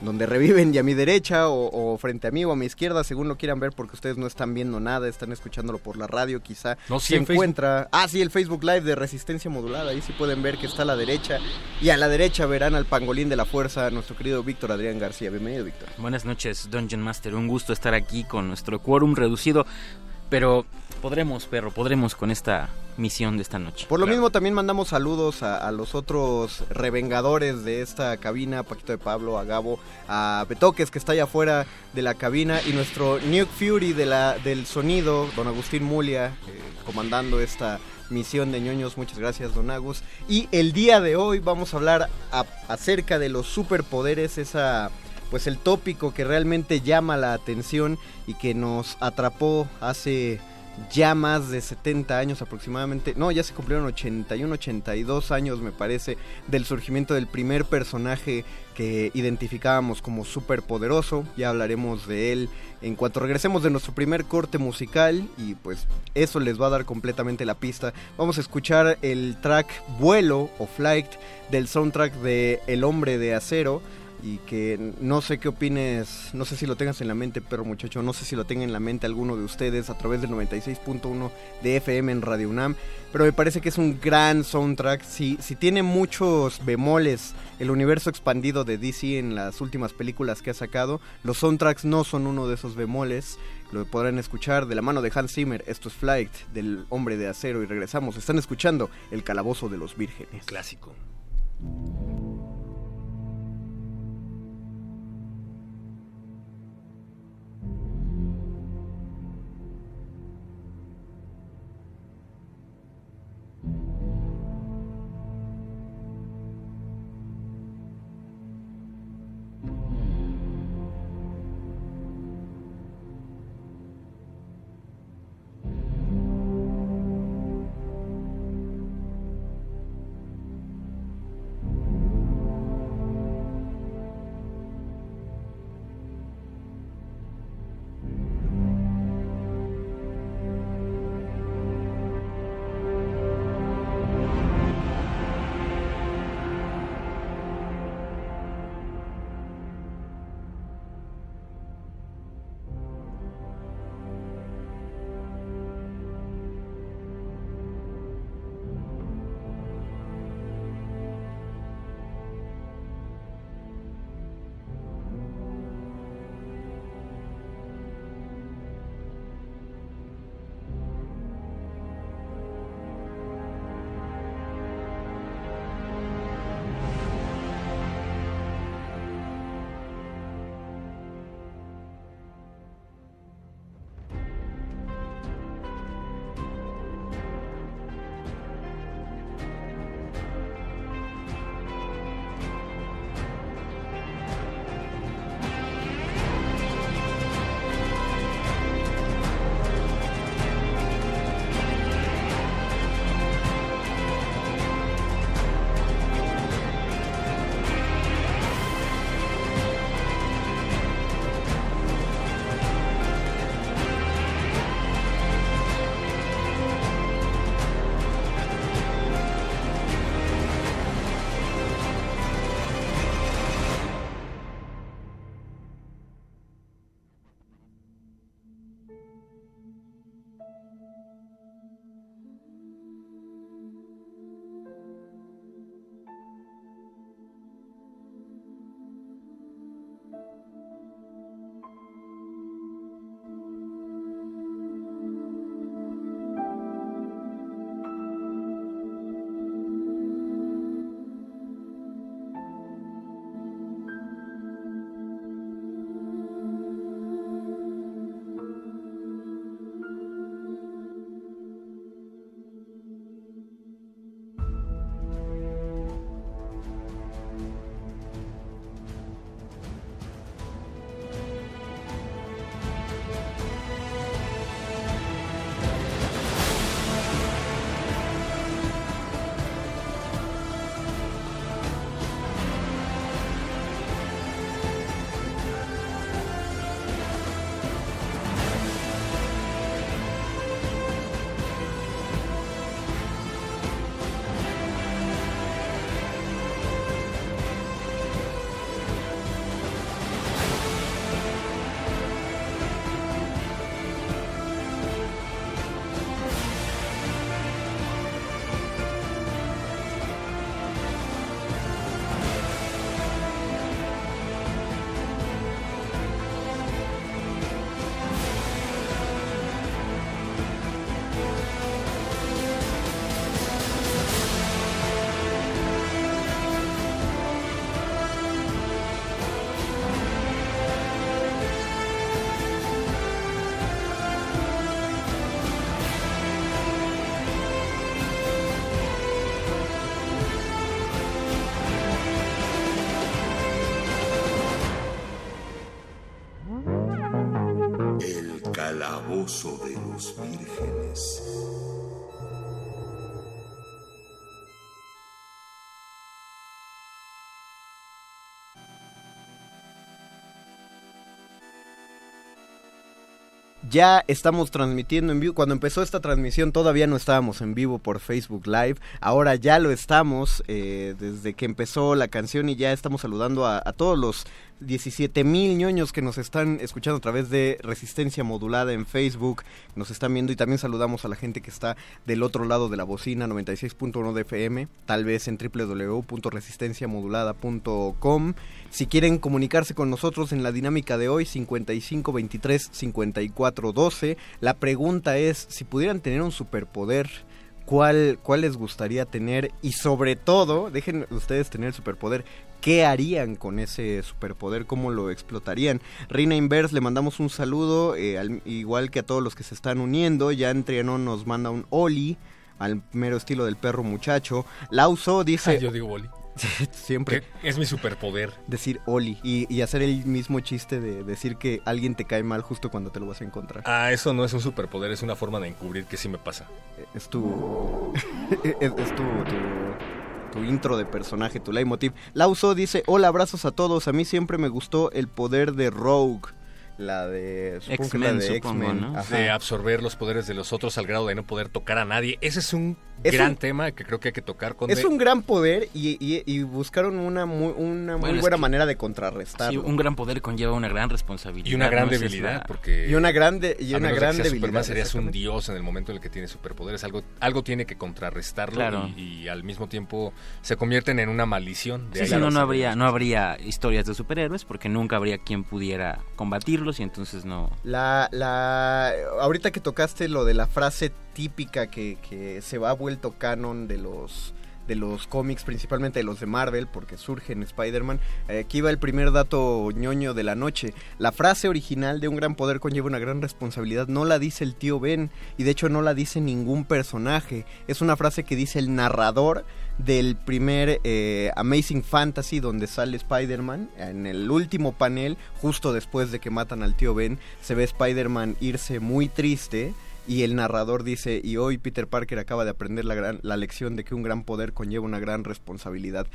donde reviven, y a mi derecha o, o frente a mí o a mi izquierda, según lo quieran ver, porque ustedes no están viendo nada, están escuchándolo por la radio quizá. No, sí, se en Facebook. encuentra... Ah, sí, el Facebook Live de Resistencia Modulada, ahí sí pueden ver que está a la derecha. Y a la derecha verán al pangolín de la fuerza, nuestro querido Víctor Adrián García. Bienvenido, Víctor. Buenas noches, Dungeon Master. Un gusto estar aquí con nuestro quórum reducido. Pero podremos, perro, podremos con esta misión de esta noche. Por lo mismo también mandamos saludos a, a los otros revengadores de esta cabina, Paquito de Pablo, a Gabo, a Betoques que está allá afuera de la cabina y nuestro Nuke Fury de la, del sonido, don Agustín Mulia, eh, comandando esta misión de ñoños. Muchas gracias, don Agus. Y el día de hoy vamos a hablar a- acerca de los superpoderes, esa pues el tópico que realmente llama la atención y que nos atrapó hace ya más de 70 años aproximadamente, no, ya se cumplieron 81, 82 años me parece del surgimiento del primer personaje que identificábamos como superpoderoso, ya hablaremos de él en cuanto regresemos de nuestro primer corte musical y pues eso les va a dar completamente la pista. Vamos a escuchar el track Vuelo o Flight del soundtrack de El hombre de acero. Y que no sé qué opines, no sé si lo tengas en la mente, pero muchacho, no sé si lo tenga en la mente alguno de ustedes a través del 96.1 de FM en Radio UNAM, pero me parece que es un gran soundtrack, si, si tiene muchos bemoles el universo expandido de DC en las últimas películas que ha sacado, los soundtracks no son uno de esos bemoles, lo podrán escuchar de la mano de Hans Zimmer, esto es Flight del Hombre de Acero y regresamos, están escuchando El Calabozo de los Vírgenes. Clásico. Ya estamos transmitiendo en vivo. Cuando empezó esta transmisión todavía no estábamos en vivo por Facebook Live. Ahora ya lo estamos eh, desde que empezó la canción y ya estamos saludando a, a todos los 17 mil ñoños que nos están escuchando a través de Resistencia Modulada en Facebook, nos están viendo y también saludamos a la gente que está del otro lado de la bocina 96.1 de FM, tal vez en www.resistenciamodulada.com. Si quieren comunicarse con nosotros en la dinámica de hoy 55 23 54 12, la pregunta es si pudieran tener un superpoder cuál, cuál les gustaría tener y sobre todo, dejen ustedes tener el superpoder, ¿qué harían con ese superpoder? ¿Cómo lo explotarían? Reina Inverse, le mandamos un saludo, eh, al, igual que a todos los que se están uniendo. Ya Trianon nos manda un Oli, al mero estilo del perro muchacho. Lauso dice... Ay, yo digo Oli. Siempre. Es mi superpoder. Decir Oli y, y, hacer el mismo chiste de decir que alguien te cae mal justo cuando te lo vas a encontrar. Ah, eso no es un superpoder, es una forma de encubrir que sí me pasa. Es tu... es, es tu, tu tu intro de personaje, tu leitmotiv. Lauso dice, hola, abrazos a todos, a mí siempre me gustó el poder de Rogue. La de X-Men, ¿no? De absorber los poderes de los otros al grado de no poder tocar a nadie. Ese es un es gran un, tema que creo que hay que tocar con Es un gran poder y, y, y buscaron una muy, una muy bueno, buena manera de contrarrestarlo. Sí, un gran poder conlleva una gran responsabilidad. Y una gran ¿no? debilidad, porque... Y una gran, de, y una gran que debilidad. Superman serías un dios en el momento en el que tiene superpoderes. Algo, algo tiene que contrarrestarlo claro. y, y, al mismo tiempo se convierten en una maldición. De sí, sí, no, no, habría, no habría historias de superhéroes porque nunca habría quien pudiera y entonces no... La, la... Ahorita que tocaste lo de la frase típica que, que, se va vuelto canon de los de los cómics, principalmente de los de Marvel, porque surge en Spider-Man. Eh, aquí va el primer dato ñoño de la noche. La frase original de un gran poder conlleva una gran responsabilidad no la dice el tío Ben y de hecho no la dice ningún personaje. Es una frase que dice el narrador del primer eh, Amazing Fantasy donde sale Spider-Man. En el último panel, justo después de que matan al tío Ben, se ve Spider-Man irse muy triste y el narrador dice, y hoy Peter Parker acaba de aprender la, gran, la lección de que un gran poder conlleva una gran responsabilidad.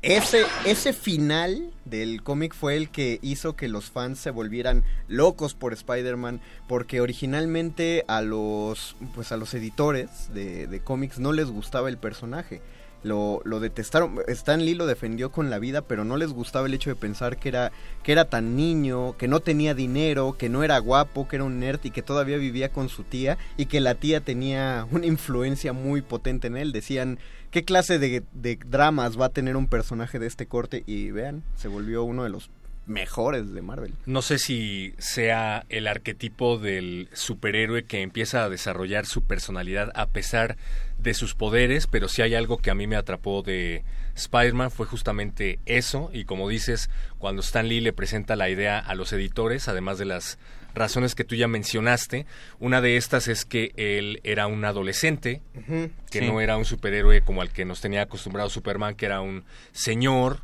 Ese, ese final del cómic fue el que hizo que los fans se volvieran locos por Spider-Man, porque originalmente a los, pues a los editores de, de cómics no les gustaba el personaje lo, lo detestaron. Stan Lee lo defendió con la vida, pero no les gustaba el hecho de pensar que era, que era tan niño, que no tenía dinero, que no era guapo, que era un nerd y que todavía vivía con su tía y que la tía tenía una influencia muy potente en él. Decían, ¿qué clase de, de dramas va a tener un personaje de este corte? Y vean, se volvió uno de los mejores de Marvel. No sé si sea el arquetipo del superhéroe que empieza a desarrollar su personalidad a pesar de sus poderes, pero si hay algo que a mí me atrapó de Spider-Man fue justamente eso, y como dices, cuando Stan Lee le presenta la idea a los editores, además de las razones que tú ya mencionaste, una de estas es que él era un adolescente, uh -huh, que sí. no era un superhéroe como al que nos tenía acostumbrado Superman, que era un señor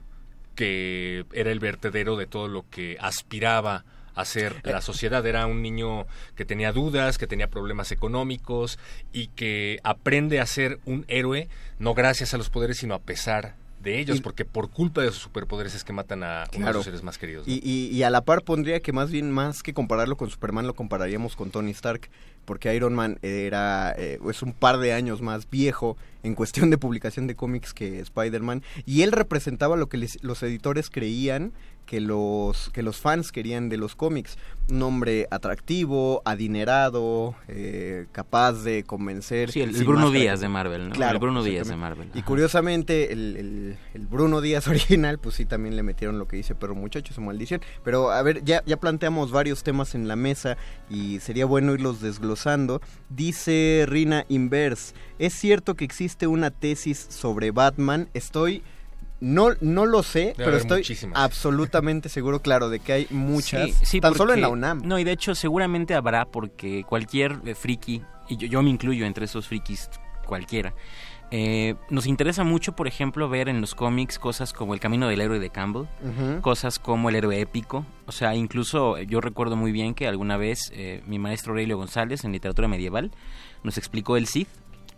que era el vertedero de todo lo que aspiraba a ser la sociedad. Era un niño que tenía dudas, que tenía problemas económicos y que aprende a ser un héroe no gracias a los poderes, sino a pesar de ellos, y, porque por culpa de sus superpoderes es que matan a claro. uno de sus seres más queridos. ¿no? Y, y, y, a la par pondría que más bien, más que compararlo con Superman, lo compararíamos con Tony Stark, porque Iron Man era eh, es un par de años más viejo en cuestión de publicación de cómics que Spider-Man, y él representaba lo que les, los editores creían que los que los fans querían de los cómics. Un hombre atractivo adinerado eh, capaz de convencer sí el, el Bruno Díaz de Marvel ¿no? claro el Bruno Díaz de Marvel y curiosamente el, el, el, Bruno Díaz original pues sí también le metieron lo que dice pero muchachos su maldición. Pero a ver ya ya planteamos varios temas en la mesa y sería bueno irlos desglosando. Dice Rina Inverse es cierto que existe una tesis sobre Batman estoy no, no lo sé, Debe pero estoy muchísimas. absolutamente seguro, claro, de que hay muchas. Sí, sí, tan porque, solo en la UNAM. No, y de hecho seguramente habrá porque cualquier eh, friki, y yo, yo, me incluyo entre esos frikis cualquiera, eh, nos interesa mucho, por ejemplo, ver en los cómics cosas como El Camino del Héroe de Campbell, uh -huh. cosas como El Héroe Épico. O sea, incluso yo recuerdo muy bien que alguna vez eh, mi maestro Aurelio González en literatura medieval nos explicó el Cid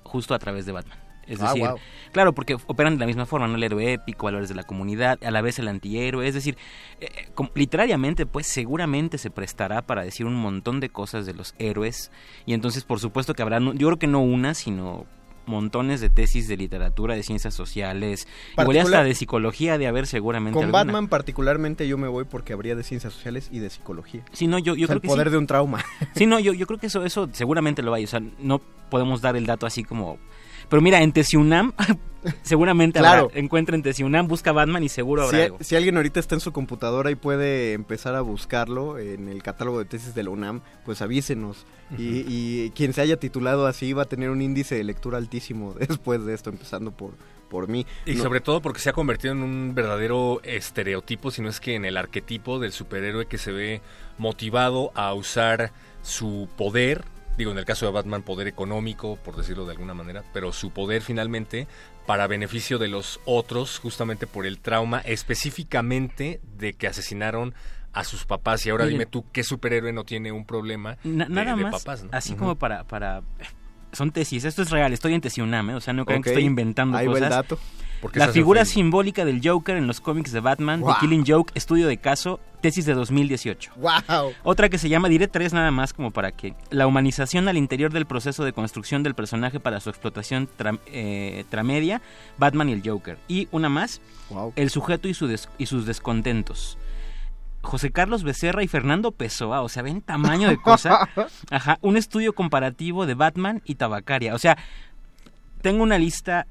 justo a través de Batman. Es Ah, decir, wow. claro, porque operan de la misma forma, ¿no? El héroe épico, valores de la comunidad, a la vez el antihéroe. Es decir, eh, eh, literariamente, pues seguramente se prestará para decir un montón de cosas de los héroes. Y entonces, por supuesto que habrá, no- yo creo que no una, sino montones de tesis de literatura, de ciencias sociales, igual hasta de psicología de haber seguramente Con alguna. Batman particularmente yo me voy porque habría de ciencias sociales y de psicología. Sí, no, yo, yo O sea, creo el que poder sí. de un trauma. Sí, no, yo, yo creo que eso, eso seguramente lo hay. O sea, no podemos dar el dato así como. Pero mira, en Tesiunam, seguramente Claro. habrá- encuentra en Tesiunam, busca Batman y seguro habrá Si, algo. si alguien ahorita está en su computadora y puede empezar a buscarlo en el catálogo de tesis de la UNAM, pues avísenos. y, y quien se haya titulado así va a tener un índice de lectura altísimo después de esto, empezando por, por mí. Y No- sobre todo porque se ha convertido en un verdadero estereotipo, si no es que en el arquetipo del superhéroe que se ve motivado a usar su poder, digo en el caso de Batman poder económico, por decirlo de alguna manera, pero su poder finalmente para beneficio de los otros, justamente por el trauma específicamente de que asesinaron a sus papás. Y ahora Miren. dime tú, ¿qué superhéroe no tiene un problema Na- de, nada de más, papás? ¿no? así como para, para... Son tesis, esto es real, estoy en Tesiunam, ¿eh? o sea, no crean que Ok, estoy inventando ahí va el cosas. dato. La figura simbólica del Joker en los cómics de Batman, Wow. The Killing Joke, estudio de caso, tesis de 2018. ¡Wow! Otra que se llama, diré tres nada más como para que la humanización al interior del proceso de construcción del personaje para su explotación tra- eh, tramedia, Batman y el Joker. Y una más, Wow. el sujeto y, su des- y sus descontentos. José Carlos Becerra y Fernando Pessoa, o sea, ven tamaño de cosa. Ajá, un estudio comparativo de Batman y Tabacaria. O sea, tengo una lista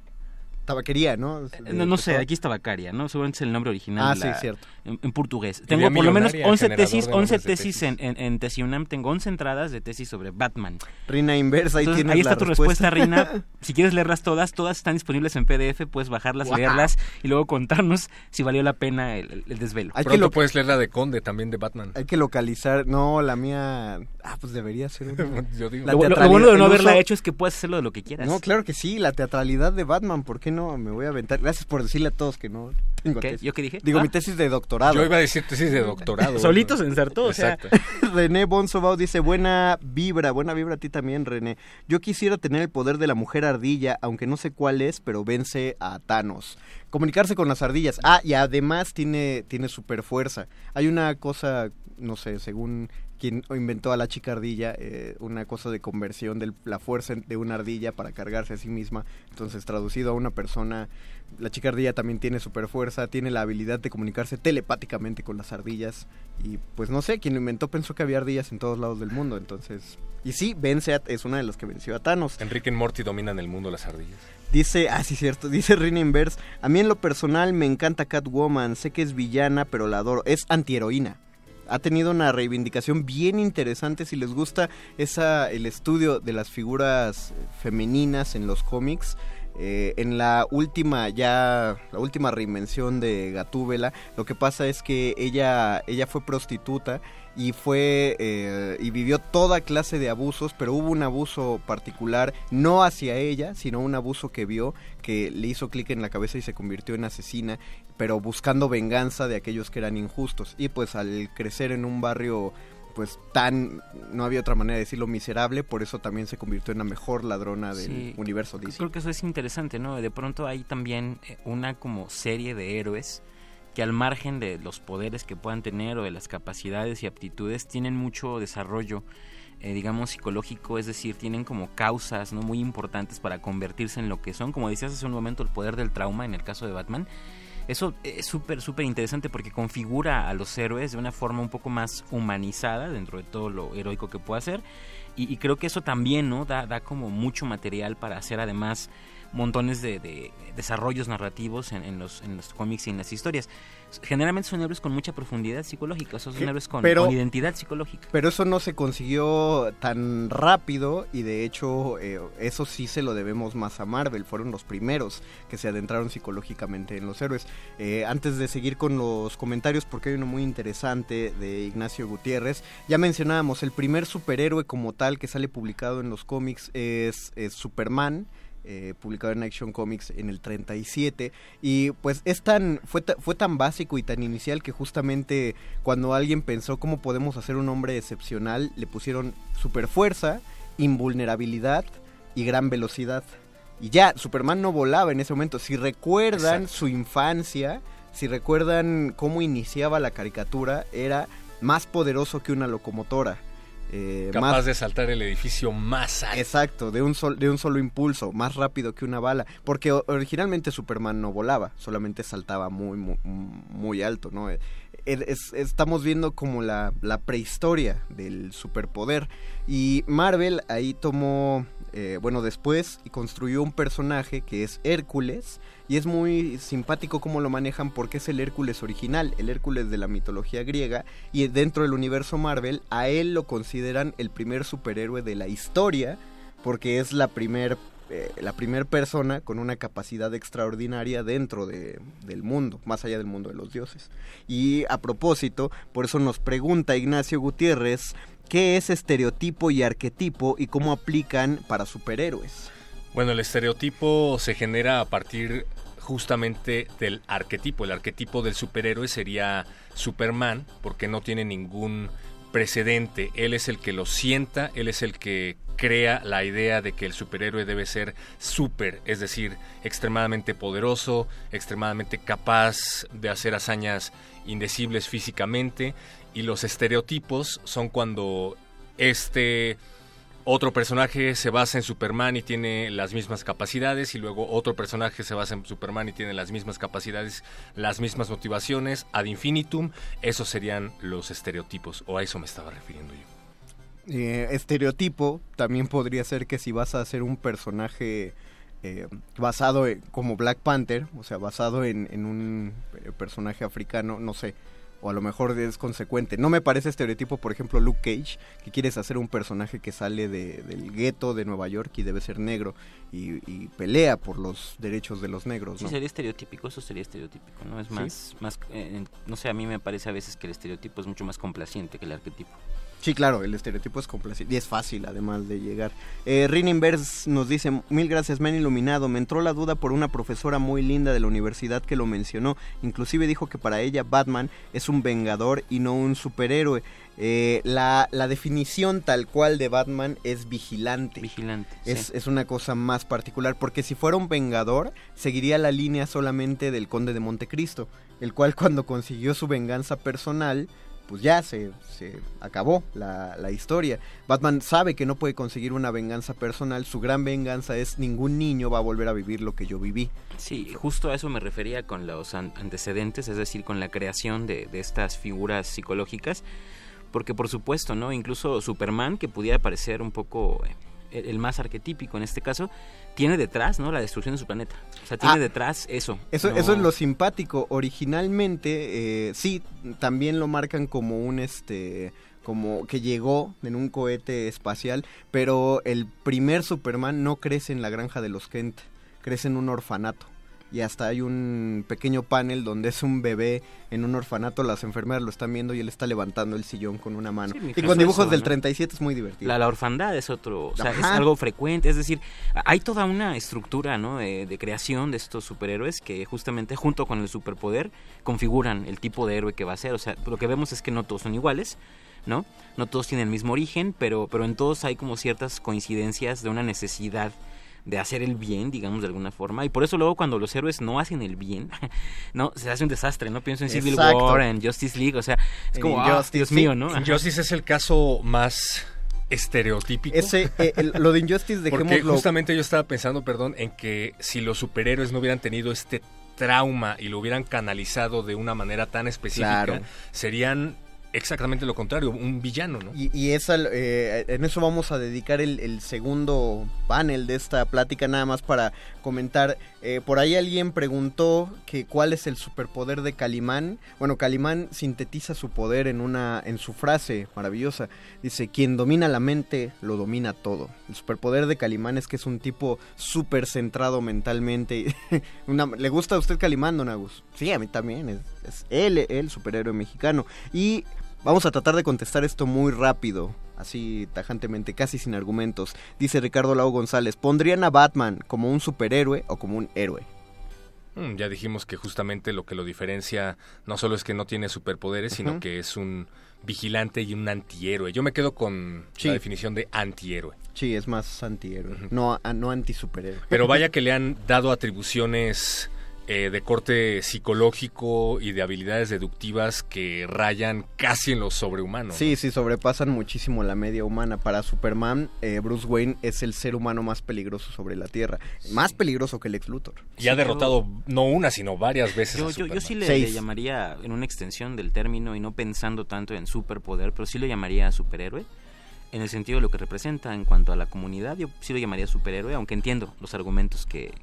Tabaquería, ¿no? eh, no, no sé, aquí es Tabacaria, ¿no? Seguramente es el nombre original. Ah, de sí, la- cierto. En, en portugués. Tengo por lo menos millonaria, 11 generador tesis, de 11 nombres de tesis tesis. en, en, en Tesiunam. Tengo 11 entradas de tesis sobre Batman. Rina Inversa, ahí Entonces, tienes ahí está la tu respuesta, Rina. Si quieres leerlas todas, todas están disponibles en PDF. Puedes bajarlas, Wow. leerlas y luego contarnos si valió la pena el, el- el desvelo. Hay que lo- puedes leer la de Conde también de Batman. Hay que localizar. No, la mía. Ah, pues debería ser una. Yo digo. La Lo, bueno de no haberla uso- hecho es que puedes hacerlo de lo que quieras. No, claro que sí, la teatralidad de Batman, ¿por qué no? Me voy a aventar. Gracias por decirle a todos que no tengo ¿Qué? tesis. ¿Yo qué dije? Digo, Ah. mi tesis de doctorado. Yo iba a decir tesis de doctorado. Solito se ensartó, o sea. Exacto. René Bonsobao dice, buena vibra, buena vibra a ti también, René. Yo quisiera tener el poder de la mujer ardilla, aunque no sé cuál es, pero vence a Thanos. Comunicarse con las ardillas. Ah, y además tiene, tiene super fuerza. Hay una cosa, no sé, según quien inventó a la chica ardilla, eh, una cosa de conversión de la fuerza de una ardilla para cargarse a sí misma. Entonces, traducido a una persona, la chica ardilla también tiene super fuerza, tiene la habilidad de comunicarse telepáticamente con las ardillas. Y pues no sé, quien lo inventó pensó que había ardillas en todos lados del mundo. Entonces, y sí, vence a- es una de las que venció a Thanos. Enrique y Morty dominan el mundo las ardillas. Dice, ah, sí, cierto, dice Rina Inverse. A mí en lo personal me encanta Catwoman. Sé que es villana, pero la adoro. Es antiheroína. Ha tenido una reivindicación bien interesante. Si les gusta esa, el estudio de las figuras femeninas en los cómics. eh, en la última ya la última reinvención de Gatúbela lo que pasa es que ella ella fue prostituta y fue eh, y vivió toda clase de abusos pero hubo un abuso particular no hacia ella sino un abuso que vio que le hizo clic en la cabeza y se convirtió en asesina pero buscando venganza de aquellos que eran injustos y pues al crecer en un barrio pues tan no había otra manera de decirlo miserable por eso también se convirtió en la mejor ladrona del Sí, universo DC Creo que eso es interesante, ¿no? De pronto hay también eh, una como serie de héroes que al margen de los poderes que puedan tener o de las capacidades y aptitudes tienen mucho desarrollo eh, digamos psicológico, es decir, tienen como causas no muy importantes para convertirse en lo que son, como decías hace un momento el poder del trauma en el caso de Batman. Eso es súper, súper interesante porque configura a los héroes de una forma un poco más humanizada dentro de todo lo heroico que pueda ser. Y, y creo que eso también ¿no? da, da como mucho material para hacer además montones de, de desarrollos narrativos en, en los, en los cómics y en las historias. Generalmente son héroes con mucha profundidad psicológica, son Que- héroes con, pero- con identidad psicológica. Pero eso no se consiguió tan rápido y de hecho eh, eso sí se lo debemos más a Marvel. Fueron los primeros que se adentraron psicológicamente en los héroes. Eh, antes de seguir con los comentarios, porque hay uno muy interesante de Ignacio Gutiérrez, ya mencionábamos, el primer superhéroe como tal que sale publicado en los cómics es, es Superman. Eh, publicado en Action Comics en el 37 y pues es tan fue, fue tan básico y tan inicial que justamente cuando alguien pensó cómo podemos hacer un hombre excepcional le pusieron super fuerza invulnerabilidad y gran velocidad y ya, Superman no volaba en ese momento. Si recuerdan su infancia, si recuerdan cómo iniciaba la caricatura, era más poderoso que una locomotora. Eh, Capaz de saltar el edificio más alto. Exacto, de un, sol, de un solo impulso, más rápido que una bala. Porque originalmente Superman no volaba, solamente saltaba muy, muy, muy alto, ¿no? Eh, estamos viendo como la, la, prehistoria del superpoder. Y Marvel ahí tomó, eh, bueno, después y construyó un personaje que es Hércules. Y es muy simpático cómo lo manejan porque es el Hércules original, el Hércules de la mitología griega. Y dentro del universo Marvel, a él lo consideran el primer superhéroe de la historia porque es la primer eh, la primera persona con una capacidad extraordinaria dentro de, del mundo, más allá del mundo de los dioses. Y a propósito, por eso nos pregunta Ignacio Gutiérrez, ¿qué es estereotipo y arquetipo y cómo aplican para superhéroes? Bueno, el estereotipo se genera a partir justamente del arquetipo. El arquetipo del superhéroe sería Superman, porque no tiene ningún precedente. Él es el que lo sienta, él es el que crea la idea de que el superhéroe debe ser súper, es decir, extremadamente poderoso, extremadamente capaz de hacer hazañas indecibles físicamente, y los estereotipos son cuando este otro personaje se basa en Superman y tiene las mismas capacidades y luego otro personaje se basa en Superman y tiene las mismas capacidades, las mismas motivaciones, ad infinitum, esos serían los estereotipos, o a eso me estaba refiriendo yo. Eh, estereotipo también podría ser que si vas a hacer un personaje eh, basado como Black Panther, o sea, basado en, en un eh, personaje africano, no sé, o a lo mejor es consecuente. No me parece estereotipo, por ejemplo, Luke Cage, que quieres hacer un personaje que sale de, del gueto de Nueva York y debe ser negro y, pelea por los derechos de los negros. ¿no? Sí, sería estereotípico, eso sería estereotípico, ¿no? Es más, más no sé, a mí me parece a veces que el estereotipo es mucho más complaciente que el arquetipo. Sí, claro, el estereotipo es complaciente y es fácil además de llegar. Eh, Inverse nos dice, mil gracias, me han iluminado. Me entró la duda por una profesora muy linda de la universidad que lo mencionó. Inclusive dijo que para ella Batman es un vengador y no un superhéroe. Eh, la, la, definición tal cual de Batman es vigilante. Vigilante. Es, es una cosa más particular, porque si fuera un vengador, seguiría la línea solamente del conde de Montecristo, el cual cuando consiguió su venganza personal, pues ya se, se acabó la, la, historia. Batman sabe que no puede conseguir una venganza personal, su gran venganza es ningún niño va a volver a vivir lo que yo viví. Sí, justo a eso me refería con los antecedentes, es decir, con la creación de, de estas figuras psicológicas, porque por supuesto, ¿no? Incluso Superman, que pudiera parecer un poco eh, el más arquetípico en este caso, tiene detrás, ¿no? La destrucción de su planeta. O sea, tiene ah, detrás eso. Eso, eso es lo simpático. Originalmente, eh, sí, también lo marcan como un este como que llegó en un cohete espacial, pero el primer Superman no crece en la granja de los Kent, crece en un orfanato y hasta hay un pequeño panel donde es un bebé en un orfanato, las enfermeras lo están viendo y él está levantando el sillón con una mano. y con dibujos del 37 es muy divertido. La, la orfandad es otro, o sea, es algo frecuente, es decir, hay toda una estructura, ¿no? De, de, creación de estos superhéroes que justamente junto con el superpoder configuran el tipo de héroe que va a ser, o sea, lo que vemos es que no todos son iguales. ¿no? No todos tienen el mismo origen, pero, pero en todos hay como ciertas coincidencias de una necesidad de hacer el bien, digamos de alguna forma. Y por eso luego cuando los héroes no hacen el bien, no se hace un desastre, ¿no? Pienso en Civil War, en Justice League, o sea, es como, ah, Dios mío, ¿no? Injustice es el caso más estereotípico. Ese, eh, lo de Injustice, dejémoslo. Porque justamente yo estaba pensando, perdón, en que si los superhéroes no hubieran tenido este trauma y lo hubieran canalizado de una manera tan específica, serían exactamente lo contrario, un villano, ¿no? Y, y esa, eh, en eso vamos a dedicar el, segundo panel de esta plática, nada más para comentar. Eh, por ahí alguien preguntó que cuál es el superpoder de Calimán. Bueno, Calimán sintetiza su poder en una, en su frase maravillosa. Dice, quien domina la mente, lo domina todo. El superpoder de Calimán es que es un tipo súper centrado mentalmente. ¿Le gusta a usted Calimán, don Agus? Sí, a mí también. Es, es él, el superhéroe mexicano. Y Vamos a tratar de contestar esto muy rápido, así tajantemente, casi sin argumentos. Dice Ricardo Lau González, ¿pondrían a Batman como un superhéroe o como un héroe? Mm, ya dijimos que justamente lo que lo diferencia no solo es que no tiene superpoderes, sino que es un vigilante y un antihéroe. Yo me quedo con Sí. la definición de antihéroe. Sí, es más antihéroe, no, a- no anti-superhéroe. Pero vaya que le han dado atribuciones eh, de corte psicológico y de habilidades deductivas que rayan casi en lo sobrehumano. Sí, sí, sobrepasan muchísimo la media humana. Para Superman, eh, Bruce Wayne es el ser humano más peligroso sobre la Tierra. Más peligroso que el ex Luthor. Y ha derrotado no una, sino varias veces Yo, a yo, sí le, le llamaría en una extensión del término y no pensando tanto en superpoder, pero sí lo llamaría superhéroe en el sentido de lo que representa en cuanto a la comunidad. Yo sí lo llamaría superhéroe, aunque entiendo los argumentos que,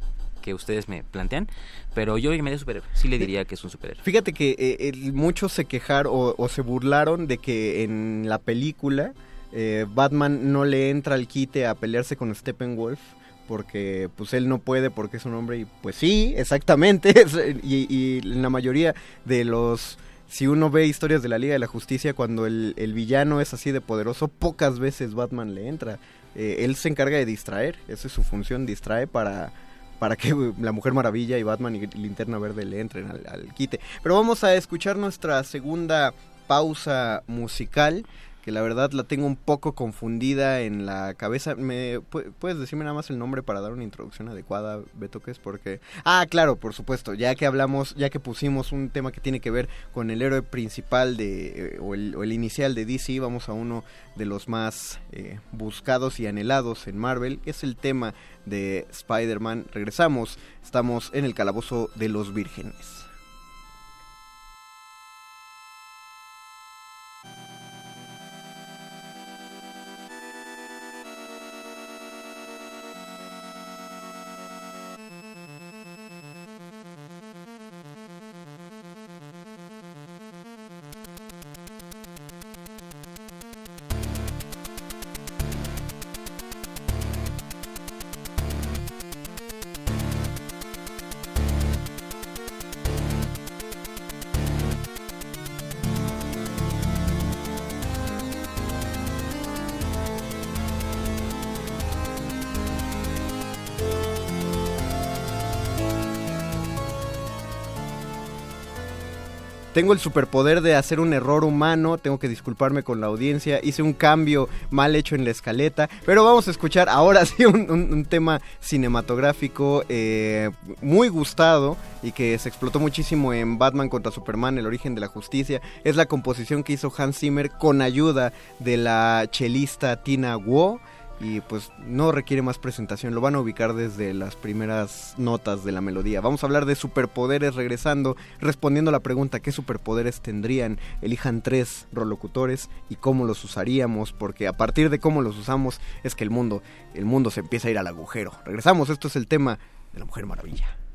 que ustedes me plantean, pero yo lo llamaría superhéroe. Sí le diría que es un superhéroe. Fíjate que eh, el- muchos se quejaron o, o se burlaron de que en la película eh, Batman no le entra al quite a pelearse con Steppenwolf porque pues él no puede porque es un hombre y pues sí, exactamente. y, y en la mayoría de los... Si uno ve historias de la Liga de la Justicia, cuando el, el villano es así de poderoso, pocas veces Batman le entra. Eh, él se encarga de distraer, esa es su función, distrae para, para que la Mujer Maravilla y Batman y Linterna Verde le entren al, al quite. Pero vamos a escuchar nuestra segunda pausa musical, que la verdad la tengo un poco confundida en la cabeza. ¿Me pu- puedes decirme nada más el nombre para dar una introducción adecuada, Beto, que es porque Ah, claro, por supuesto, ya que hablamos, ya que pusimos un tema que tiene que ver con el héroe principal de eh, o, el, o el inicial de DC, vamos a uno de los más eh, buscados y anhelados en Marvel, que es el tema de Spider-Man. Regresamos, estamos en el calabozo de los vírgenes. Tengo el superpoder de hacer un error humano, tengo que disculparme con la audiencia, hice un cambio mal hecho en la escaleta, pero vamos a escuchar ahora sí un, tema cinematográfico eh, muy gustado y que se explotó muchísimo en Batman contra Superman, el origen de la justicia. Es la composición que hizo Hans Zimmer con ayuda de la chelista Tina Wu. Y pues no requiere más presentación, lo van a ubicar desde las primeras notas de la melodía. Vamos a hablar de superpoderes regresando, respondiendo a la pregunta qué superpoderes tendrían. Elijan tres rolocutores y cómo los usaríamos, porque a partir de cómo los usamos es que el mundo, el mundo se empieza a ir al agujero. Regresamos, esto es el tema de la Mujer Maravilla.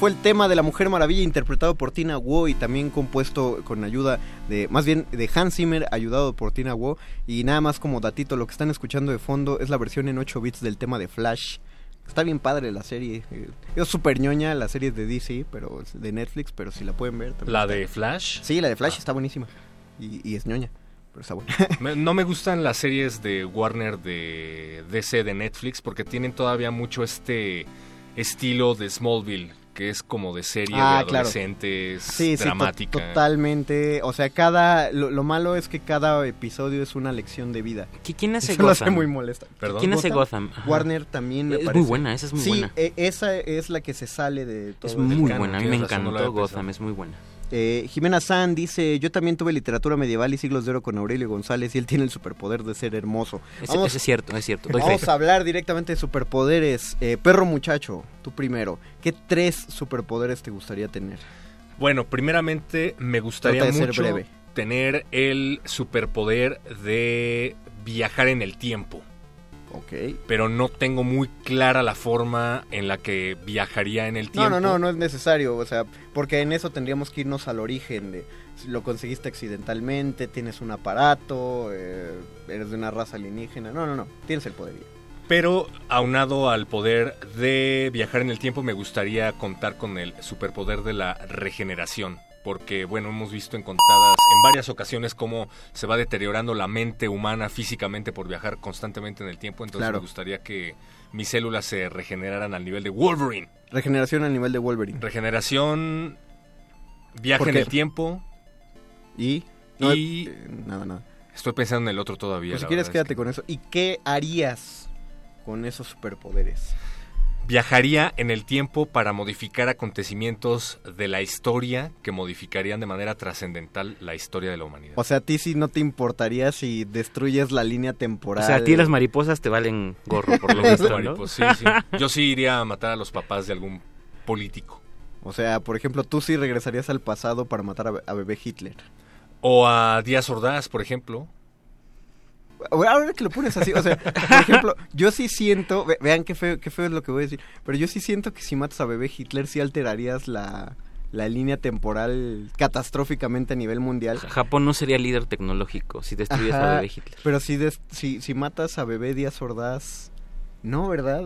Fue el tema de la Mujer Maravilla interpretado por Tina Wu y también compuesto con ayuda de, más bien de Hans Zimmer, ayudado por Tina Wu. Y nada más como datito, lo que están escuchando de fondo es la versión en 8 bits del tema de Flash. Está bien padre la serie. eh, Es súper ñoña la serie de DC, pero de Netflix, pero si la pueden ver. también ¿La está- de Flash? Sí, la de Flash está buenísima. Y, y es ñoña, pero está buena. Me- No me gustan las series de Warner de DC de Netflix porque tienen todavía mucho este estilo de Smallville, que es como de serie Ah, de claro. adolescentes, Sí, sí, to- dramática. totalmente. O sea, cada. Lo, lo malo es que cada episodio es una lección de vida. ¿Quién hace Eso lo hace Gotham? muy molesta. ¿Perdón? ¿Quién hace Gotham? Ajá. Warner también me Es muy parece. buena, esa es muy sí, buena. e- esa es la que se sale de todo. Es muy canon. buena, a mí me encantó Gotham, es muy buena. Eh, Jimena San dice, yo también tuve literatura medieval y siglos de oro con Aurelio González y él tiene el superpoder de ser hermoso. Ese- ese es cierto, es cierto, doy Vamos fe. a hablar directamente de superpoderes. Eh, perro muchacho, tú primero. ¿Qué tres superpoderes te gustaría tener? Bueno, primeramente me gustaría Trata de ser mucho breve. tener el superpoder de viajar en el tiempo. Ok. Pero no tengo muy clara la forma en la que viajaría en el No, tiempo. no, no, no es necesario, o sea, porque en eso tendríamos que irnos al origen de si lo conseguiste accidentalmente, tienes un aparato, eh, eres de una raza alienígena, no, no, no, tienes el poder. Pero aunado al poder de viajar en el tiempo, me gustaría contar con el superpoder de la regeneración. Porque, bueno, hemos visto en contadas, en varias ocasiones, cómo se va deteriorando la mente humana físicamente por viajar constantemente en el tiempo. Entonces Claro. me gustaría que mis células se regeneraran al nivel de Wolverine. Regeneración al nivel de Wolverine. Regeneración, viaje ¿Por en el tiempo. Y... No, y... eh, nada, nada. Estoy pensando en el otro todavía. Pues si quieres es quédate con eso. ¿Y qué harías con esos superpoderes? Viajaría en el tiempo para modificar acontecimientos de la historia que modificarían de manera trascendental la historia de la humanidad. O sea, a ti sí no te importaría si destruyes la línea temporal. O sea, a ti las mariposas te valen gorro, por lo visto, ¿no? Mariposas, sí, sí. Yo sí iría a matar a los papás de algún político. O sea, por ejemplo, tú sí regresarías al pasado para matar a, a bebé Hitler. O a Díaz Ordaz, por ejemplo. Ahora que lo pones así, o sea, por ejemplo, yo sí siento, ve- vean qué feo, qué feo es lo que voy a decir, pero yo sí siento que si matas a bebé Hitler sí alterarías la, la línea temporal catastróficamente a nivel mundial. Japón no sería líder tecnológico si destruyes Ajá, a bebé Hitler. Pero si, des- si, si matas a bebé Díaz Ordaz, no, ¿verdad?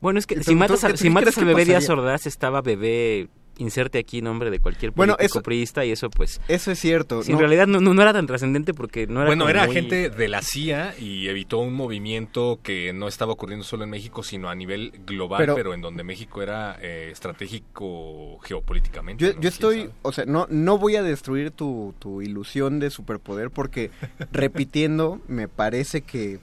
Bueno, es que ¿Tú- si matas, a, si matas al bebé Díaz pasaría? Ordaz, estaba bebé, inserte aquí nombre de cualquier Bueno, político eso- priista y eso pues... Eso es cierto. si en realidad no, no, no era tan trascendente porque no era bueno, era muy- gente de la CIA y evitó un movimiento que no estaba ocurriendo solo en México, sino a nivel global, Pero- pero, en donde México era eh, estratégico geopolíticamente. Yo, ¿no? yo estoy, o sea, no, no voy a destruir tu, tu ilusión de superpoder porque, repitiendo, me parece que,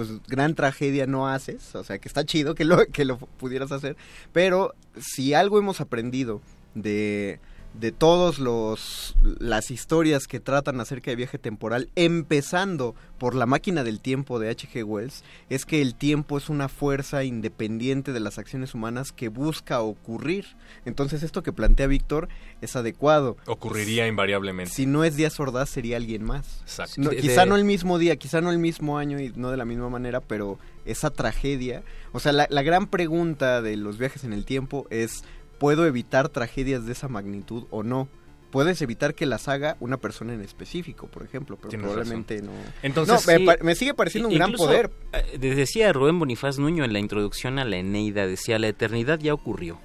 pues, gran tragedia no haces, o sea, que está chido que lo, que lo pudieras hacer, pero si algo hemos aprendido de, de todos los las historias que tratan acerca de viaje temporal, empezando por la máquina del tiempo de H.G. Wells, es que el tiempo es una fuerza independiente de las acciones humanas que busca ocurrir. Entonces esto que plantea Víctor es adecuado. Ocurriría invariablemente. Si no es Díaz Ordaz sería alguien más. Exacto. No, quizá de- no el mismo día, quizá no el mismo año y no de la misma manera, pero esa tragedia, o sea, la, la gran pregunta de los viajes en el tiempo es, ¿puedo evitar tragedias de esa magnitud o no? Puedes evitar que las haga una persona en específico, por ejemplo, pero Tienes probablemente razón. no. Entonces, no, me, sí. pa- me sigue pareciendo un gran poder. eh, Decía Rubén Bonifaz Nuño en la introducción a la Eneida, decía, la eternidad ya ocurrió.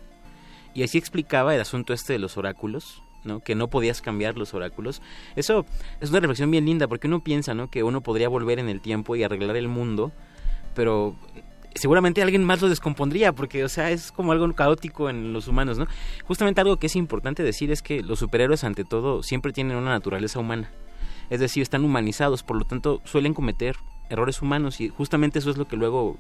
Y así explicaba el asunto este de los oráculos, ¿no? Que no podías cambiar los oráculos. Eso es una reflexión bien linda, porque uno piensa, ¿no? Que uno podría volver en el tiempo y arreglar el mundo, pero seguramente alguien más lo descompondría, porque, o sea, es como algo caótico en los humanos, ¿no? Justamente algo que es importante decir es que los superhéroes, ante todo, siempre tienen una naturaleza humana. Es decir, están humanizados, por lo tanto, suelen cometer errores humanos y justamente eso es lo que luego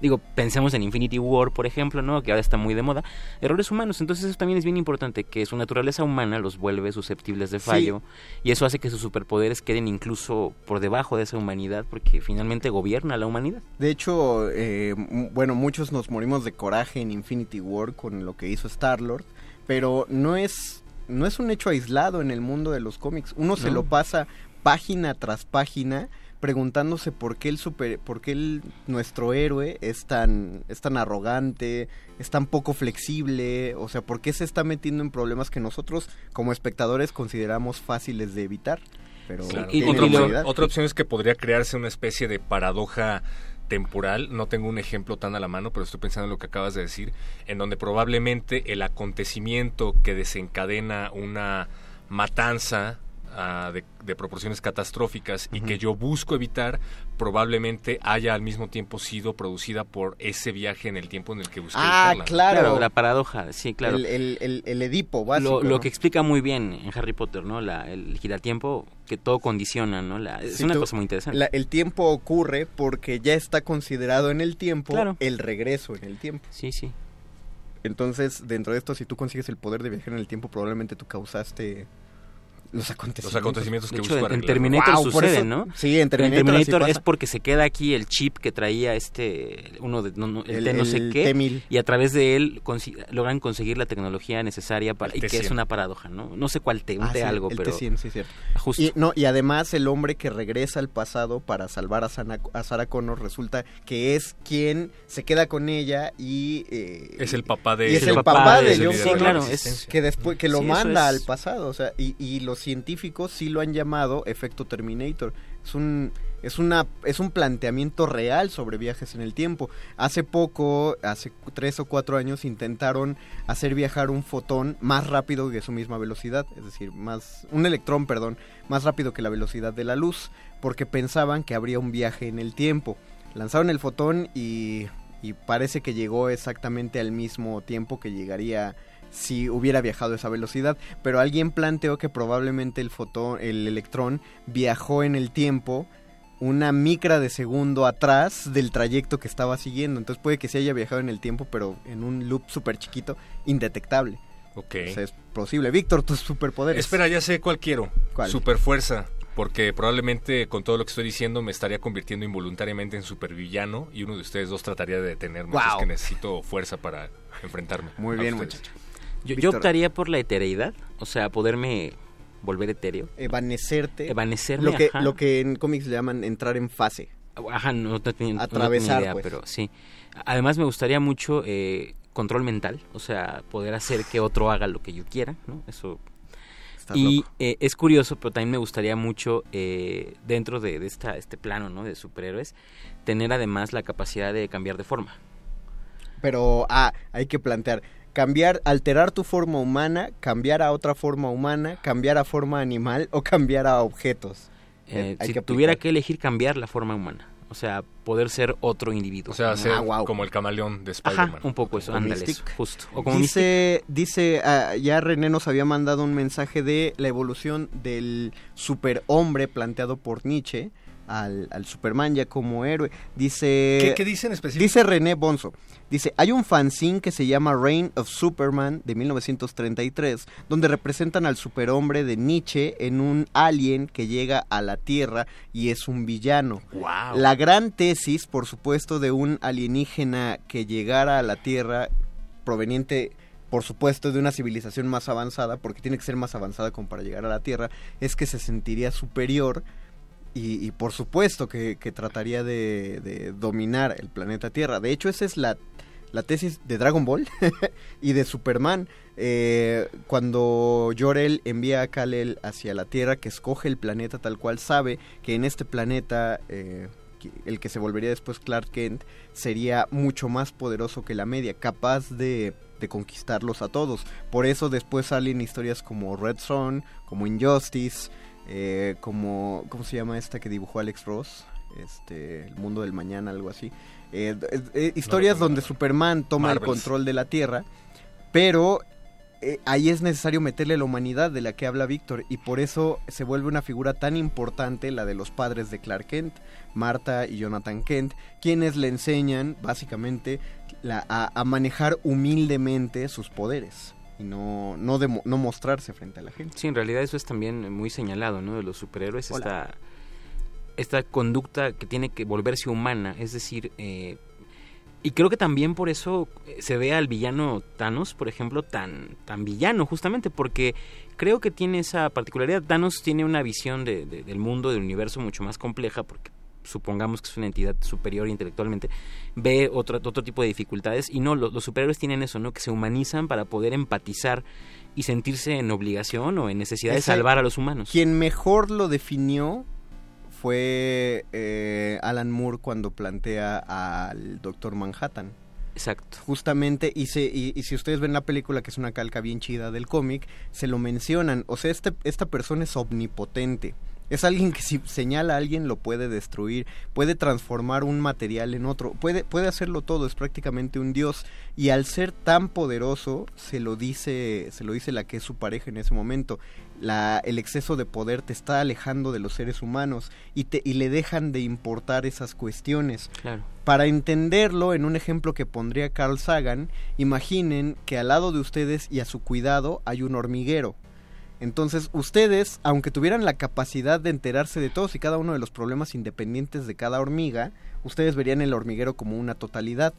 digo, pensemos en Infinity War, por ejemplo, ¿no? Que ahora está muy de moda. Errores humanos, entonces eso también es bien importante, que su naturaleza humana los vuelve susceptibles de fallo y eso hace que sus superpoderes queden incluso por debajo de esa humanidad porque finalmente gobierna a la humanidad. De hecho, eh, bueno, muchos nos morimos de coraje en Infinity War con lo que hizo Star-Lord, pero no es, no es un hecho aislado en el mundo de los cómics. Uno se No. lo pasa página tras página preguntándose por qué el super, por qué el, nuestro héroe es tan, es tan arrogante, es tan poco flexible, o sea, por qué se está metiendo en problemas que nosotros como espectadores consideramos fáciles de evitar. Pero Claro. otra, opción, otra opción es que podría crearse una especie de paradoja temporal, no tengo un ejemplo tan a la mano, pero estoy pensando en lo que acabas de decir, en donde probablemente el acontecimiento que desencadena una matanza ah, de, de proporciones catastróficas y que yo busco evitar, probablemente haya al mismo tiempo sido producida por ese viaje en el tiempo en el que busqué Ah, evitarla. claro. la paradoja, sí, claro. El, el, el, el Edipo básico. lo, lo ¿no? que explica muy bien en Harry Potter, ¿no? La, el giratiempo, que todo condiciona, ¿no? La, es Sí, una tú- cosa muy interesante. la- el tiempo ocurre porque ya está considerado en el tiempo Claro. el regreso en el tiempo. Sí, sí. Entonces, dentro de esto, si tú consigues el poder de viajar en el tiempo, probablemente tú causaste los acontecimientos. Los De que hecho, busco en. Terminator Wow, sucede, eso- ¿no? sí, en Terminator es porque se queda aquí el chip que traía este, uno de, no, no, el, El- T no sé el qué, T-1000. y a través de él consi- logran conseguir la tecnología necesaria para, y que es T100. una paradoja, ¿no? No sé cuál T, un Ah, T sí, algo, el pero... T100, sí, cierto. Justo. Y, no, y además el hombre que regresa al pasado para salvar a, Sana- a Sarah Connor resulta que es quien se queda con ella y... eh, Es el papá de y es el el papá papá de- de sí, John claro, Connor, es- resistencia. que después que lo Sí, manda es- al pasado, o sea, y, y los científicos sí lo han llamado efecto Terminator. Es un es una es un planteamiento real sobre viajes en el tiempo. Hace poco, hace tres o cuatro años intentaron hacer viajar un fotón más rápido que su misma velocidad, es decir, más un electrón, perdón, más rápido que la velocidad de la luz, porque pensaban que habría un viaje en el tiempo. Lanzaron el fotón y y parece que llegó exactamente al mismo tiempo que llegaría si hubiera viajado a esa velocidad, pero alguien planteó que probablemente el fotón, el electrón viajó en el tiempo una micra de segundo atrás del trayecto que estaba siguiendo, entonces puede que se haya viajado en el tiempo, pero en un loop súper chiquito, indetectable. Ok. O sea, es posible. Víctor, tus superpoderes. Espera, ya sé cuál quiero. ¿Cuál? Superfuerza. Porque probablemente con todo lo que estoy diciendo me estaría convirtiendo involuntariamente en supervillano y uno de ustedes dos trataría de detenerme. así Es que necesito fuerza para enfrentarme. Muy bien, ustedes. Yo, yo optaría por la etereidad, o sea, poderme volver etéreo. Evanecerte. Evanecerme, Lo que, ajá. lo que en cómics le llaman entrar en fase. Ajá, no, no tenía no tenía Atravesar, idea, pues. pero sí. Además me gustaría mucho eh, control mental, o sea, poder hacer que otro haga lo que yo quiera, ¿no? Eso. Y eh, es curioso, pero también me gustaría mucho, eh, dentro de, de esta, este plano, ¿no? De superhéroes, tener además la capacidad de cambiar de forma. Pero, ah, hay que plantear. Cambiar, alterar tu forma humana, cambiar a otra forma humana, cambiar a forma animal o cambiar a objetos. Eh, hay si que tuviera que elegir cambiar la forma humana, o sea, poder ser otro individuo. O sea, ¿no? ser Ah, como el camaleón de Spider-Man. un poco eso, ándale, justo. O como dice, dice, ah, ya René nos había mandado un mensaje de la evolución del superhombre planteado por Nietzsche al, al Superman ya como héroe. Dice... ¿Qué, qué dice en específico? Dice René Bonzo. Dice, hay un fanzine que se llama Reign of Superman de 1933, donde representan al superhombre de Nietzsche en un alien que llega a la Tierra y es un villano. Wow. La gran tesis, por supuesto, de un alienígena que llegara a la Tierra proveniente por supuesto de una civilización más avanzada, porque tiene que ser más avanzada como para llegar a la Tierra, es que se sentiría superior y, y por supuesto que, que trataría de, dominar el planeta Tierra. De hecho, esa es la, la tesis de Dragon Ball y de Superman. Eh, cuando Jor-El envía a Kal-El hacia la Tierra, que escoge el planeta tal cual, sabe que en este planeta... eh, el que se volvería después Clark Kent sería mucho más poderoso que la media, capaz de, de conquistarlos a todos. Por eso después salen historias como Red Son, como Injustice, eh, como ¿cómo se llama esta que dibujó Alex Ross? Este, el mundo del mañana, algo así. Eh, eh, historias donde Superman toma el control de la Tierra, pero eh, ahí es necesario meterle la humanidad de la que habla Víctor y por eso se vuelve una figura tan importante la de los padres de Clark Kent, Marta y Jonathan Kent, quienes le enseñan básicamente la- a, a manejar humildemente sus poderes y no, no, demo- no mostrarse frente a la gente. Sí, en realidad eso es también muy señalado, ¿no? De los superhéroes, Hola. esta, esta conducta que tiene que volverse humana, es decir, eh, Y creo que también por eso eh, se ve al villano Thanos, por ejemplo, tan, tan villano, justamente porque creo que tiene esa particularidad. Thanos tiene una visión de, de, del mundo, del universo mucho más compleja, porque supongamos que es una entidad superior intelectualmente, ve otro, otro tipo de dificultades y no, los, los superhéroes tienen eso, ¿no? Que se humanizan para poder empatizar y sentirse en obligación o en necesidad de salvar a los humanos. Quien mejor lo definió fue eh, Alan Moore cuando plantea al Doctor Manhattan. Exacto. Justamente, y, se, y, y si ustedes ven la película, que es una calca bien chida del cómic, se lo mencionan. O sea, este, esta persona es omnipotente. Es alguien que si señala a alguien lo puede destruir, puede transformar un material en otro, puede, puede hacerlo todo, es prácticamente un dios. Y al ser tan poderoso, se lo dice, se lo dice la que es su pareja en ese momento. La, el exceso de poder te está alejando de los seres humanos y, te, y le dejan de importar esas cuestiones. Claro. Para entenderlo, en un ejemplo que pondría Carl Sagan, imaginen que al lado de ustedes y a su cuidado hay un hormiguero. Entonces, ustedes, aunque tuvieran la capacidad de enterarse de todos y cada uno de los problemas independientes de cada hormiga, ustedes verían el hormiguero como una totalidad.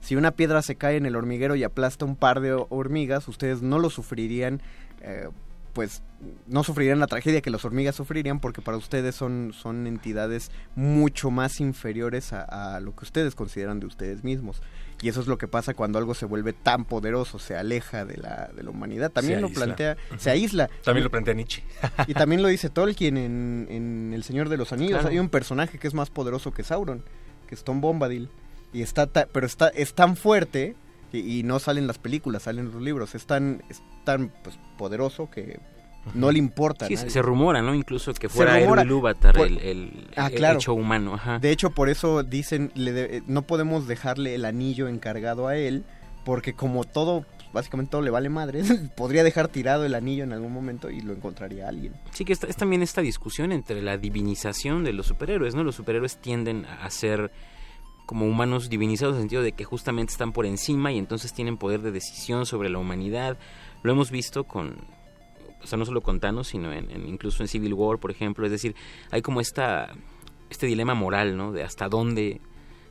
Si una piedra se cae en el hormiguero y aplasta un par de hormigas, ustedes no lo sufrirían, eh, pues no sufrirían la tragedia que las hormigas sufrirían porque para ustedes son, son entidades mucho más inferiores a, a lo que ustedes consideran de ustedes mismos. Y eso es lo que pasa cuando algo se vuelve tan poderoso, se aleja de la, de la humanidad. También Se lo aísla. plantea, se aísla. También lo plantea Nietzsche. Y también lo dice Tolkien en, en El Señor de los Anillos. Claro. Hay un personaje que es más poderoso que Sauron, que es Tom Bombadil. Y está ta- pero está, es tan fuerte y, y no salen las películas, salen los libros. Es tan, es tan pues, poderoso que no le importa. Sí, se rumora, ¿no? Incluso que fuera Ilúvatar Por- el, el- Ah, el hecho humano. Ajá. De hecho, por eso dicen, le de- eh, no podemos dejarle el anillo encargado a él, porque como todo, pues, básicamente todo le vale madre, podría dejar tirado el anillo en algún momento y lo encontraría alguien. Sí, que esta- es también esta discusión entre la divinización de los superhéroes, ¿no? Los superhéroes tienden a ser como humanos divinizados en el sentido de que justamente están por encima y entonces tienen poder de decisión sobre la humanidad. Lo hemos visto con, o sea, no solo con Thanos, sino en, en- incluso en Civil War, por ejemplo. Es decir, hay como esta, este dilema moral, ¿no? De hasta dónde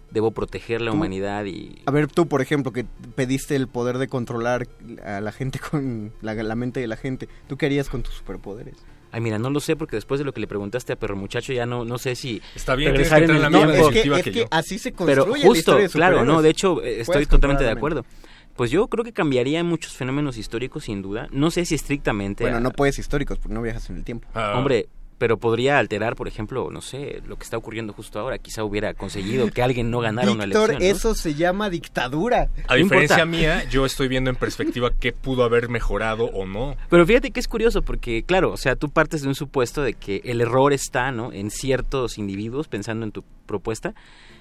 debo proteger la Tú- humanidad y... A ver, tú, por ejemplo, que pediste el poder de controlar a la gente con la, la mente de la gente, ¿tú qué harías con tus superpoderes? Ay, mira, no lo sé porque después de lo que le preguntaste a Perro Muchacho ya no, no sé si... Está bien, regresar en en la misma tiempo. Es que, es que así se Pero construye la justo, de claro, no, de hecho eh, estoy totalmente de la acuerdo. Pues yo creo que cambiaría muchos fenómenos históricos sin duda. No sé si estrictamente... Bueno, a- no puedes históricos, porque no viajas en el tiempo. Hombre, pero podría alterar, por ejemplo, no sé, lo que está ocurriendo justo ahora. Quizá hubiera conseguido que alguien no ganara una elección. ¿no? eso se llama dictadura. A diferencia mía, yo estoy viendo en perspectiva qué pudo haber mejorado o no. Pero fíjate que es curioso porque, claro, o sea, tú partes de un supuesto de que el error está, ¿no? En ciertos individuos, pensando en tu propuesta,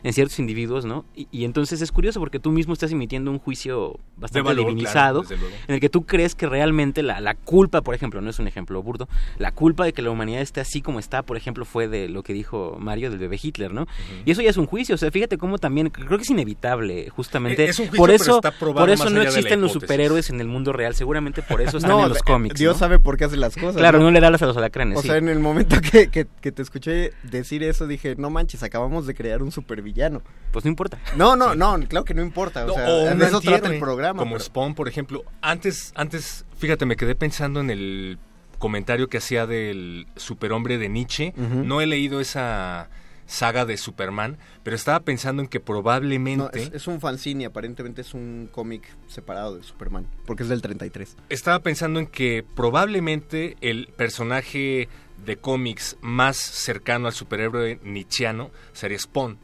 en ciertos individuos, ¿no? Y, y entonces es curioso porque tú mismo estás emitiendo un juicio bastante valor, divinizado, claro, en el que tú crees que realmente la, la culpa, por ejemplo, no es un ejemplo burdo, la culpa de que la humanidad esté así como está, por ejemplo, fue de lo que dijo Mario del bebé Hitler, ¿no? Y eso ya es un juicio, o sea, fíjate cómo también, creo que es inevitable, justamente. Es un juicio, por pero eso, está probado por eso no existen los superhéroes en el mundo real, seguramente por eso están No, en los eh, cómics. Dios ¿no? sabe por qué hace las cosas. Claro, no le da las a los alacranes. O sí. sea, en el momento que, que, que te escuché decir eso, dije, no manches, acabamos de crear un supervillano. Pues no importa. No, no, no, claro que no importa. O No, sea, o de un eso trata el programa. Como pero- Spawn, por ejemplo. Antes, antes, fíjate, me quedé pensando en el comentario que hacía del superhombre de Nietzsche. No he leído esa saga de Superman, pero estaba pensando en que No, probablemente... es, es un fanzine y aparentemente es un cómic separado de Superman, porque es del 33. Estaba pensando en que probablemente el personaje de cómics más cercano al superhéroe nietzscheano sería Spawn.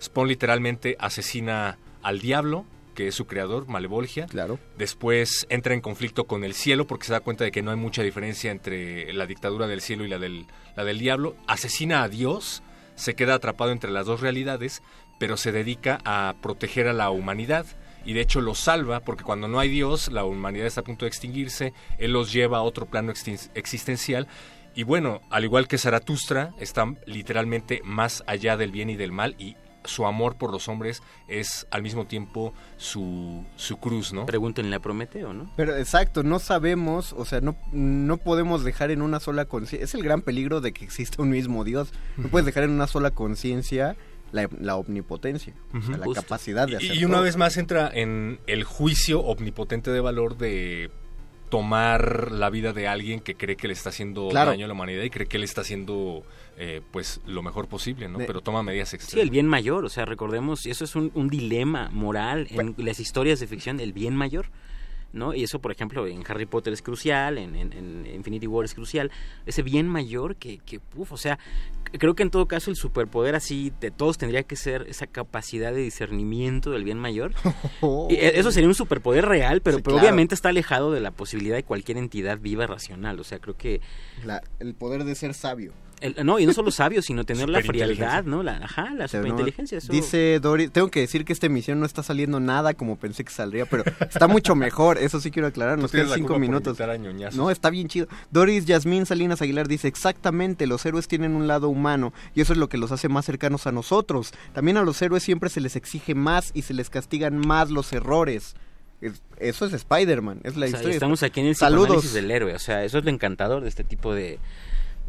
Spawn literalmente asesina al diablo, que es su creador, Malevolgia. Claro. Después entra en conflicto con el cielo porque se da cuenta de que no hay mucha diferencia entre la dictadura del cielo y la del, la del diablo. Asesina a Dios, se queda atrapado entre las dos realidades, pero se dedica a proteger a la humanidad. Y de hecho lo salva porque cuando no hay Dios, la humanidad está a punto de extinguirse, Él los lleva a otro plano existencial. Y bueno, al igual que Zaratustra, está literalmente más allá del bien y del mal y su amor por los hombres es al mismo tiempo su, su cruz, ¿no? Pregúntenle a Prometeo, ¿no? Pero exacto, no sabemos, o sea, no, no podemos dejar en una sola conciencia. Es el gran peligro de que exista un mismo Dios. No puedes dejar en una sola conciencia la, la omnipotencia, o sea, la capacidad de hacer Y, y una todo. vez más entra en el juicio omnipotente de valor de tomar la vida de alguien que cree que le está haciendo Claro. daño a la humanidad y cree que le está haciendo eh, pues lo mejor posible, ¿no? De- Pero toma medidas Sí, extremas. el bien mayor, o sea, recordemos, eso es un, un dilema moral en las historias de ficción, el bien mayor, ¿no? Y eso, por ejemplo, en Harry Potter es crucial, en, en- en Infinity War es crucial, ese bien mayor que, que uf, o sea, creo que en todo caso el superpoder así de todos tendría que ser esa capacidad de discernimiento del bien mayor. Y e- eso sería un superpoder real, pero, Sí, pero claro. obviamente está alejado de la posibilidad de cualquier entidad viva racional, o sea, creo que... La- el poder de ser sabio. El- no, y no solo sabio, sino tener la frialdad. ¿no? La, ajá, la superinteligencia. eso- Dice Doris, tengo que decir que esta emisión no está saliendo nada como pensé que saldría, pero está mucho mejor, eso sí quiero aclarar, nos quedan cinco minutos. No, está bien chido. Doris Yasmín Salinas Aguilar dice, exactamente, los héroes tienen un lado humano y eso es lo que los hace más cercanos a nosotros. También a los héroes siempre se les exige más y se les castigan más los errores. Es- eso es Spider-Man, es la O sea, historia. estamos aquí en el Saludos. del héroe, o sea, eso es lo encantador de este tipo de...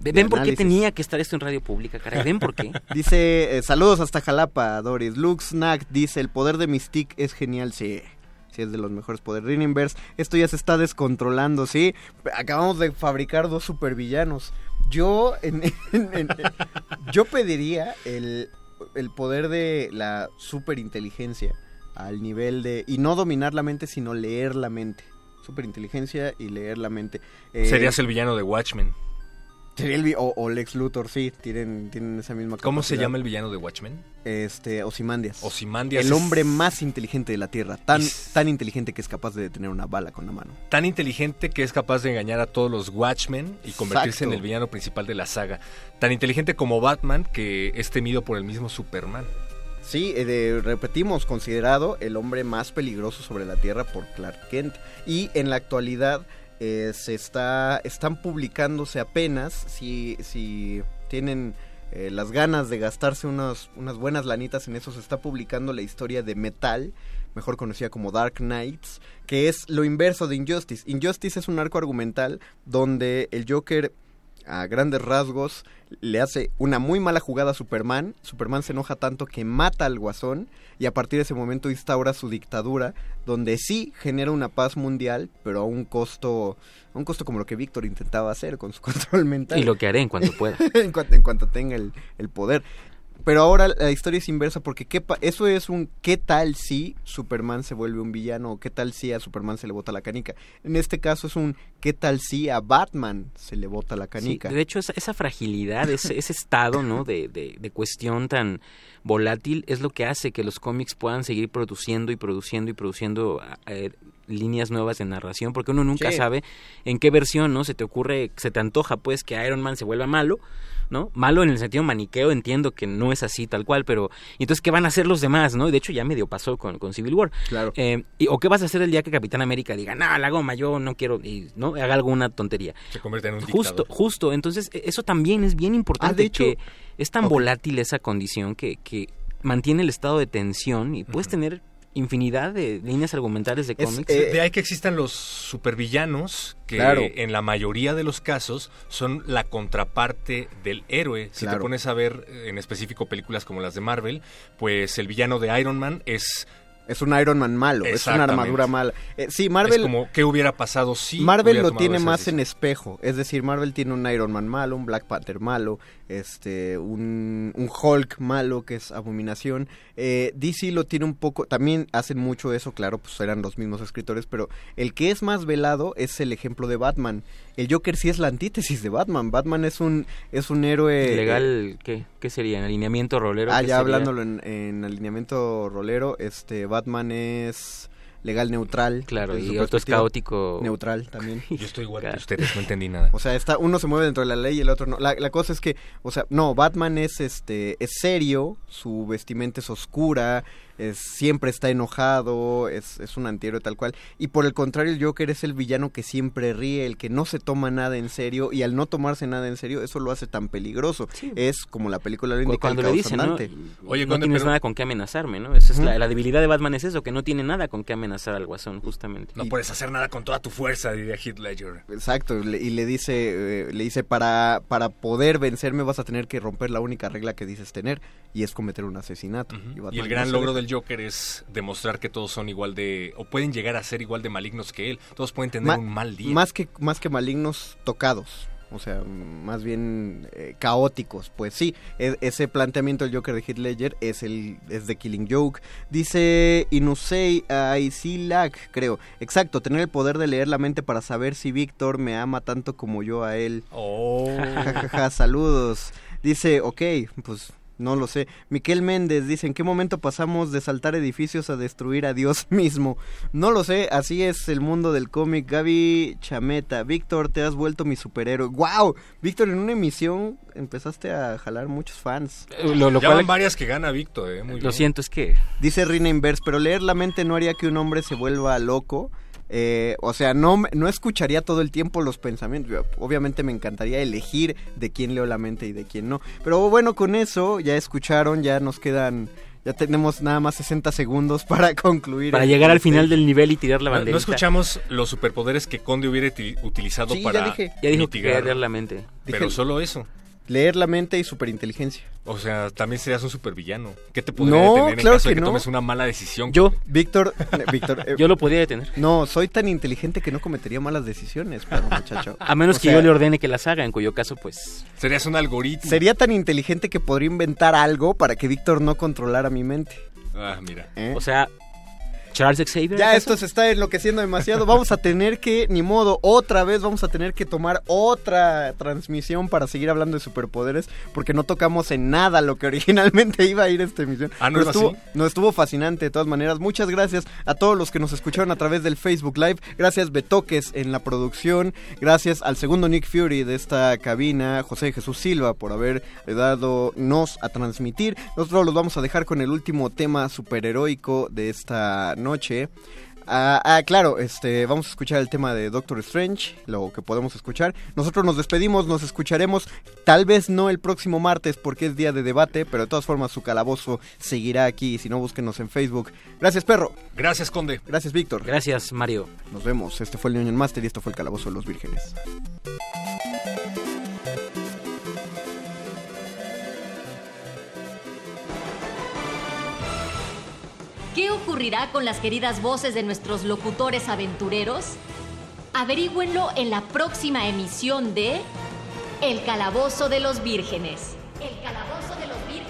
¿Ven por qué análisis. tenía que estar esto en radio pública, caray? ¿Ven por qué? Dice, eh, saludos hasta Jalapa, Doris. Luke Snack dice, el poder de Mystique es genial, sí. Sí, es de los mejores poderes. Rinenverse, esto ya se está descontrolando, sí. Acabamos de fabricar dos supervillanos. Yo, en- en- en- yo pediría el, el poder de la superinteligencia al nivel de... Y no dominar la mente, sino leer la mente. Superinteligencia y leer la mente. Eh, Serías el villano de Watchmen. Sería el vi- o, o Lex Luthor, sí, tienen, tienen esa misma ¿Cómo se llama el villano de Watchmen? Este, Ozymandias. Ozymandias El hombre más inteligente de la Tierra. Tan, Es- tan inteligente que es capaz de detener una bala con la mano. Tan inteligente que es capaz de engañar a todos los Watchmen y convertirse en el villano principal de la saga. Tan inteligente como Batman que es temido por el mismo Superman. Sí, eh, de- repetimos, considerado el hombre más peligroso sobre la Tierra por Clark Kent. Y en la actualidad eh, se está, están publicándose apenas, si, si tienen eh, las ganas de gastarse unas, unas buenas lanitas en eso, se está publicando la historia de Metal, mejor conocida como Dark Knights, que es lo inverso de Injustice. Injustice es un arco argumental donde el Joker a grandes rasgos le hace una muy mala jugada a Superman. Superman se enoja tanto que mata al guasón y a partir de ese momento instaura su dictadura, donde sí genera una paz mundial, pero a un costo, a un costo como lo que Víctor intentaba hacer con su control mental. Y lo que haré en cuanto pueda. en, cuanto, en cuanto tenga el, el poder. Pero ahora la historia es inversa porque ¿qué pa- eso es un ¿qué tal si Superman se vuelve un villano? o ¿Qué tal si a Superman se le bota la canica? En este caso es un ¿qué tal si a Batman se le bota la Sí, canica? de hecho, esa, esa fragilidad, ese, ese estado ¿no? de, de- de cuestión tan volátil es lo que hace que los cómics puedan seguir produciendo y produciendo y produciendo eh, líneas nuevas de narración, porque uno nunca Sí. sabe en qué versión no se te ocurre, se te antoja pues que Iron Man se vuelva malo, ¿no? Malo en el sentido maniqueo, entiendo que no es así tal cual, pero ¿y entonces qué van a hacer los demás, no? Y de hecho ya medio pasó con, con Civil War. Claro. Eh, y, ¿O qué vas a hacer el día que Capitán América diga, no, la goma, yo no quiero, y, ¿no? Haga alguna tontería. Se convierte en un Justo, dictador. justo. Entonces, e- eso también es bien importante. Ah, de hecho- que es tan volátil esa condición que, que mantiene el estado de tensión y puedes tener infinidad de líneas argumentales de Es, cómics. eh, de ahí que existan los supervillanos que Claro. en la mayoría de los casos son la contraparte del héroe. Si te pones a ver eh, en específico películas como las de Marvel, pues el villano de Iron Man es Es un Iron Man malo, es una armadura mala. Eh, sí, Marvel es como qué hubiera pasado si Marvel lo tiene más decisión? en espejo, es decir, Marvel tiene un Iron Man malo, un Black Panther malo, este, un, un Hulk malo que es Abominación. Eh, DC lo tiene un poco, también hacen mucho eso, claro, pues eran los mismos escritores, pero el que es más velado es el ejemplo de Batman. El Joker sí es la antítesis de Batman. Batman es un es un héroe Legal, ¿qué, ¿qué sería? ¿En alineamiento rolero? Ah, ¿Qué ya sería? hablándolo en, en alineamiento rolero, este Batman es legal neutral. Claro, y otro es caótico. Neutral también. Yo estoy igual que ustedes, no entendí nada. O sea, está, uno se mueve dentro de la ley y el otro no. La, la cosa es que, o sea, no, Batman es este es serio, su vestimenta es oscura, es, siempre está enojado, es, es un antihéroe tal cual. Y por el contrario, el Joker es el villano que siempre ríe, el que no se toma nada en serio, y al no tomarse nada en serio, eso lo hace tan peligroso. Es como la película lo indica, Cuando el le dicen, ¿no? Oye, no tienes nada con qué amenazarme, ¿no? Esa es la, la debilidad de Batman es eso, que no tiene nada con qué amenazar al Guasón, justamente. No puedes hacer nada con toda tu fuerza, diría Heath Ledger. Exacto, le- y le dice, eh, le dice para, para poder vencerme vas a tener que romper la única regla que dices tener, y es cometer un asesinato. Y el gran logro deja. Joker es demostrar que todos son igual de, o pueden llegar a ser igual de malignos que él. Todos pueden tener Ma- un mal día. Más que, más que malignos, tocados. O sea, más bien eh, caóticos. Pues sí, e- ese planteamiento del Joker de Heath Ledger es, el, es de Killing Joke. Dice Inusei Aisilak, creo. Exacto, tener el poder de leer la mente para saber si Víctor me ama tanto como yo a él. Oh. Ja, ja, ja, saludos. Dice, ok, pues no lo sé. Miquel Méndez dice, ¿en qué momento pasamos de saltar edificios a destruir a Dios mismo? No lo sé, así es el mundo del cómic. Gaby Chameta, Víctor, te has vuelto mi superhéroe. ¡Wow! Víctor, en una emisión empezaste a jalar muchos fans. Lo, lo ya cual- van varias que gana Víctor, eh. Muy Lo bien. siento, es que... Dice Rina Inverse, pero leer la mente no haría que un hombre se vuelva loco. Eh, o sea, no, me- no escucharía todo el tiempo los pensamientos. Yo, Obviamente me encantaría elegir de quién leo la mente y de quién no. Pero bueno, con eso ya escucharon, ya nos quedan, ya tenemos nada más 60 segundos para concluir. Para llegar al este- final del nivel y tirar la bandera. no escuchamos los superpoderes que Conde hubiera uti- utilizado Sí, ya para dije. Ya dijo que mitigar. la mente. Pero Dije- solo eso. Leer la mente y superinteligencia. O sea, también serías un supervillano. ¿Qué te podría No, detener en claro caso de que no. tomes una mala decisión? Yo, Víctor, eh, Víctor, eh, yo lo podía detener. no, soy tan inteligente que no cometería malas decisiones, pero muchacho. A menos O que sea, yo le ordene que las haga, en cuyo caso, pues... Serías un algoritmo. Sería tan inteligente que podría inventar algo para que Víctor no controlara mi mente. Ah, mira. ¿eh? O sea, Charles Xavier. Ya esto se está enloqueciendo demasiado. Vamos a tener que, ni modo, otra vez vamos a tener que tomar otra transmisión para seguir hablando de superpoderes, porque no tocamos en nada lo que originalmente iba a ir esta emisión. Ah, ¿no Pero estuvo, así? no estuvo fascinante de todas maneras. Muchas gracias a todos los que nos escucharon a través del Facebook Live. Gracias Betoques en la producción. Gracias al segundo Nick Fury de esta cabina, José Jesús Silva, por haber dado nos a transmitir. Nosotros los vamos a dejar con el último tema superheroico de esta noche. Ah, ah, claro, este, vamos a escuchar el tema de Doctor Strange, lo que podemos escuchar. Nosotros nos despedimos, nos escucharemos, tal vez no el próximo martes porque es día de debate, pero de todas formas su calabozo seguirá aquí, si no búsquenos en Facebook. Gracias, perro. Gracias, Conde. Gracias, Víctor. Gracias, Mario. Nos vemos. Este fue el Union Master y esto fue el calabozo de los vírgenes. ¿Qué ocurrirá con las queridas voces de nuestros locutores aventureros? Averígüenlo en la próxima emisión de El Calabozo de los Vírgenes. El Calabozo de los Vírgenes.